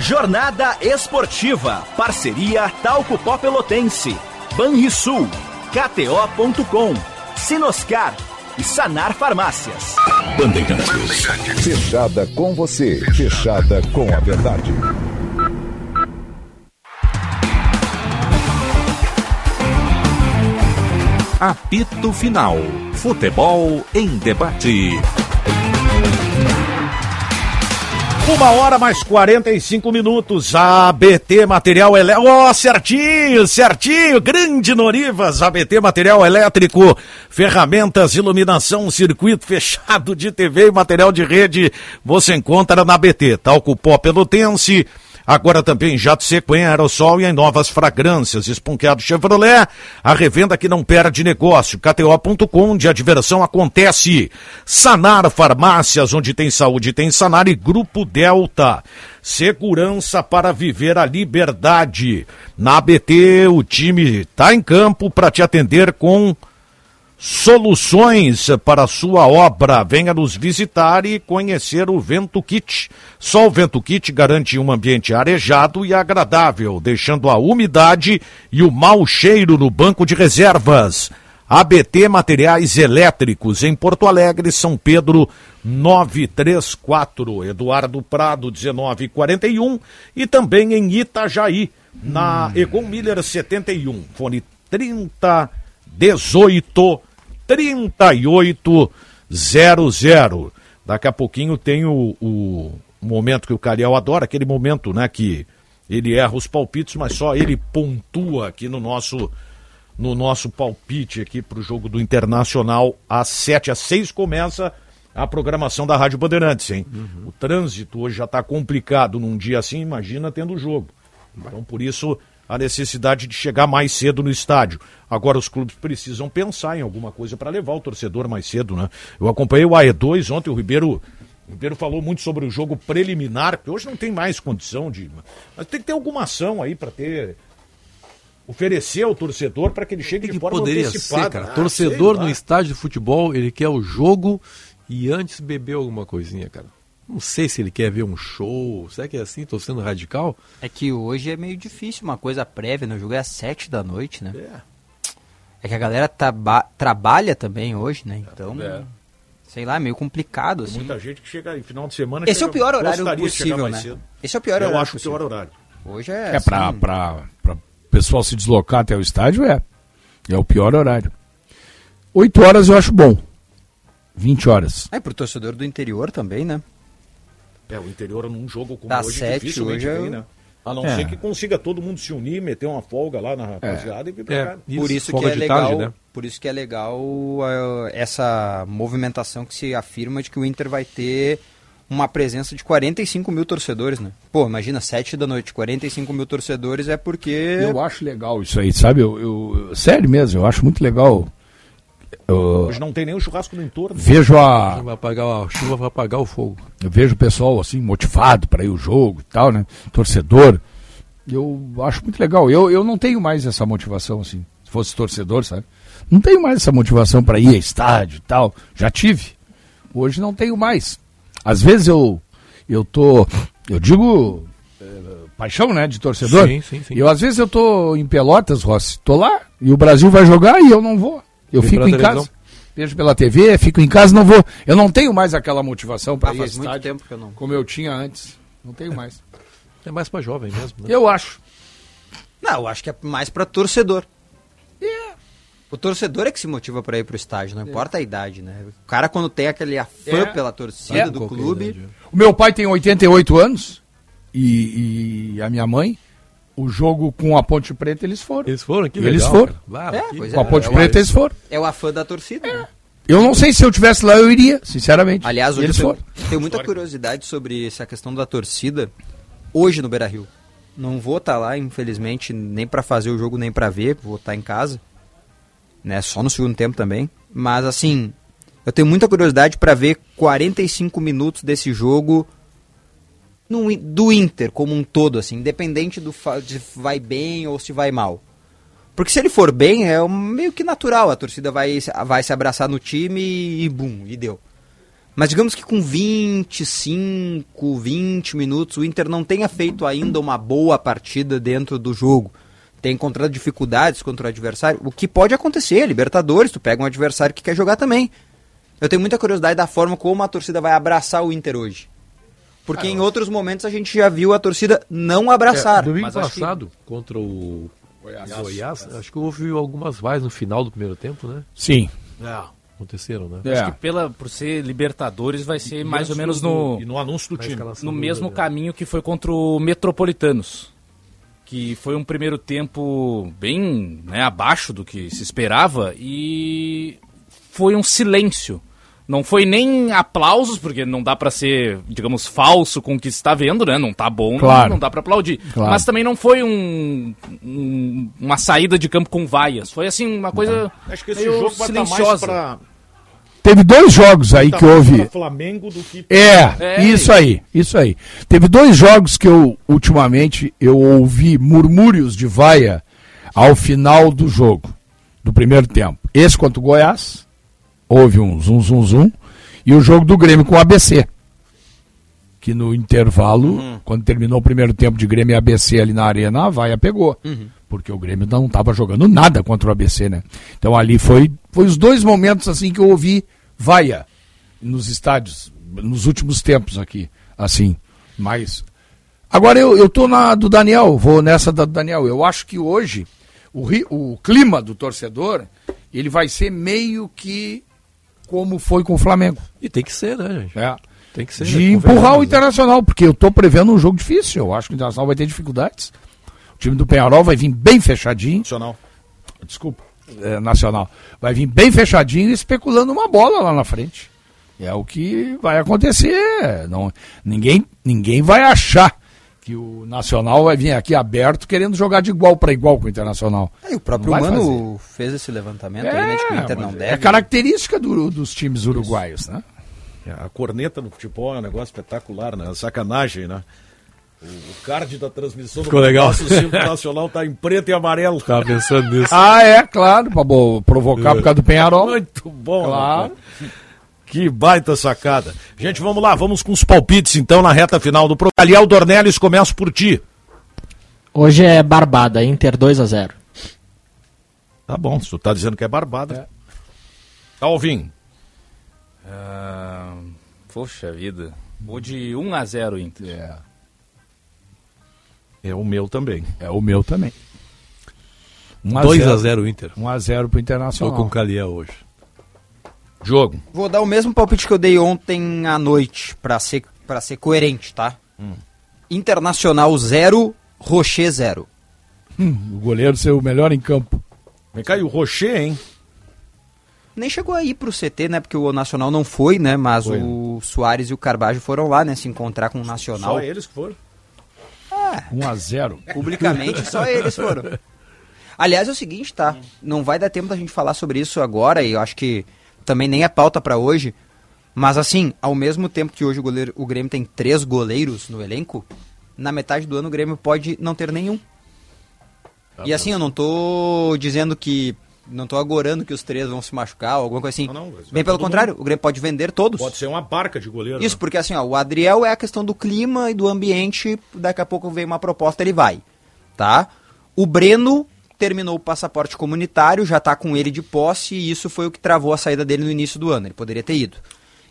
Jornada Esportiva. Parceria Talco Pó Pelotense. Banrisul. KTO.com. Sinoscar. E Sanar Farmácias. Bandeirantes. Fechada com você. Fechada com a verdade. Apito Final. Futebol em debate. Uma hora mais 45 minutos. ABT Material Elétrico. Ó, certinho, certinho. Grande Norivas. ABT Material Elétrico. Ferramentas, iluminação, circuito fechado de TV e material de rede. Você encontra na ABT. Talco Pó Pelotense. Agora também jato seco em aerossol e em novas fragrâncias. Esponqueado Chevrolet, a revenda que não perde negócio. KTO.com, onde a diversão acontece. Sanar Farmácias, onde tem saúde tem Sanar e Grupo Delta. Segurança para viver a liberdade. Na ABT, o time está em campo para te atender com soluções para sua obra. Venha nos visitar e conhecer o Vento Kit. Só o Vento Kit garante um ambiente arejado e agradável, deixando a umidade e o mau cheiro no banco de reservas. ABT Materiais Elétricos em Porto Alegre, São Pedro 934, Eduardo Prado 1941 e também em Itajaí, na Egon Miller 71, fone 3018 3800. Daqui a pouquinho tem o, o momento que o Cariel adora, aquele momento, né, que ele erra os palpites, mas só ele pontua aqui no nosso no nosso palpite aqui para o jogo do Internacional às 7 às 6 começa a programação da Rádio Bandeirantes, hein? Uhum. O trânsito hoje já está complicado num dia assim, imagina tendo jogo. Então por isso a necessidade de chegar mais cedo no estádio. Agora os clubes precisam pensar em alguma coisa para levar o torcedor mais cedo, né? Eu acompanhei o AE2 ontem, o Ribeiro o Ribeiro falou muito sobre o jogo preliminar, porque hoje não tem mais condição de. Mas tem que ter alguma ação aí para ter. Oferecer ao torcedor para que ele chegue que de forma poderia antecipada. Ser, cara. Ah, torcedor no estádio de futebol, ele quer o jogo e antes beber alguma coisinha, cara. Não sei se ele quer ver um show. Será que é assim? Tô sendo radical? É que hoje é meio difícil uma coisa prévia, né? O jogo é às sete da noite, né? É. É que a galera trabalha também hoje, né? Então, é. sei lá, é meio complicado, Tem assim. muita gente que chega em final de semana... Esse chega, é o pior horário possível, né? Cedo. Esse é o pior Eu horário acho possível. o pior horário. Hoje é É, assim, pra, pra, pra pessoal se deslocar até o estádio, é. É o pior horário. 8 horas eu acho bom. 20 horas. É, pro torcedor do interior também, né? É, o interior num jogo como Das hoje sete, dificilmente hoje é- vem, né? A não É. ser que consiga todo mundo se unir, meter uma folga lá na rapaziada e vir pra É. cá. por isso que é legal, tarde, né? por isso que é legal uh, essa movimentação que se afirma de que o Inter vai ter uma presença de 45 mil torcedores, né? Pô, imagina, 7 da noite, 45 mil torcedores é porque... Eu acho legal isso aí, sabe? Eu, eu- sério mesmo, eu acho muito legal. Eu Hoje não tem nem o churrasco no entorno. vejo a, Vai apagar, a chuva vai apagar o fogo. eu vejo o pessoal assim motivado para ir o jogo e tal, né? Torcedor. Eu acho muito legal. Eu, eu não tenho mais essa motivação assim. Se fosse torcedor, sabe? Não tenho mais essa motivação para ir a estádio e tal. Já tive. Hoje não tenho mais. Às vezes eu eu tô, eu digo eh, paixão, né, de torcedor. Sim, sim, sim. Eu às vezes eu tô em Pelotas, Rossi, tô lá e o Brasil vai jogar e eu não vou. Eu Vem fico em televisão. casa. Vejo pela TV, fico em casa, não vou. Eu não tenho mais aquela motivação para Ah, ir muito tempo que eu não. como eu tinha antes. Não tenho mais. <laughs> É mais pra jovem mesmo, né? Eu acho. Não, eu acho que é mais pra torcedor. O torcedor é que se motiva pra ir pro estádio, não importa a idade, né? O cara quando tem aquele afã É. pela torcida É. do clube... idade, O meu pai tem 88 anos e, e a minha mãe, o jogo com a Ponte Preta eles foram. Eles foram? Que Eles foram. É, que- Com a é, Ponte é o- Preta eles foram. É o afã da torcida, né? Eu não sei se eu tivesse lá eu iria, sinceramente. Aliás, hoje eles eu foram. tenho, tenho muita curiosidade sobre essa questão da torcida hoje no Beira-Rio. Não vou estar lá, infelizmente, nem pra fazer o jogo, nem pra ver, vou estar em casa. Né, só no segundo tempo também. Mas assim, eu tenho muita curiosidade pra ver 45 minutos desse jogo no, do Inter como um todo, assim, independente do de vai bem ou se vai mal. Porque se ele for bem, é meio que natural, a torcida vai, vai se abraçar no time e bum, e deu. Mas digamos que com 25, 20 minutos, o Inter não tenha feito ainda uma boa partida dentro do jogo. Tem encontrado dificuldades contra o adversário. O que pode acontecer, Libertadores, tu pega um adversário que quer jogar também. Eu tenho muita curiosidade da forma como a torcida vai abraçar o Inter hoje. Porque ah, em outros momentos a gente já viu a torcida não abraçar. É, domingo passado, que... contra o Goiás. Goiás, acho que houve algumas vaias no final do primeiro tempo, né? Sim. É. Aconteceram, né? É. Acho que pela, por ser Libertadores vai ser e mais ou menos no, e no anúncio do time. No mesmo caminho que foi contra o Metropolitanos. Que foi um primeiro tempo bem né, abaixo do que se esperava e foi um silêncio não foi nem aplausos, porque não dá para ser, digamos, falso com o que está vendo, né? Não tá bom, claro. não dá para aplaudir. Claro. Mas também não foi um, um, uma saída de campo com vaias. Foi assim, uma coisa Acho que esse jogo vai silenciosa. Pra... Teve dois jogos aí que houve. Flamengo do que é, é, isso aí, isso aí. Teve dois jogos que eu ultimamente eu ouvi murmúrios de vaia ao final do jogo, do primeiro tempo. Esse contra o Goiás houve um zum, zum, zum, e o jogo do Grêmio com o ABC. Que no intervalo, uhum. quando terminou o primeiro tempo de Grêmio e ABC ali na arena, a vaia pegou. Uhum. Porque o Grêmio não estava jogando nada contra o ABC, né? Então ali foi, foi os dois momentos assim que eu ouvi vaia nos estádios, nos últimos tempos aqui, assim. Mas. Agora eu, eu tô na do Daniel, vou nessa da do Daniel. Eu acho que hoje o, o clima do torcedor ele vai ser meio que como foi com o Flamengo. E tem que ser, né, gente? É. Tem que ser. De né? empurrar o Internacional, porque eu estou prevendo um jogo difícil. Eu acho que o Internacional vai ter dificuldades. O time do Penharol vai vir bem fechadinho. Nacional. Desculpa. É, nacional. Vai vir bem fechadinho especulando uma bola lá na frente. É o que vai acontecer. Não, ninguém, ninguém vai achar que o Nacional vai vir aqui aberto querendo jogar de igual para igual com o Internacional. É, o próprio Mano fazer. fez esse levantamento é, aí, né, que o Inter não é deve. É característica do, dos times uruguaios, né? É, a corneta no futebol é um negócio espetacular, né? Sacanagem, né? O, card da transmissão Ficou do legal. nosso nacional tá em preto e amarelo. Tava pensando nisso. ah, é, claro, para provocar é. por causa do Penharol. Muito bom, claro. Que baita sacada. Gente, vamos lá, vamos com os palpites então na reta final do programa. Aliel Dornelles, começo por ti. Hoje é Barbada, Inter 2 a 0 Tá bom, se tu tá dizendo que é Barbada. É. Alvin. Uh, poxa vida. Vou de 1 a 0 Inter. É. É o meu também. É o meu também. 2 a 0 Inter. 1 a 0 pro Internacional. Tô com o Caliel hoje. Jogo. Vou dar o mesmo palpite que eu dei ontem à noite, para ser, pra ser coerente, tá? Hum. Internacional 0, Rocher 0. Hum, o goleiro ser o melhor em campo. Vem cá, e o Rocher, hein? Nem chegou aí pro CT, né? Porque o Nacional não foi, né? Mas foi. o Soares e o Carbajo foram lá, né? Se encontrar com o Nacional. Só eles que foram? Ah, 1 a 0 Publicamente, só <laughs> eles foram. Aliás, é o seguinte, tá? Não vai dar tempo da gente falar sobre isso agora e eu acho que também nem é pauta para hoje. Mas assim, ao mesmo tempo que hoje o, goleiro, o Grêmio tem três goleiros no elenco, na metade do ano o Grêmio pode não ter nenhum. Tá e assim, eu não tô dizendo que. Não tô agorando que os três vão se machucar ou alguma coisa assim. Não, não, Bem pelo contrário, mundo. o Grêmio pode vender todos. Pode ser uma barca de goleiro. Isso, né? porque assim, ó, o Adriel é a questão do clima e do ambiente. Daqui a pouco vem uma proposta, ele vai. Tá? O Breno terminou o passaporte comunitário, já está com ele de posse e isso foi o que travou a saída dele no início do ano. Ele poderia ter ido.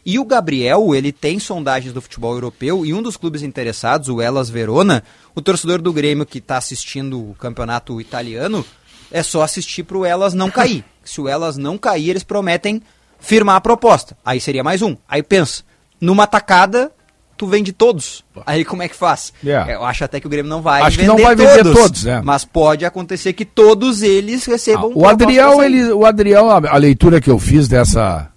E o Gabriel, ele tem sondagens do futebol europeu e um dos clubes interessados, o Elas Verona, o torcedor do Grêmio que está assistindo o campeonato italiano, é só assistir para o Elas não cair. <laughs> Se o Elas não cair, eles prometem firmar a proposta. Aí seria mais um. Aí pensa, numa tacada, tu vende todos. Aí como é que faz? Yeah. Eu acho até que o Grêmio não vai acho vender que não vai todos, vender todos, é. mas pode acontecer que todos eles recebam. Ah, o Adriel, ele, o Adriel, a, a, leitura que eu fiz dessa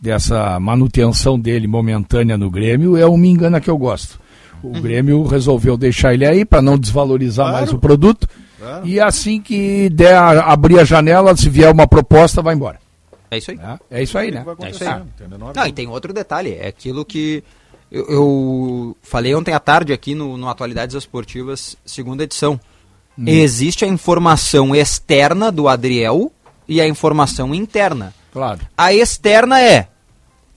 dessa manutenção dele momentânea no Grêmio é um me engana que eu gosto. O uhum. Grêmio resolveu deixar ele aí para não desvalorizar claro. mais o produto. Claro. E assim que der a, abrir a janela, se vier uma proposta, vai embora. É isso aí. É, é isso aí, né? É isso aí. Não, e tem outro detalhe, é aquilo que eu, eu, falei ontem à tarde aqui no, no Atualidades Esportivas, segunda edição. Hum. Existe a informação externa do Adriel e a informação interna. Claro. A externa é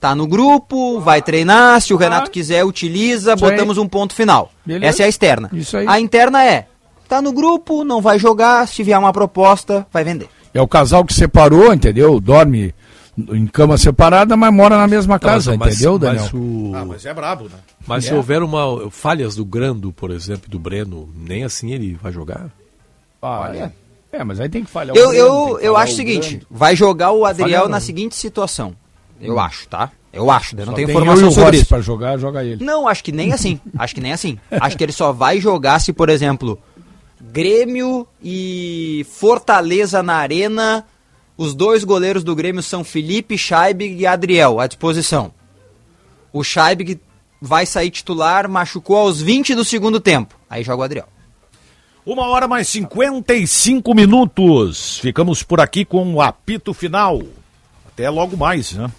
Tá no grupo, vai treinar, se o Renato quiser, utiliza, Isso aí. botamos um ponto final. Beleza. Essa é a externa. Isso aí. A interna é, tá no grupo, não vai jogar, se vier uma proposta, vai vender. É o casal que separou, entendeu? Dorme em cama separada, mas mora na mesma casa, Não, mas- entendeu, mas Daniel? o- Ah, mas é brabo, né? Mas se É. houver uma falhas do Grando, por exemplo, e do Breno, nem assim ele vai jogar? Ah, é. É, mas aí tem que falhar Eu, o eu, eu acho o seguinte, Grando. vai jogar o Adriel na não. seguinte situação. Eu acho, tá? Eu acho, eu não Só tenho tem eu e informação o sobre isso. pra jogar, joga ele. Não, acho que nem assim. <laughs> Acho que nem assim. Acho que ele só vai jogar se, por exemplo, Grêmio e Fortaleza na arena. Os dois goleiros do Grêmio são Felipe, Scheibig e Adriel à disposição. O Scheibig vai sair titular, machucou aos 20 do segundo tempo. Aí joga o Adriel. Uma hora mais 55 minutos. Ficamos por aqui com o apito final. Até logo mais, né?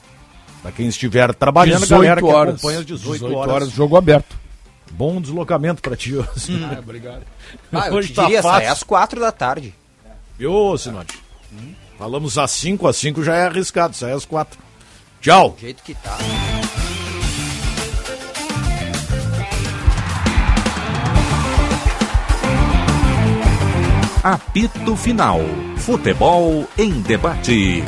Pra quem estiver trabalhando, 18 galera que horas. acompanha às 18, 18 horas. horas, jogo aberto. Bom deslocamento pra ti, hoje. <laughs> Hum. Ah, obrigado. Ah, eu Hoje te tá diria, sai fácil. às 4 da tarde. Viu, Sinote? Falamos às 5, às 5 já é arriscado, sai às 4. Tchau. Do jeito que tá. Apito Final. Futebol em debate.